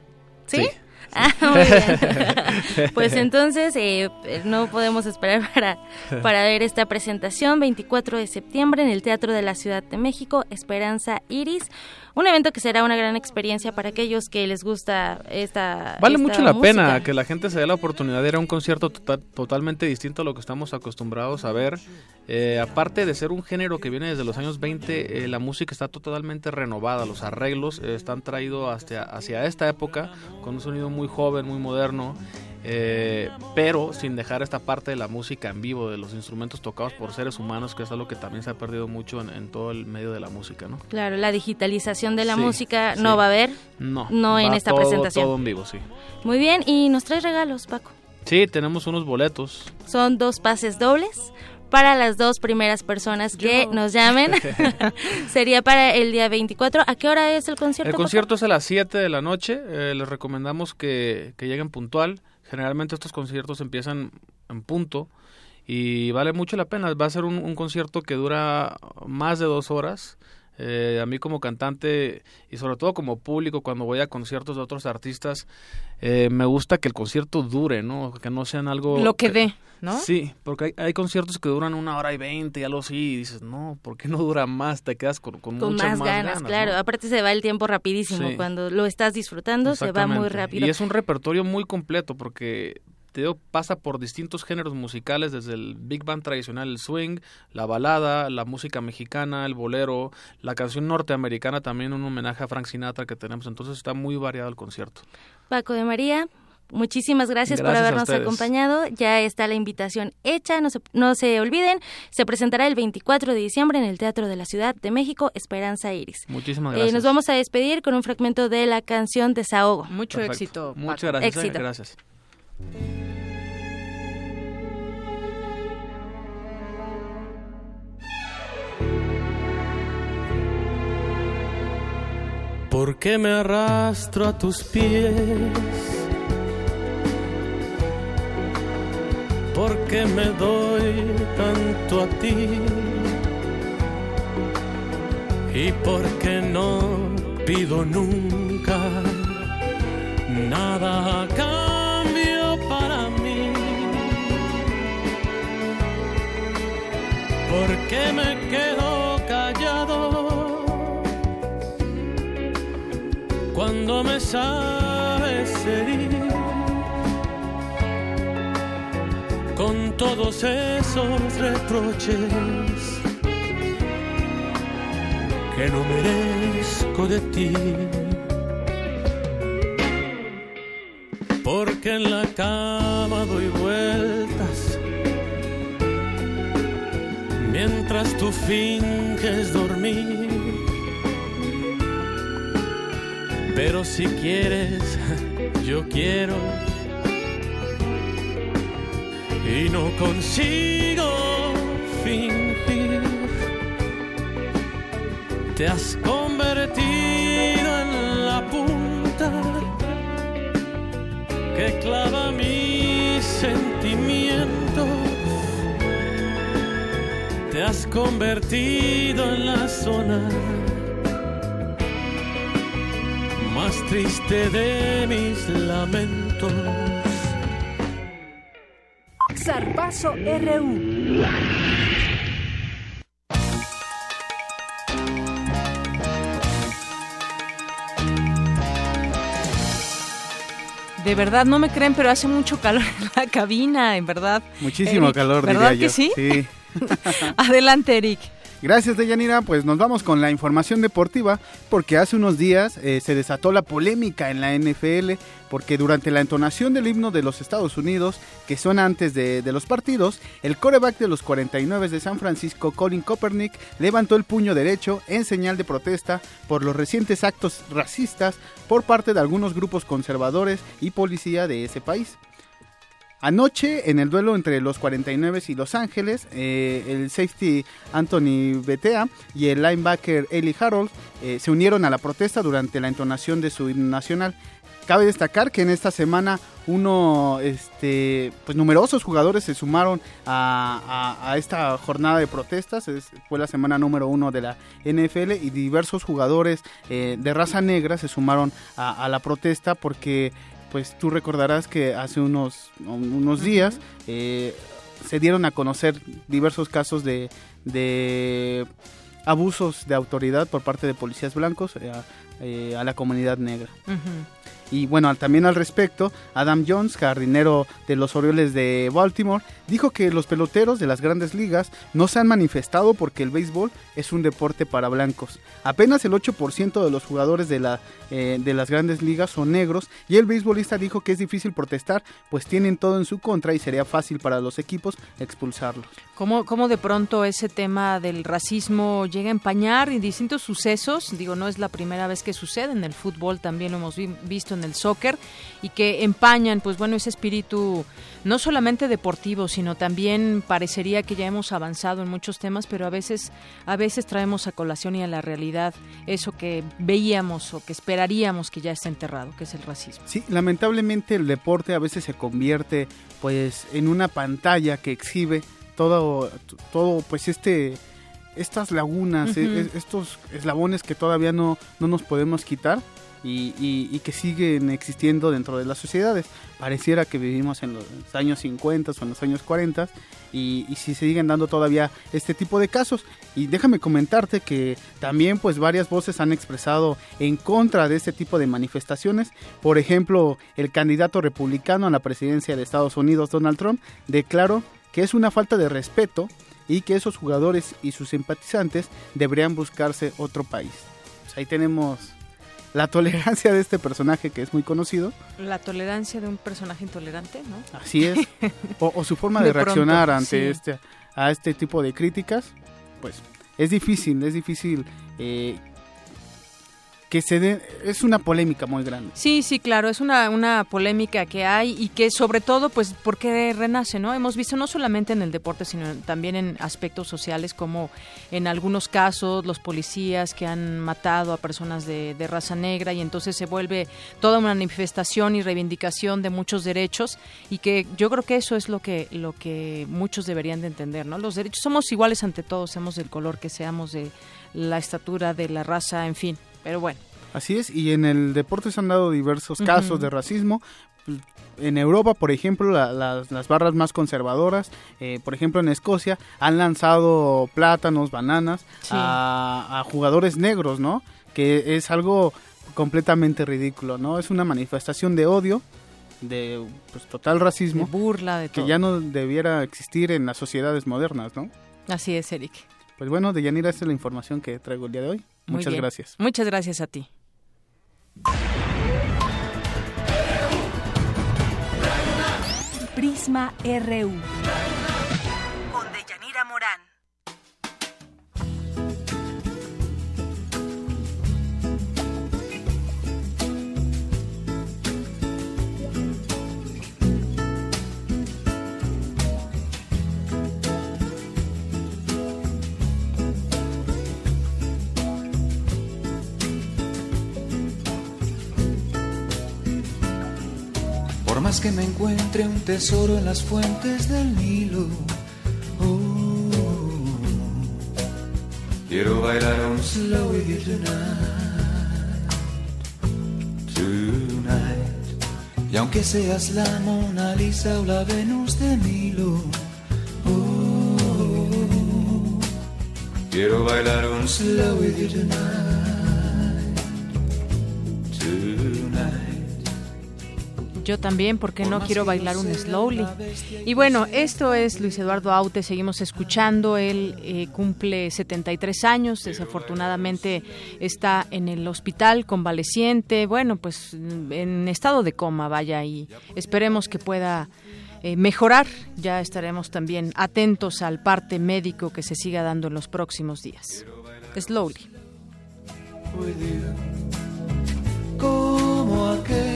Speaker 10: ¿Sí?
Speaker 54: Sí,
Speaker 10: Ah, muy bien. pues entonces eh, no podemos esperar para, para ver esta presentación 24 de septiembre en el Teatro de la Ciudad de México, Esperanza Iris. Un evento que será una gran experiencia para aquellos que les gusta esta
Speaker 54: Vale
Speaker 10: esta
Speaker 54: mucho la
Speaker 10: música.
Speaker 54: pena que la gente se dé la oportunidad de ir a un concierto total- totalmente distinto a lo que estamos acostumbrados a ver. Eh, aparte de ser un género que viene desde los años 20, eh, la música está totalmente renovada, los arreglos eh, están traídos hacia, hacia esta época con un sonido muy joven, muy moderno. Eh, pero sin dejar esta parte de la música en vivo, de los instrumentos tocados por seres humanos, que es algo que también se ha perdido mucho en, en todo el medio de la música, ¿no?
Speaker 10: Claro, la digitalización de la
Speaker 54: Sí,
Speaker 10: música
Speaker 54: sí.
Speaker 10: no va a haber.
Speaker 54: No,
Speaker 10: No en
Speaker 54: va
Speaker 10: esta
Speaker 54: todo-
Speaker 10: presentación.
Speaker 54: Todo en vivo, sí.
Speaker 10: Muy bien, y nos traes regalos, Paco.
Speaker 54: Sí, tenemos unos boletos.
Speaker 10: Son dos pases dobles para las dos primeras personas que nos llamen. Sería para el día 24. ¿A qué hora es el concierto?
Speaker 54: El
Speaker 10: Paco?
Speaker 54: concierto es a las 7 de la noche. eh, les recomendamos que, que lleguen puntual. Generalmente estos conciertos empiezan en punto y vale mucho la pena. Va a ser un, concierto que dura más de dos horas. Eh, a mí como cantante y sobre todo como público cuando voy a conciertos de otros artistas eh, me gusta que el concierto dure, ¿no? Que no sean algo...
Speaker 1: Lo que dé, ¿no?
Speaker 54: Sí, porque hay, hay conciertos que duran una hora y veinte y algo así y dices, no, ¿por qué no dura más? Te quedas con, con,
Speaker 10: Con
Speaker 54: muchas
Speaker 10: más, ganas, claro. Aparte se va el tiempo rapidísimo.
Speaker 54: Sí.
Speaker 10: Cuando lo estás disfrutando se va muy rápido.
Speaker 54: Y es un repertorio muy completo porque te digo, pasa por distintos géneros musicales, desde el big band tradicional, el swing, la balada, la música mexicana, el bolero, la canción norteamericana, también un homenaje a Frank Sinatra que tenemos, entonces está muy variado el concierto.
Speaker 55: Paco de María, Muchísimas gracias, por habernos acompañado. Ya está la invitación hecha. No se, no se olviden, se presentará el 24 de diciembre en el Teatro de la Ciudad de México, Esperanza Iris.
Speaker 54: Muchísimas gracias.
Speaker 55: nos vamos a despedir con un fragmento de la canción Desahogo.
Speaker 1: Mucho éxito.
Speaker 54: Muchas gracias. Eh, gracias.
Speaker 28: ¿Por qué me arrastro a tus pies? ¿Por qué me doy tanto a ti? ¿Y por qué no pido nunca nada a ¿Por qué me quedo callado? cuando me sabes herir con todos esos reproches que no merezco de ti. Porque en la cama doy mientras tú finges dormir Pero si quieres, yo quiero. Y no consigo fingir. Te has convertido en la punta que clava mis sentimientos. Te has convertido en la zona más triste de mis lamentos.
Speaker 34: Zarpazo RU.
Speaker 1: De verdad, no me creen, pero hace mucho calor en la cabina, en verdad.
Speaker 29: Muchísimo calor,
Speaker 1: ¿verdad
Speaker 29: diría
Speaker 1: que sí?
Speaker 29: Sí.
Speaker 1: Adelante, Eric.
Speaker 29: Gracias, Deyanira. Pues nos vamos con la información deportiva, porque hace unos días eh, se desató la polémica en la NFL, porque durante la entonación del himno de los Estados Unidos, que suena antes de, de los partidos, el coreback de los 49 de San Francisco, Colin Kaepernick, levantó el puño derecho en señal de protesta por los recientes actos racistas por parte de algunos grupos conservadores y policía de ese país. Anoche, en el duelo entre los 49 y Los Ángeles, eh, el safety Anthony Betea y el linebacker Eli Harold eh, se unieron a la protesta durante la entonación de su himno nacional. Cabe destacar que en esta semana uno, este, pues numerosos jugadores se sumaron a, esta jornada de protestas. Es- fue la semana número uno de la NFL y diversos jugadores eh, de raza negra se sumaron a la protesta porque, pues tú recordarás que hace unos, unos días eh, se dieron a conocer diversos casos de, de abusos de autoridad por parte de policías blancos eh, a, eh, a la comunidad negra. Y bueno, también al respecto, Adam Jones, jardinero de los Orioles de Baltimore, dijo que los peloteros de las grandes ligas no se han manifestado porque el béisbol es un deporte para blancos. Apenas el 8% de los jugadores de, la, eh, de las grandes ligas son negros y el beisbolista dijo que es difícil protestar pues tienen todo en su contra y sería fácil para los equipos expulsarlos.
Speaker 1: ¿Cómo, ¿Cómo de pronto ese tema del racismo llega a empañar en distintos sucesos? Digo, no es la primera vez que sucede, en el fútbol también lo hemos vi- visto en el soccer, y que empañan, pues bueno, ese espíritu no solamente deportivo, sino también parecería que ya hemos avanzado en muchos temas, pero a veces, a veces traemos a colación y a la realidad eso que veíamos o que esperaríamos que ya está enterrado, que es el racismo.
Speaker 29: Sí, lamentablemente el deporte a veces se convierte pues en una pantalla que exhibe todo, todo pues este estas lagunas,
Speaker 1: Ujú.
Speaker 29: eh, estos eslabones que todavía no, no nos podemos quitar y, y, que siguen existiendo dentro de las sociedades. Pareciera que vivimos en los años 50 o en los años 40 y, y si siguen dando todavía este tipo de casos. Y déjame comentarte que también pues varias voces han expresado en contra de este tipo de manifestaciones. Por ejemplo, el candidato republicano a la presidencia de Estados Unidos, Donald Trump, declaró que es una falta de respeto y que esos jugadores y sus simpatizantes deberían buscarse otro país. Pues ahí tenemos la tolerancia de este personaje que es muy conocido.
Speaker 1: La tolerancia de un personaje intolerante, ¿no?
Speaker 29: Así es. O, su forma de, reaccionar ante este a este tipo de críticas, pues es difícil, es difícil eh, que se dé, es una polémica muy grande.
Speaker 1: Sí, sí, claro, es una, una polémica que hay y que sobre todo, pues, porque renace, ¿no? Hemos visto no solamente en el deporte, sino también en aspectos sociales, como en algunos casos los policías que han matado a personas de, de raza negra y entonces se vuelve toda una manifestación y reivindicación de muchos derechos y que yo creo que eso es lo que, lo que muchos deberían de entender, ¿no? Los derechos somos iguales ante todos, seamos del color que seamos, de la estatura, de la raza, en fin pero bueno.
Speaker 29: Así es, y en el deporte se han dado diversos casos de racismo. En Europa, por ejemplo, las barras más conservadoras, eh, por ejemplo en Escocia, han lanzado plátanos, bananas a, jugadores negros, ¿no? Que es algo completamente ridículo, ¿no? Es una manifestación de odio, de pues, total racismo.
Speaker 1: burla, de
Speaker 29: Que ya no debiera existir en las sociedades modernas, ¿no?
Speaker 1: Así es, Eric.
Speaker 29: Pues bueno, Deyanira, esta es la información que traigo el día de hoy. Muchas gracias.
Speaker 1: Muchas gracias a ti.
Speaker 34: Prisma RU.
Speaker 56: Más que me encuentre un tesoro en las fuentes del Nilo. Oh, quiero bailar un slow with you tonight, tonight. Y aunque seas la Mona Lisa o la Venus de Milo, oh, quiero bailar un slow with you tonight.
Speaker 1: Yo también, porque no quiero bailar un slowly. Y bueno, esto es Luis Eduardo Aute, seguimos escuchando, él eh, cumple 73 años, desafortunadamente está en el hospital convaleciente, bueno, pues en estado de coma, vaya, y esperemos que pueda eh, mejorar. Ya estaremos también atentos al parte médico que se siga dando en los próximos días. Slowly.
Speaker 56: Como aquel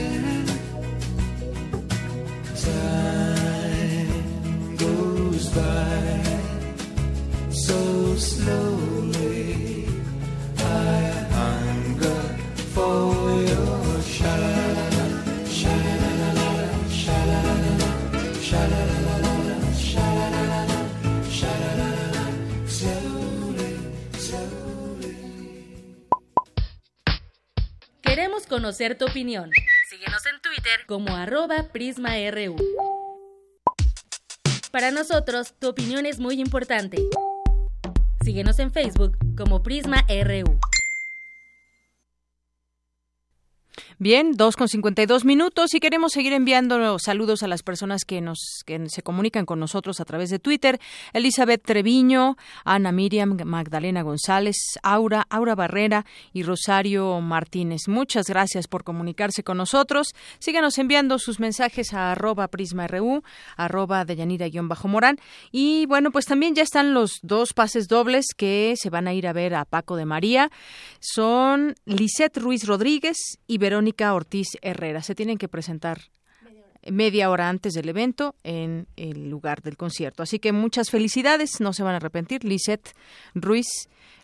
Speaker 55: conocer tu opinión. Síguenos en Como PrismaRU. Para nosotros, tu opinión es muy importante. Síguenos en Facebook como PrismaRU.
Speaker 1: Bien, dos con cincuenta y dos minutos y queremos seguir enviando saludos a las personas que nos que se comunican con nosotros a través de Twitter. Elizabeth Treviño, Ana Miriam, Magdalena González, Aura, Aura Barrera y Rosario Martínez. Muchas gracias por comunicarse con nosotros. Síganos enviando sus mensajes a arroba prisma.ru, arroba deyanira-morán. Y bueno, pues también ya están los dos pases dobles que se van a ir a ver a Paco de María. Son Lisette Ruiz Rodríguez y Verónica Ortiz Herrera. Se tienen que presentar media hora antes del evento en el lugar del concierto. Así que muchas felicidades, no se van a arrepentir. Lisette Ruiz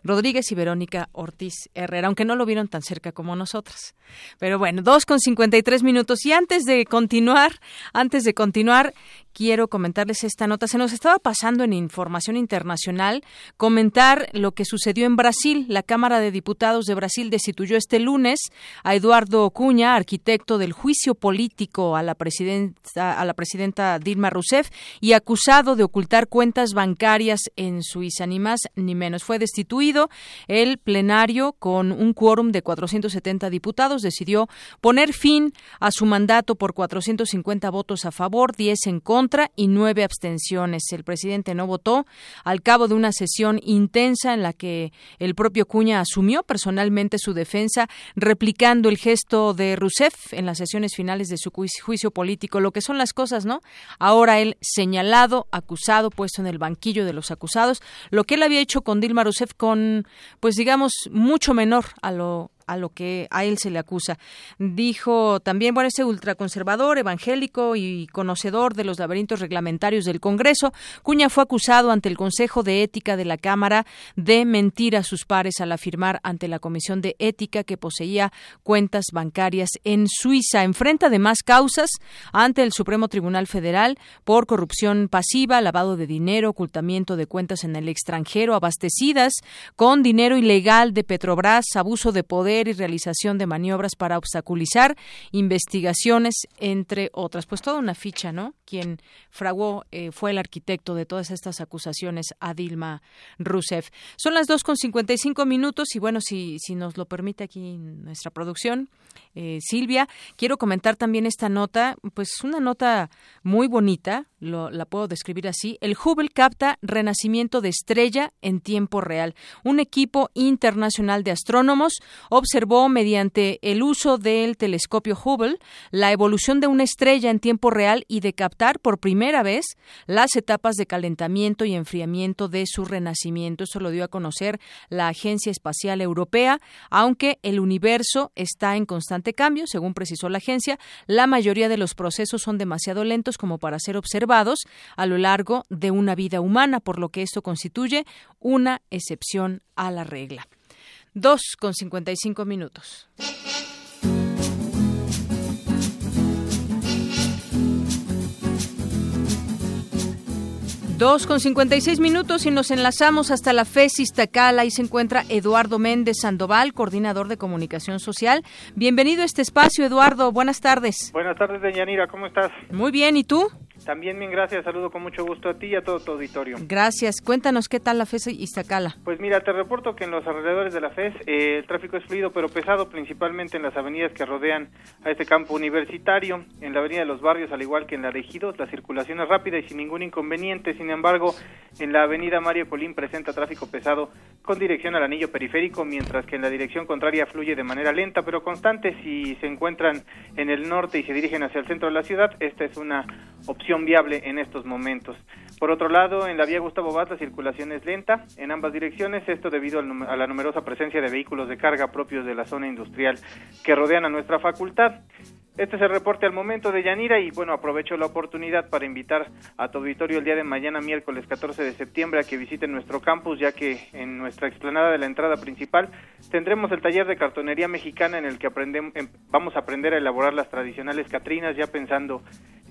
Speaker 1: Rodríguez y Verónica Ortiz Herrera, aunque no lo vieron tan cerca como nosotras. Pero bueno, dos con cincuenta y tres minutos. Y antes de continuar, antes de continuar, quiero comentarles esta nota. Se nos estaba pasando en información internacional comentar lo que sucedió en Brasil. La Cámara de Diputados de Brasil destituyó este lunes a Eduardo Cuña, arquitecto del juicio político a la presidenta, a la presidenta Dilma Rousseff y acusado de ocultar cuentas bancarias en Suiza, ni más ni menos. Fue destituido el plenario, con un quórum de 470 diputados, decidió poner fin a su mandato por 450 votos a favor, 10 en contra y 9 abstenciones. El presidente no votó al cabo de una sesión intensa en la que el propio Cuña asumió personalmente su defensa, replicando el gesto de Rousseff en las sesiones finales de su juicio político, lo que son las cosas, ¿no? Ahora él señalado, acusado, puesto en el banquillo de los acusados, lo que él había hecho con Dilma Rousseff con pues digamos, mucho menor a lo a lo que a él se le acusa. Dijo también, bueno, ese ultraconservador, evangélico y conocedor de los laberintos reglamentarios del Congreso, Cuña fue acusado ante el Consejo de Ética de la Cámara de mentir a sus pares al afirmar ante la Comisión de Ética que poseía cuentas bancarias en Suiza. Enfrenta además causas ante el Supremo Tribunal Federal por corrupción pasiva, lavado de dinero, ocultamiento de cuentas en el extranjero, abastecidas con dinero ilegal de Petrobras, abuso de poder y realización de maniobras para obstaculizar investigaciones, entre otras. Pues toda una ficha, ¿no? Quien fraguó eh, fue el arquitecto de todas estas acusaciones a Dilma Rousseff. Son las 2.55 minutos y bueno, si, si nos lo permite aquí nuestra producción, eh, Silvia, quiero comentar también esta nota, pues una nota muy bonita, la puedo describir así. El Hubble capta renacimiento de estrella en tiempo real. Un equipo internacional de astrónomos observó mediante el uso del telescopio Hubble la evolución de una estrella en tiempo real y de captar por primera vez las etapas de calentamiento y enfriamiento de su renacimiento. Eso lo dio a conocer la Agencia Espacial Europea, aunque el universo está en constante cambio, según precisó la agencia, la mayoría de los procesos son demasiado lentos como para ser observados a lo largo de una vida humana, por lo que esto constituye una excepción a la regla. 2 con 55 minutos. Dos con 56 minutos y nos enlazamos hasta la FES Iztacala. Ahí se encuentra Eduardo Méndez Sandoval, coordinador de comunicación social. Bienvenido a este espacio, Eduardo. Buenas tardes.
Speaker 57: Buenas tardes, Deyanira. ¿Cómo estás?
Speaker 1: Muy bien. ¿Y tú?
Speaker 57: También bien, gracias. Saludo con mucho gusto a ti y a todo tu auditorio.
Speaker 1: Gracias. Cuéntanos qué tal la FES Iztacala.
Speaker 57: Pues mira, te reporto que en los alrededores de la FES eh, el tráfico es fluido pero pesado, principalmente en las avenidas que rodean a este campo universitario. En la avenida de los barrios, al igual que en la de Ejidos, la circulación es rápida y sin ningún inconveniente. Sin embargo, en la avenida Mario Colín presenta tráfico pesado con dirección al anillo periférico, mientras que en la dirección contraria fluye de manera lenta pero constante. Si se encuentran en el norte y se dirigen hacia el centro de la ciudad, esta es una opción viable en estos momentos. Por otro lado, en la vía Gustavo Vaz la circulación es lenta en ambas direcciones, esto debido a la numerosa presencia de vehículos de carga propios de la zona industrial que rodean a nuestra facultad. Este es el reporte al momento de Yanira y bueno, aprovecho la oportunidad para invitar a tu auditorio el día de mañana, miércoles 14 de septiembre, a que visiten nuestro campus, ya que en nuestra explanada de la entrada principal tendremos el taller de cartonería mexicana en el que aprendemos, em, vamos a aprender a elaborar las tradicionales catrinas, ya pensando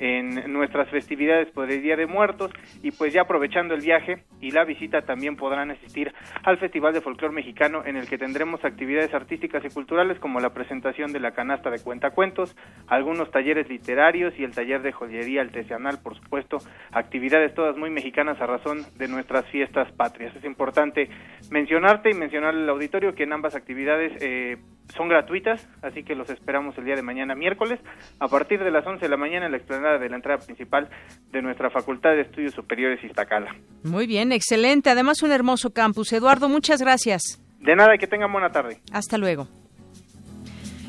Speaker 57: en nuestras festividades por el Día de Muertos. Y pues ya aprovechando el viaje y la visita también podrán asistir al Festival de Folclor Mexicano en el que tendremos actividades artísticas y culturales como la presentación de la canasta de cuentacuentos, algunos talleres literarios y el taller de joyería artesanal, por supuesto, actividades todas muy mexicanas a razón de nuestras fiestas patrias. Es importante mencionarte y mencionar al auditorio que en ambas actividades eh, son gratuitas, así que los esperamos el día de mañana miércoles a partir de las 11 de la mañana en la explanada de la entrada principal de nuestra Facultad de Estudios Superiores Iztacala.
Speaker 1: Muy bien, excelente. Además un hermoso campus. Eduardo, muchas gracias.
Speaker 57: De nada, que tengan buena tarde.
Speaker 1: Hasta luego.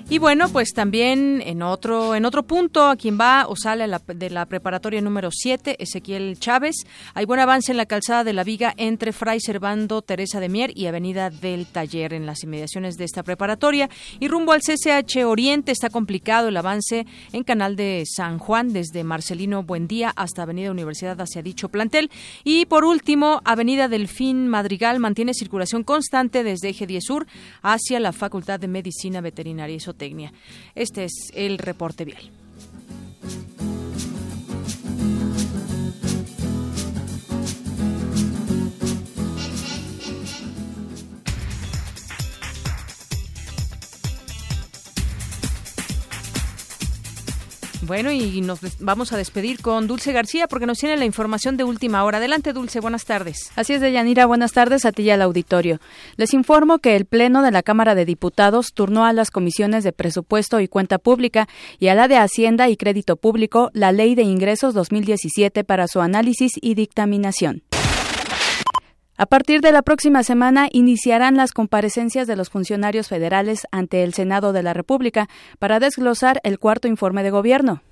Speaker 1: Y bueno, pues también en otro en otro punto, a quien va o sale de la preparatoria número 7, Ezequiel Chávez, hay buen avance en la calzada de la Viga entre Fray Servando Teresa de Mier y Avenida del Taller en las inmediaciones de esta preparatoria. Y rumbo al CCH Oriente está complicado el avance en Canal de San Juan desde Marcelino Buendía hasta Avenida Universidad hacia dicho plantel. Y por último, Avenida Delfín Madrigal mantiene circulación constante desde Eje 10 Sur hacia la Facultad de Medicina Veterinaria este es el reporte vial. Bueno, y nos vamos a despedir con Dulce García porque nos tiene la información de última hora. Adelante, Dulce, buenas tardes.
Speaker 44: Así es, Deyanira, buenas tardes a ti y al auditorio. Les informo que el Pleno de la Cámara de Diputados turnó a las comisiones de Presupuesto y Cuenta Pública y a la de Hacienda y Crédito Público la Ley de Ingresos 2017 para su análisis y dictaminación. A partir de la próxima semana iniciarán las comparecencias de los funcionarios federales ante el Senado de la República para desglosar el cuarto informe de gobierno.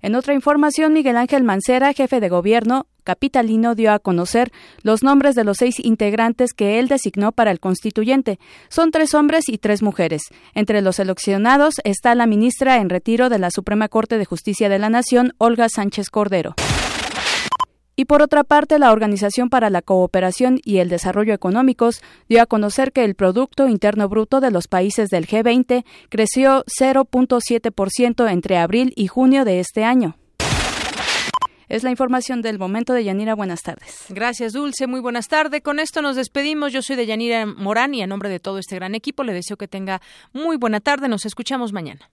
Speaker 44: En otra información, Miguel Ángel Mancera, jefe de gobierno capitalino, dio a conocer los nombres de los seis integrantes que él designó para el constituyente. Son tres hombres y tres mujeres. Entre los seleccionados está la ministra en retiro de la Suprema Corte de Justicia de la Nación, Olga Sánchez Cordero. Y por otra parte, la Organización para la Cooperación y el Desarrollo Económicos dio a conocer que el Producto Interno Bruto de los países del G20 creció 0.7% entre abril y junio de este año. Es la información del momento de Yanira. Buenas tardes.
Speaker 1: Gracias, Dulce. Muy buenas tardes. Con esto nos despedimos. Yo soy de Yanira Morán y a nombre de todo este gran equipo le deseo que tenga muy buena tarde. Nos escuchamos mañana.